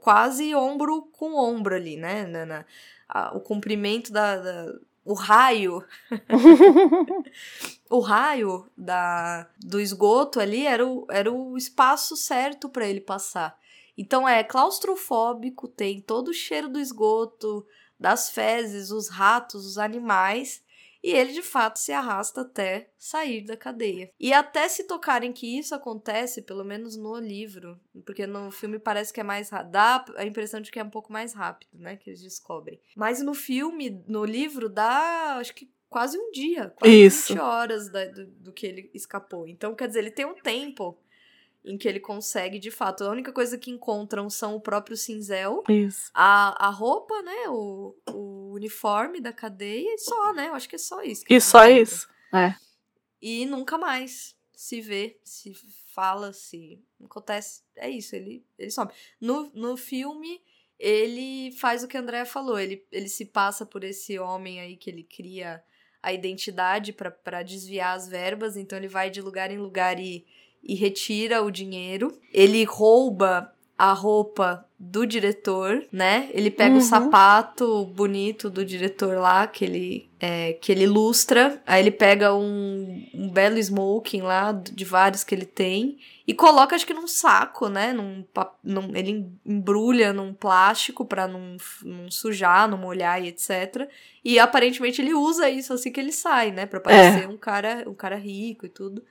Quase ombro com ombro ali, né? Na, na- a- o comprimento da, da- O raio. (laughs) o raio da, do esgoto ali era o, era o espaço certo para ele passar. Então é claustrofóbico, tem todo o cheiro do esgoto, das fezes, os ratos, os animais. E ele de fato se arrasta até sair da cadeia. E até se tocarem que isso acontece, pelo menos no livro, porque no filme parece que é mais rápido, dá a impressão de que é um pouco mais rápido, né? Que eles descobrem. Mas no filme, no livro, dá acho que quase um dia, quase Isso. 20 horas da- do, do que ele escapou. Então, quer dizer, ele tem um tempo em que ele consegue de fato. A única coisa que encontram são o próprio cinzel Isso. a, a roupa, né? O, o uniforme da cadeia e só, né? Eu acho que é só isso. que E eles só isso. É. E nunca mais se vê, se fala, se acontece. É isso, ele, ele some. No, no filme, ele faz o que a Andrea falou. Ele, ele se passa por esse homem aí que ele cria a identidade pra desviar as verbas. Então ele vai de lugar em lugar e, e retira o dinheiro. Ele rouba a roupa do diretor, né? Ele pega Uhum. o sapato bonito do diretor lá, que ele, é, que ele ilustra. Aí ele pega um, um belo smoking lá, de vários que ele tem, e coloca, acho que num saco, né? Num, num- ele embrulha num plástico pra não, não sujar, não molhar e etc. E aparentemente ele usa isso assim que ele sai, né? Pra parecer um, cara, um cara rico e tudo.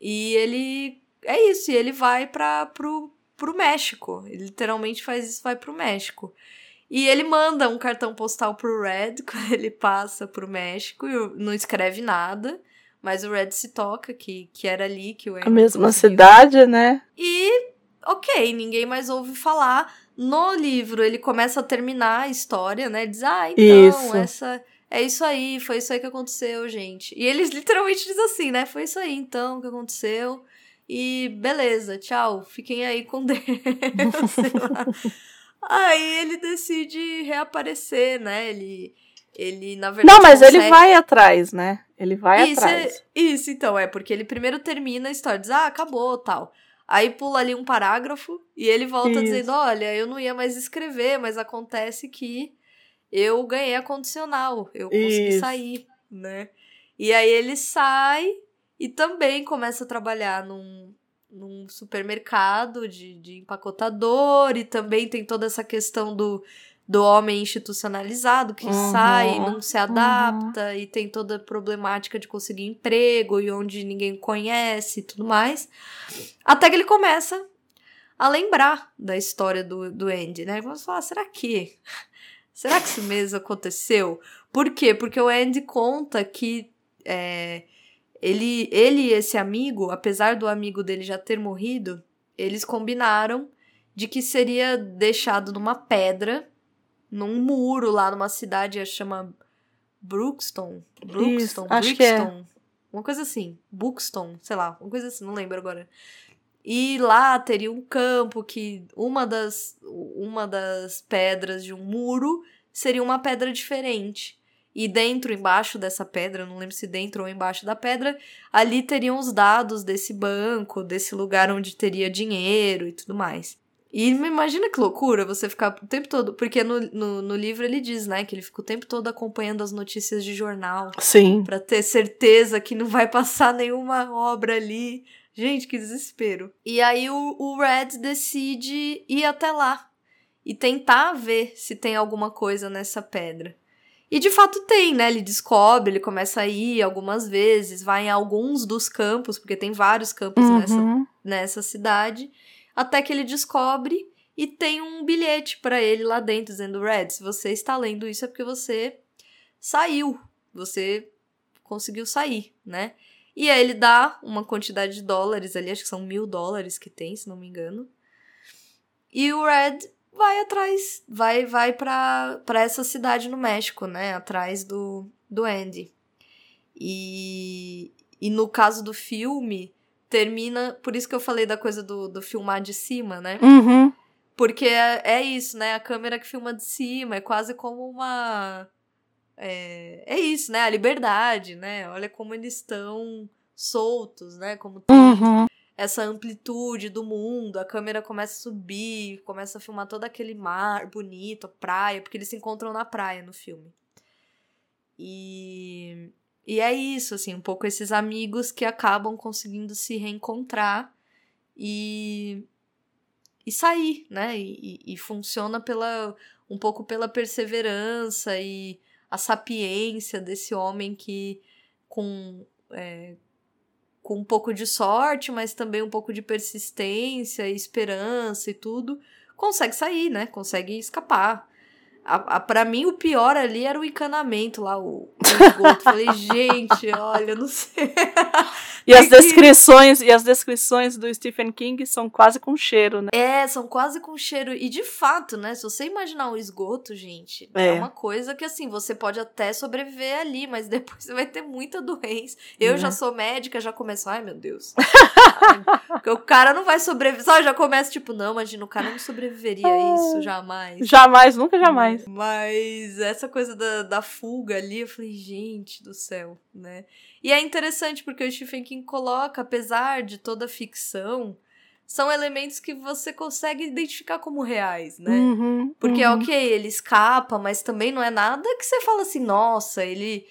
E ele. É isso, e ele vai para pro, pro México. Ele literalmente faz isso, vai pro México. E ele manda um cartão postal pro Red (laughs) quando ele passa pro México e não escreve nada. Mas o Red se toca que, que era ali que o A Andy mesma conseguiu. cidade, né? E, ok, ninguém mais ouve falar. No livro, ele começa a terminar a história, né? Diz, ah, então, Isso. essa. É isso aí, foi isso aí que aconteceu, gente. E eles literalmente dizem assim, né? Foi isso aí, então, que aconteceu. E beleza, tchau. Fiquem aí com (laughs) Deus. aí ele decide reaparecer, né? Ele, ele na verdade. Não, mas ele consegue- vai atrás, né? Ele vai isso, atrás. é- isso, então, é porque ele primeiro termina a história, diz, ah, acabou, tal. Aí pula ali um parágrafo e ele volta Isso. dizendo, olha, eu não ia mais escrever, mas acontece que eu ganhei a condicional, eu consegui Isso. sair, né? E aí ele sai e também começa a trabalhar num, num supermercado de, de empacotador e também tem toda essa questão do, do homem institucionalizado que Uhum, sai, não se adapta e tem toda a problemática de conseguir emprego e onde ninguém conhece e tudo mais. Até que ele começa a lembrar da história do, do Andy, né? Vamos falar, será que. Será que isso mesmo aconteceu? Por quê? Porque o Andy conta que é, ele, ele e esse amigo, apesar do amigo dele já ter morrido, eles combinaram de que seria deixado numa pedra, num muro lá numa cidade, que chama Brookston. Brookston, acho que é. Uma coisa assim. Buxton, sei lá, uma coisa assim, não lembro agora. E lá teria um campo que uma das, uma das pedras de um muro seria uma pedra diferente. E dentro, embaixo dessa pedra, não lembro se dentro ou embaixo da pedra, ali teriam os dados desse banco, desse lugar onde teria dinheiro e tudo mais. E imagina que loucura você ficar o tempo todo. Porque no, no, no livro ele diz, né, que ele fica o tempo todo acompanhando as notícias de jornal Sim. Pra ter certeza que não vai passar nenhuma obra ali. Gente, que desespero. E aí o, o Red decide ir até lá e tentar ver se tem alguma coisa nessa pedra. E de fato tem, né? Ele descobre, ele começa a ir algumas vezes, vai em alguns dos campos, porque tem vários campos nessa, Uhum. nessa cidade. até que ele descobre e tem um bilhete para ele lá dentro dizendo: Red, se você está lendo isso é porque você saiu, você conseguiu sair, né? E aí ele dá uma quantidade de dólares ali, acho que são mil dólares que tem, se não me engano. E o Red vai atrás, vai vai para essa cidade no México, né? Atrás do, do Andy. E, e no caso do filme, termina. Por isso que eu falei da coisa do, do filmar de cima, né? Uhum. Porque é, é isso, né? A câmera que filma de cima é quase como uma. É, é isso, né? A liberdade, né? Olha como eles estão soltos, né? Como tem Uhum. essa amplitude do mundo, a câmera começa a subir, começa a filmar todo aquele mar bonito, a praia, porque eles se encontram na praia no filme. E, e é isso, assim, um pouco esses amigos que acabam conseguindo se reencontrar e, e sair, né? E, e, e funciona pela um pouco pela perseverança e a sapiência desse homem que com é, com um pouco de sorte, mas também um pouco de persistência, esperança e tudo, consegue sair, né? Consegue escapar. A, a, pra mim, o pior ali era o encanamento lá, o, o esgoto. Falei, (laughs) gente, olha, não sei. E as descrições e as descrições do Stephen King são quase com cheiro, né? É, são quase com cheiro. E de fato, né? Se você imaginar um esgoto, gente, é, é uma coisa que assim, você pode até sobreviver ali, mas (laughs) depois você vai ter muita doença. Eu é. já sou médica, já começo, ai meu Deus. (laughs) Porque o cara não vai sobreviver. Só já começa, tipo, não, imagina, o cara não sobreviveria a isso, jamais. Jamais, nunca jamais. Mas essa coisa da, da fuga ali, eu falei, gente do céu, né? E é interessante porque o Stephen King coloca, apesar de toda a ficção, são elementos que você consegue identificar como reais, né? Uhum, porque, uhum. ok, ele escapa, mas também não é nada que você fala assim, nossa, ele,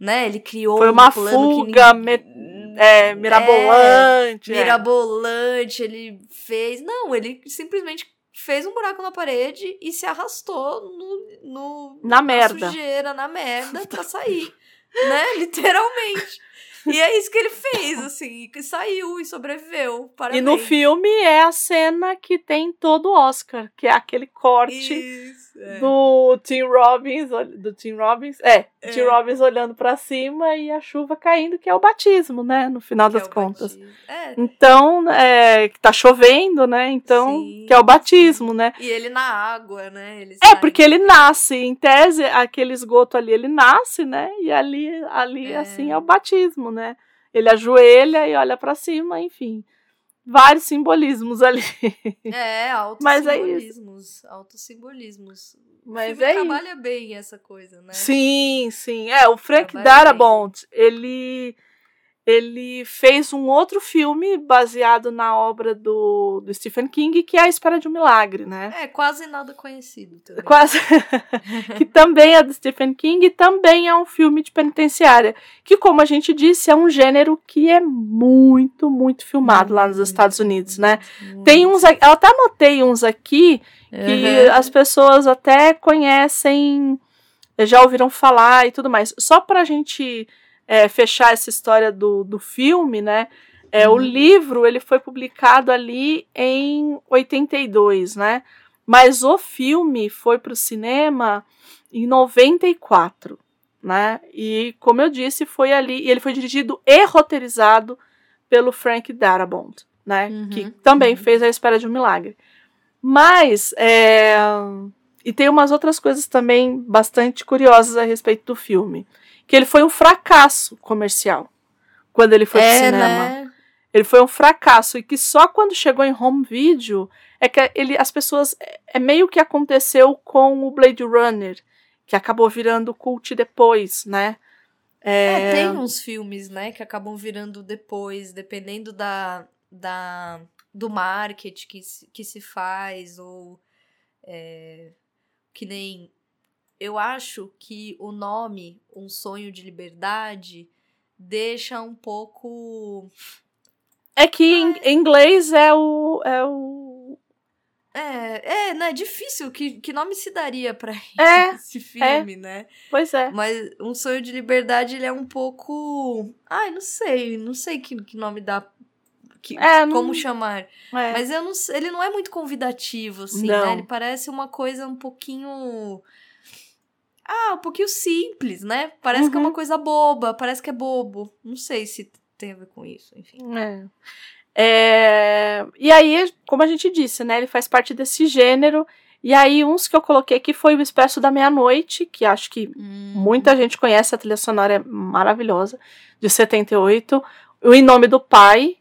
né, ele criou Foi uma um fuga que me, é, mirabolante. É, mirabolante, ele fez. Não, ele simplesmente fez um buraco na parede e se arrastou no, no na merda. Na sujeira, na merda, (laughs) pra sair. né? Literalmente. E é isso que ele fez, assim, que saiu e sobreviveu. Parabéns. E no filme é a cena que tem todo o Oscar, que é aquele corte isso, é. do Tim Robbins, do Tim Robbins, é, é. Tim Robbins olhando para cima e a chuva caindo, que é o batismo, né, no final que das é contas. É. Então, é, que tá chovendo, né, então, Sim. que é o batismo, né. E ele na água, né. Ele é, porque ele nasce, em tese, aquele esgoto ali, ele nasce, né, e ali, ali assim, é o batismo, né? Ele ajoelha e olha para cima, enfim. Vários simbolismos ali. (laughs) É, altos Mas simbolismos. É altos simbolismos. Mas é trabalha isso. bem essa coisa, né? Sim, sim. É, o Frank Trabalha Darabont, ele ele fez um outro filme baseado na obra do, do Stephen King, que é A Espera de um Milagre, né? É, quase nada conhecido também. Quase. (laughs) que também é do Stephen King e também é um filme de penitenciária. Que, como a gente disse, é um gênero que é muito, muito filmado lá nos Estados Unidos, né? Muito. Tem uns. Eu até anotei uns aqui que Uhum. as pessoas até conhecem, já ouviram falar e tudo mais. Só pra gente é, fechar essa história do, do filme, né? É, Uhum. O livro ele foi publicado ali em 82, né? Mas o filme foi para o cinema em 94, né? E como eu disse, foi ali. E ele foi dirigido e roteirizado pelo Frank Darabont, né? Uhum, Que também uhum. fez A Espera de um Milagre. Mas é, e tem umas outras coisas também bastante curiosas a respeito do filme, que ele foi um fracasso comercial quando ele foi é, pro cinema. né? Ele foi um fracasso e que só quando chegou em home video é que ele, as pessoas é meio que aconteceu com o Blade Runner, que acabou virando cult depois, né? É, tem uns filmes, né, que acabam virando depois, dependendo da, da do marketing que se, que se faz, ou é, que nem. Eu acho que o nome Um Sonho de Liberdade deixa um pouco. É que em em inglês é o é o É, é, né? Difícil. Que, que nome se daria pra (laughs) É, esse filme, né? pois é. Mas Um Sonho de Liberdade, ele é um pouco. Ai, não sei. Não sei que, que nome dá. que, É, não- como chamar. É. Mas eu não, ele não é muito convidativo, assim, Não. né? Ele parece uma coisa um pouquinho. Ah, um pouquinho simples, né? Parece que é Uhum. uma coisa boba, parece que é bobo. Não sei se tem a ver com isso, enfim. É. É, E aí, como a gente disse, né? Ele faz parte desse gênero. E aí, uns que eu coloquei aqui foi o Expresso da Meia-Noite, que acho que Hum. muita gente conhece, a trilha sonora é maravilhosa, de 78. O Em Nome do Pai,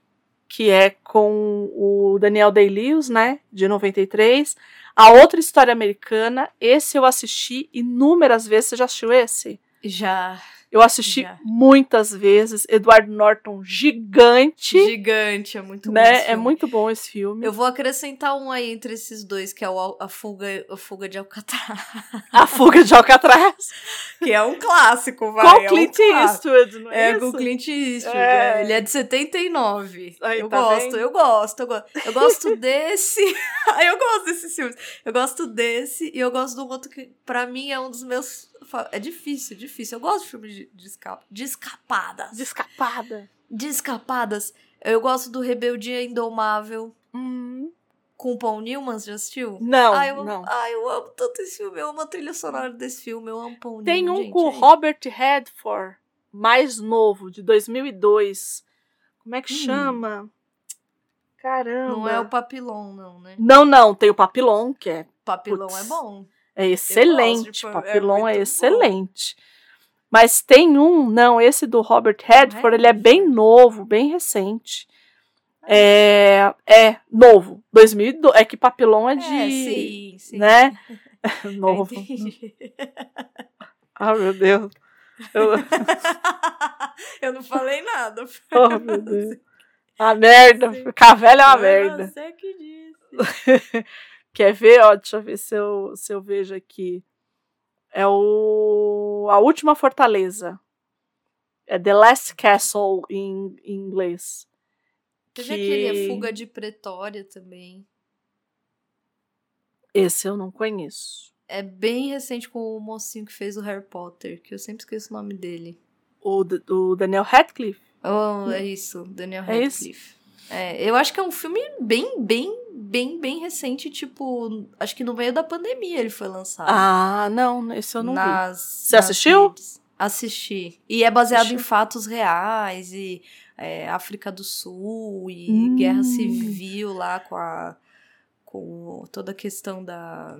que é com o Daniel Day-Lewis, né? De 93. A outra história americana, esse eu assisti inúmeras vezes. Você já assistiu esse? Já. Eu assisti Já. muitas vezes. Eduardo Norton, gigante. Gigante, é muito bom. né? esse É filme. muito bom esse filme. Eu vou acrescentar um aí entre esses dois, que é o, a, fuga, a Fuga de Alcatraz. A Fuga de Alcatraz. (laughs) que é um clássico, vai. Com é um Clint clássico. Eastwood, não é, É, isso? com o Clint Eastwood. É. é. Ele é de 79. Aí, eu tá gosto, eu gosto, eu gosto. Eu gosto (laughs) desse. (laughs) eu gosto desses filmes. Eu gosto desse e eu gosto do outro que, pra mim, é um dos meus. É difícil, difícil. Eu gosto de filmes de, de, de escapadas. De escapada. De escapadas. Eu gosto do Rebeldia Indomável Hum, com o Paul Newman, já assistiu? não, ai, eu, não. ai, eu amo tanto esse filme. Eu amo a trilha sonora desse filme. Eu amo Paul Tem Newman. um gente, com o é isso. Robert Redford, mais novo, de 2002. Como é que Hum. chama? Caramba. Não é o Papilon, não, né? Não, não, tem o Papilon, que é, Papilon é bom. É excelente. de pa- é é, muito bom. excelente. Mas tem um, não, esse do Robert Redford, ele é bem novo, bem recente. É, é novo, 2002. É que Papilon é de, É, sim, sim. né? (laughs) (laughs) Novo. entendi. Ah, meu Deus. Eu- (laughs) Eu não falei nada. Oh, meu Deus. A merda, ficar velho é uma merda. Você que disse. Quer ver? Ó, deixa eu ver se eu, se eu vejo aqui. É o. A Última Fortaleza. É The Last Castle em, em inglês. Teve Que- aquele Fuga de Pretória também. Esse eu não conheço. É bem recente com o mocinho que fez o Harry Potter, que eu sempre esqueço o nome dele. O, o Daniel Radcliffe. Oh, é isso, Daniel É isso? Radcliffe. É, eu acho que é um filme bem, bem, bem, bem recente, tipo, acho que no meio da pandemia ele foi lançado. Ah, não, esse eu não vi. nas, Você nas assistiu? Assisti. E é baseado em fatos reais, e é, África do Sul, e Hum. guerra civil lá com a. com toda a questão da.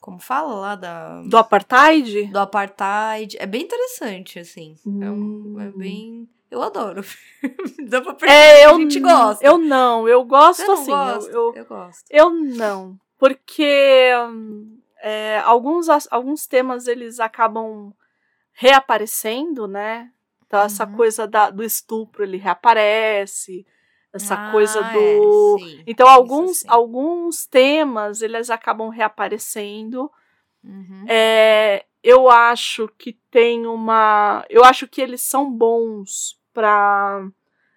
Como fala lá? Da, Do Apartheid? do apartheid. É bem interessante, assim. É, um- é Hum. bem. Eu adoro. (laughs) Dá pra perceber É, que eu, a gente gosta. eu não, eu gosto não assim. gosta? Eu, eu, eu gosto. Eu não, porque é, alguns, alguns temas eles acabam reaparecendo, né? Então, essa Uhum. coisa da- do estupro ele reaparece, essa Ah, coisa é, do. sim. então, alguns, sim. alguns temas eles acabam reaparecendo. Uhum. É, eu acho que tem uma. Eu acho que eles são bons para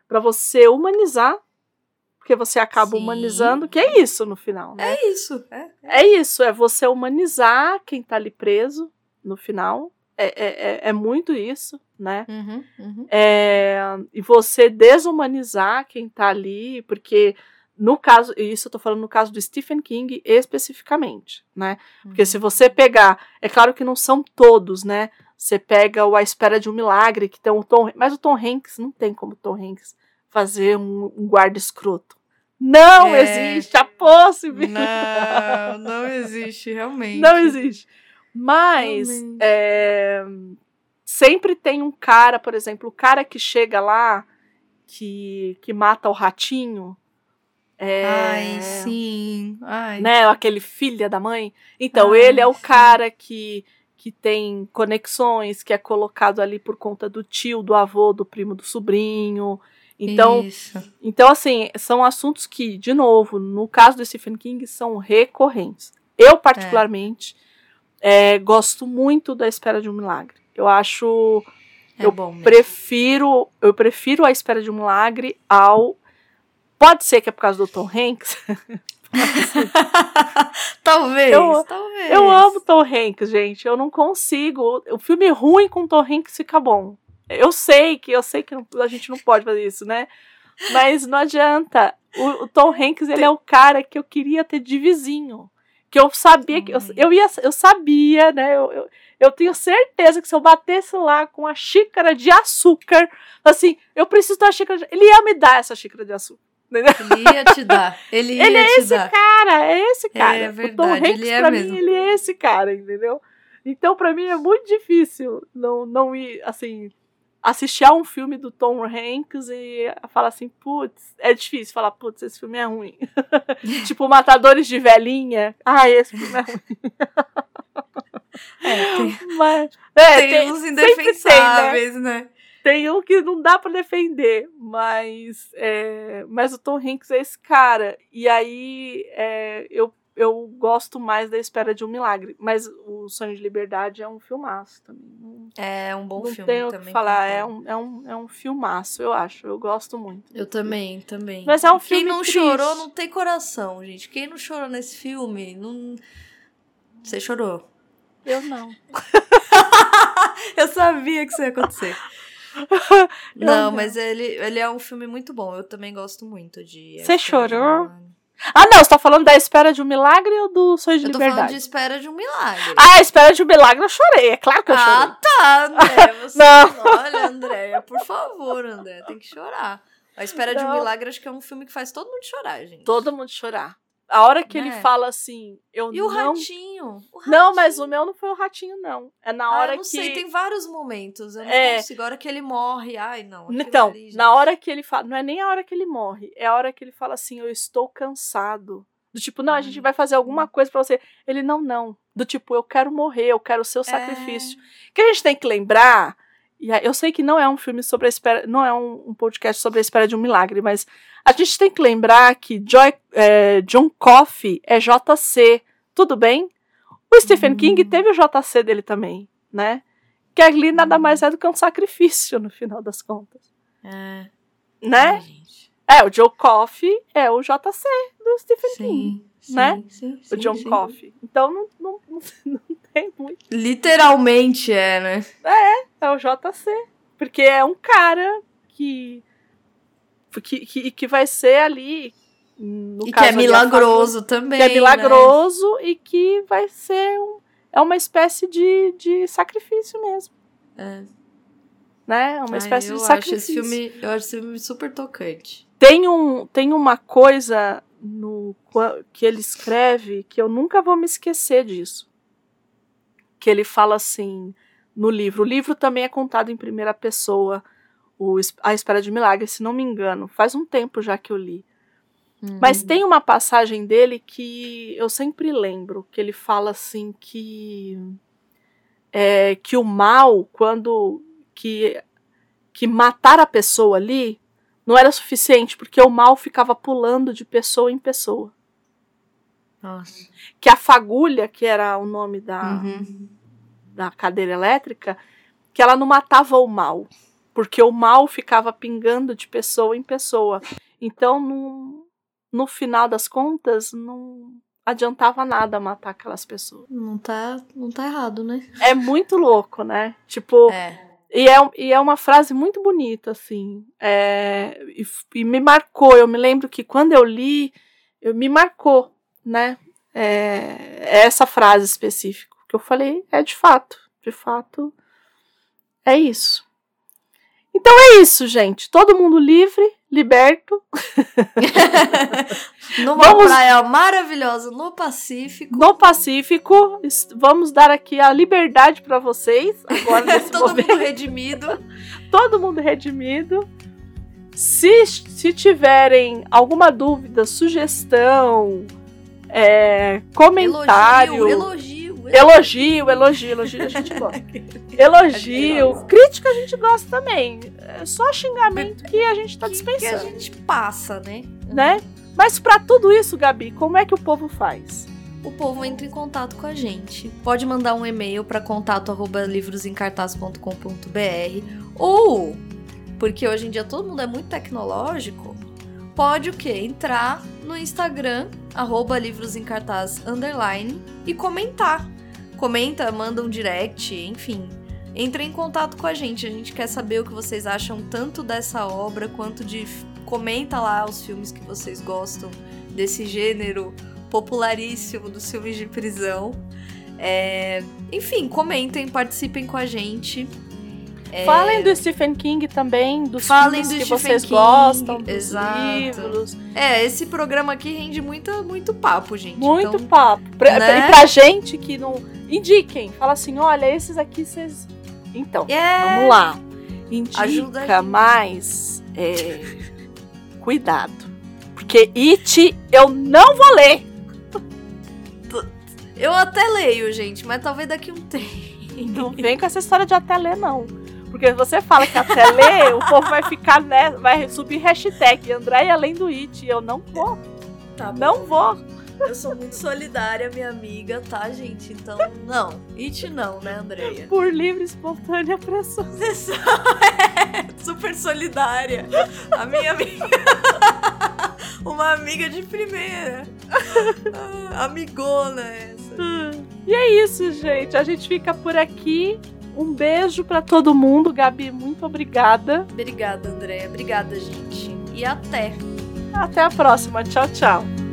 para você humanizar, porque você acaba Sim. humanizando, que é isso no final, né? É isso. É, É isso, é você humanizar quem tá ali preso no final. É, é, é, é muito isso, né? Uhum, uhum. É, e você desumanizar quem tá ali, porque no caso, isso eu tô falando no caso do Stephen King especificamente, né? Porque se você pegar, é claro que não são todos, né? Você pega o A Espera de um Milagre, que tem o Tom, mas o Tom Hanks não tem como o Tom Hanks fazer um, um guarda escroto. Não É. existe a possibilidade. Não, (laughs) não existe, realmente. Não existe. Mas é, sempre tem um cara, por exemplo, o cara que chega lá, que, que mata o ratinho. É, Ai, sim. Ai. Né, aquele filho da mãe. Então, Ai, ele é o cara que, que tem conexões, que é colocado ali por conta do tio, do avô, do primo, do sobrinho. Então, Isso. então, assim, são assuntos que, de novo, no caso do Stephen King, são recorrentes. Eu, particularmente, é, gosto muito da Espera de um Milagre. Eu acho. É eu. Prefiro. Eu prefiro a Espera de um Milagre ao. Pode ser que é por causa do Tom Hanks. (laughs) (laughs) talvez, Eu- talvez. Eu amo Tom Hanks, gente. Eu não consigo. O filme ruim com Tom Hanks fica bom. Eu sei que eu sei que não- a gente não pode fazer isso, né? Mas não adianta. O, o Tom Hanks, ele é o cara que eu queria ter de vizinho. Que eu sabia que. Eu, eu, ia, eu sabia, né? Eu, eu, eu tenho certeza que se eu batesse lá com a xícara de açúcar, assim, eu preciso da xícara de... Ele ia me dar essa xícara de açúcar. Ele ia te dar. Ele, (laughs) ia ele é te esse dar. cara, é esse cara. É o verdade, Tom Hanks, ele é pra mesmo. mim, ele é esse cara, entendeu? Então, pra mim, é muito difícil não, não ir, assim, assistir a um filme do Tom Hanks e falar assim, putz, é difícil falar, putz, esse filme é ruim. (laughs) tipo, Matadores de Velhinha. Ah, esse filme é ruim. É, tem, (laughs) Mas, é, tem uns sempre tem, né? indefensáveis, né? Tem um que não dá pra defender, mas, é, mas o Tom Hanks é esse cara. E aí é, eu, eu gosto mais da Espera de um Milagre. Mas o Sonho de Liberdade é um filmaço também. É um bom não filme tenho o que também. falar. É um, é, um, é um filmaço, eu acho. Eu gosto muito. Eu também, também. Mas é um Quem filme não triste. chorou não tem coração, gente. Quem não chorou nesse filme, não. Você chorou. Eu não. (laughs) Eu sabia que isso ia acontecer. (laughs) não, não. mas ele, ele é um filme muito bom. Eu também gosto muito de. Você chorou? Ah, não, você tá falando da Espera de um Milagre ou do Sonho de Eu tô Liberdade? falando de Espera de um Milagre. Ah, Espera de um Milagre eu chorei. É claro que eu chorei. Ah, tá, André. (laughs) Você... Não. Olha, Andréia, por favor, André, tem que chorar. A Espera de um Não. Milagre acho que é um filme que faz todo mundo chorar, gente. Todo mundo chorar. A hora que ele Né? fala assim, eu E o não. ratinho? O Não, mas ratinho. o meu não foi o ratinho, não. É na Ah, hora eu não que. sei, tem vários momentos. Eu não É. consigo. A hora que ele morre, ai, não. Então, ali, na hora que ele fala. Não é nem a hora que ele morre, é a hora que ele fala assim, eu estou cansado. Do tipo, não, a gente vai fazer alguma coisa pra você. Ele, não, não. Do tipo, eu quero morrer, eu quero o seu sacrifício. O que a gente tem que lembrar. E eu sei que não é um filme sobre a espera, não é um, um podcast sobre a espera de um milagre, mas a gente tem que lembrar que Joy, é, John Coffey é JC, tudo bem? O Stephen Hum. King teve o JC dele também, né? Que ali nada Hum. mais é do que um sacrifício no final das contas, É. né? Ai. É, o Joe Coffey é o JC do Stephen King, Sim, né? Sim, o sim, John sim. Coffey. Então não, não, não, (laughs) não tem muito. Literalmente é, né? É o JC. Porque é um cara que. Que, que, que vai ser ali. No e que caso é ali, a milagroso família, também. Que é né? milagroso e que vai ser. Um, é uma espécie de, de sacrifício mesmo. É. Né? É uma Ai, espécie de acho sacrifício. esse filme, eu acho esse filme super tocante. Tem, um, tem uma coisa no que ele escreve que eu nunca vou me esquecer disso. Que ele fala assim no livro. O livro também é contado em primeira pessoa, o A Espera de Milagre, se não me engano. Faz um tempo já que eu li. Mas Uhum. tem uma passagem dele que eu sempre lembro, que ele fala assim que é, que o mal, quando que que matar a pessoa ali não era suficiente, porque o mal ficava pulando de pessoa em pessoa. Nossa. Que a fagulha, que era o nome da, Uhum. da cadeira elétrica, que ela não matava o mal, porque o mal ficava pingando de pessoa em pessoa. Então, no, no final das contas, não adiantava nada matar aquelas pessoas. Não tá, não tá errado, né? É muito louco, né? Tipo, É. e, é, e é uma frase muito bonita, assim. É, e, e me marcou. Eu me lembro que quando eu li, eu, me marcou, né? É, essa frase específica. Que eu falei, é de fato. De fato, é isso. Então é isso, gente. Todo mundo livre, liberto. (laughs) Numa Vamos- praia maravilhosa no Pacífico. No Pacífico, vamos dar aqui a liberdade para vocês. Agora, (laughs) nesse Todo momento. mundo redimido. (laughs) todo mundo redimido. Se, se tiverem alguma dúvida, sugestão, é, comentário, Elogio, elogio. Elogio, elogio, elogio a gente gosta. (laughs) Elogio, crítica a gente gosta também. É só xingamento que a gente tá Que, que dispensando, a gente passa, né? né? Mas pra tudo isso, Gabi, como é que o povo faz? O povo entra em contato com a gente. Pode mandar um e-mail para contato@livrosemcartaz.com.br ou porque hoje em dia todo mundo é muito tecnológico, pode o quê? Entrar no Instagram arroba livros em cartaz underline e comentar. Comenta, manda um direct, enfim. Entre em contato com a gente. A gente quer saber o que vocês acham tanto dessa obra quanto de comenta lá os filmes que vocês gostam desse gênero popularíssimo dos filmes de prisão. É, enfim, comentem, participem com a gente. É... Falem do Stephen King também, dos Falem filmes do que Stephen vocês King, gostam, dos exato. livros. É, esse programa aqui rende muito, muito papo, gente. Muito Então, papo. Pra, né? E pra gente que não. Indiquem. Fala assim: olha, esses aqui vocês. Então, é, vamos lá. Indica, Ajuda mas. é, cuidado. Porque It eu não vou ler. Eu até leio, gente, mas talvez daqui um tempo. Não vem com essa história de até ler, não. Porque você fala que até ler, o povo vai ficar, né? Vai subir hashtag Andréia além do It. Eu não vou. Tá. Não vou. Eu sou muito solidária, minha amiga, tá, gente? Então, não. It não, né, Andreia? Por livre e espontânea pressão. (laughs) É super solidária. A minha amiga. Uma amiga de primeira. Ah, Amigona essa. E é isso, gente. A gente fica por aqui. Um beijo pra todo mundo. Gabi, muito obrigada. Obrigada, Andréia. Obrigada, gente. E até. Até a próxima. Tchau, tchau.